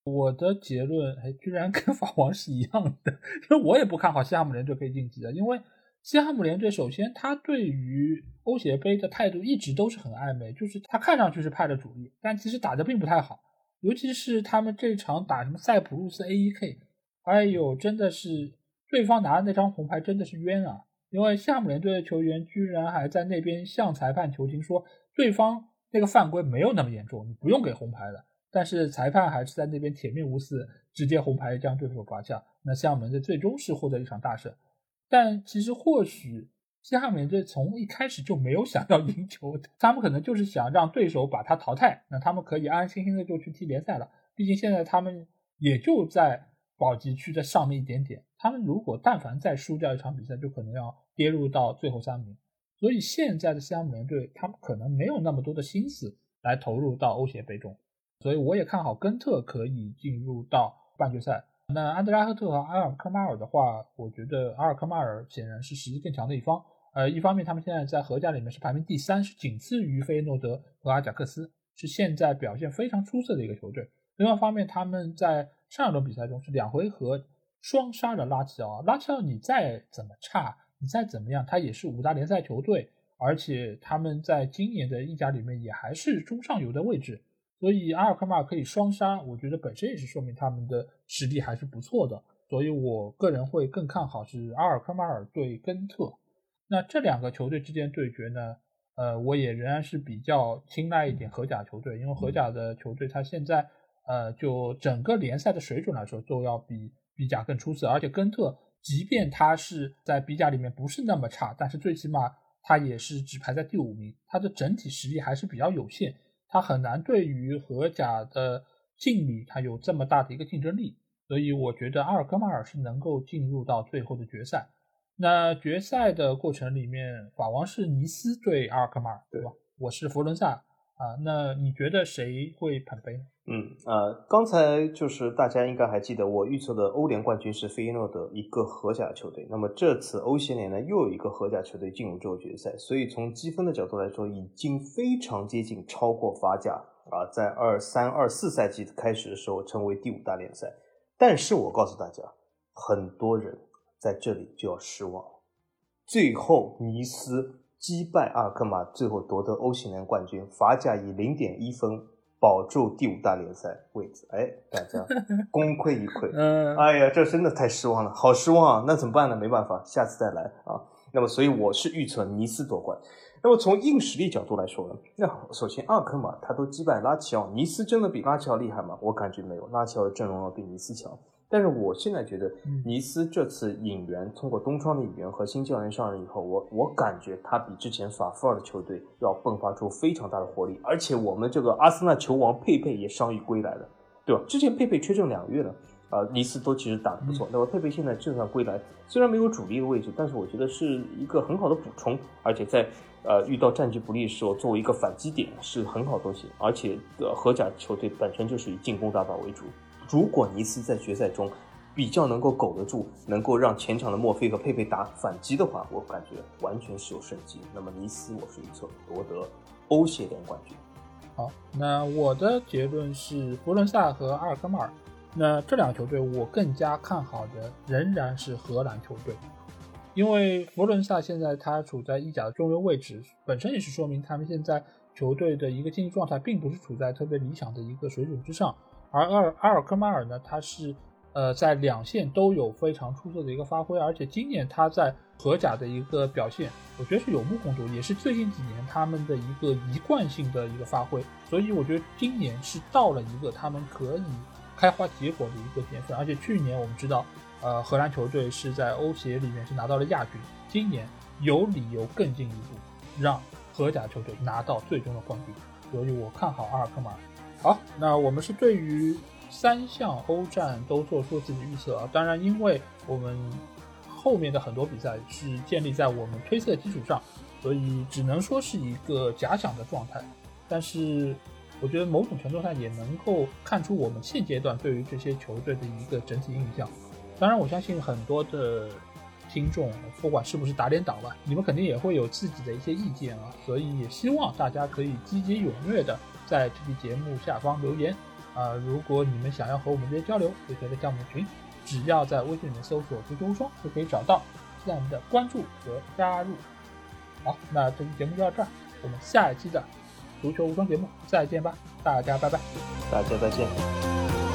我的结论哎，居然跟法王是一样的，因为我也不看好西汉姆联队可以晋级的，因为。西汉姆联队首先，他对于欧协杯的态度一直都是很暧昧，就是他看上去是派的主力，但其实打的并不太好。尤其是他们这场打什么塞浦路斯 A.E.K，哎呦，真的是对方拿的那张红牌真的是冤啊！因为西汉姆联队的球员居然还在那边向裁判求情，说对方那个犯规没有那么严重，你不用给红牌的。但是裁判还是在那边铁面无私，直接红牌将对手罚下。那西汉姆联队最终是获得一场大胜。但其实或许西汉姆联队从一开始就没有想要赢球，他们可能就是想让对手把他淘汰，那他们可以安安心心的就去踢联赛了。毕竟现在他们也就在保级区的上面一点点，他们如果但凡再输掉一场比赛，就可能要跌入到最后三名。所以现在的西汉姆联队，他们可能没有那么多的心思来投入到欧协杯中，所以我也看好根特可以进入到半决赛。那安德拉赫特和阿尔科马尔的话，我觉得阿尔科马尔显然是实力更强的一方。呃，一方面他们现在在荷甲里面是排名第三，是仅次于费耶诺德和阿贾克斯，是现在表现非常出色的一个球队。另外一方面，他们在上一轮比赛中是两回合双杀了拉齐奥。拉齐奥你再怎么差，你再怎么样，他也是五大联赛球队，而且他们在今年的意甲里面也还是中上游的位置。所以阿尔科马尔可以双杀，我觉得本身也是说明他们的实力还是不错的。所以我个人会更看好是阿尔科马尔对根特。那这两个球队之间对决呢？呃，我也仍然是比较青睐一点荷甲球队，因为荷甲的球队他现在呃就整个联赛的水准来说都要比比甲更出色。而且根特即便他是在比甲里面不是那么差，但是最起码他也是只排在第五名，他的整体实力还是比较有限。他很难对于荷甲的劲旅，他有这么大的一个竞争力，所以我觉得阿尔戈马尔是能够进入到最后的决赛。那决赛的过程里面，法王是尼斯对阿尔戈马尔，对吧？我是佛伦萨。啊，那你觉得谁会捧杯？嗯，呃，刚才就是大家应该还记得，我预测的欧联冠军是费耶诺德，一个荷甲球队。那么这次欧协联呢，又有一个荷甲球队进入这个决赛，所以从积分的角度来说，已经非常接近超过法甲啊，在二三二四赛季开始的时候成为第五大联赛。但是我告诉大家，很多人在这里就要失望，最后尼斯击败阿尔克马，最后夺得欧协联冠军，法甲以零点一分保住第五大联赛位置。哎，大家功亏一篑。嗯，哎呀，这真的太失望了，好失望啊！那怎么办呢？没办法，下次再来啊。那么，所以我是预测尼斯夺冠。那么从硬实力角度来说呢，那首先阿尔克马他都击败拉齐奥，尼斯真的比拉齐奥厉害吗？我感觉没有，拉齐奥的阵容要比尼斯强。但是我现在觉得，尼斯这次引援通过东窗的引援和新教练上任以后，我我感觉他比之前法夫尔的球队要迸发出非常大的活力。而且我们这个阿森纳球王佩佩也伤愈归来了，对吧？之前佩佩缺阵两个月了，啊，尼斯都其实打得不错。那么佩佩现在正常归来，虽然没有主力的位置，但是我觉得是一个很好的补充。而且在呃遇到战局不利的时候，作为一个反击点是很好东西。而且呃荷甲球队本身就是以进攻打法为主。如果尼斯在决赛中比较能够苟得住，能够让前场的墨菲和佩佩打反击的话，我感觉完全是有胜机。那么尼斯，我是预测夺得欧协联冠军。好，那我的结论是佛伦萨和阿尔科马尔。那这两个球队，我更加看好的仍然是荷兰球队，因为佛伦萨现在他处在意甲的中游位置，本身也是说明他们现在球队的一个竞技状态并不是处在特别理想的一个水准之上。而阿尔阿尔科马尔呢，他是呃在两线都有非常出色的一个发挥，而且今年他在荷甲的一个表现，我觉得是有目共睹，也是最近几年他们的一个一贯性的一个发挥，所以我觉得今年是到了一个他们可以开花结果的一个年份，而且去年我们知道，呃，荷兰球队是在欧协里面是拿到了亚军，今年有理由更进一步让荷甲球队拿到最终的冠军，所以我看好阿尔科马尔。好，那我们是对于三项欧战都做出自己预测啊。当然，因为我们后面的很多比赛是建立在我们推测基础上，所以只能说是一个假想的状态。但是，我觉得某种程度上也能够看出我们现阶段对于这些球队的一个整体印象。当然，我相信很多的听众，不管是不是打脸党吧，你们肯定也会有自己的一些意见啊。所以，也希望大家可以积极踊跃的。在这期节目下方留言啊！如果你们想要和我们这些交流，就可以在弹幕群，只要在微信里面搜索“足球无双”就可以找到，在我们的关注和加入。好，那这期节目就到这儿，我们下一期的足球无双节目再见吧，大家拜拜，大家再见。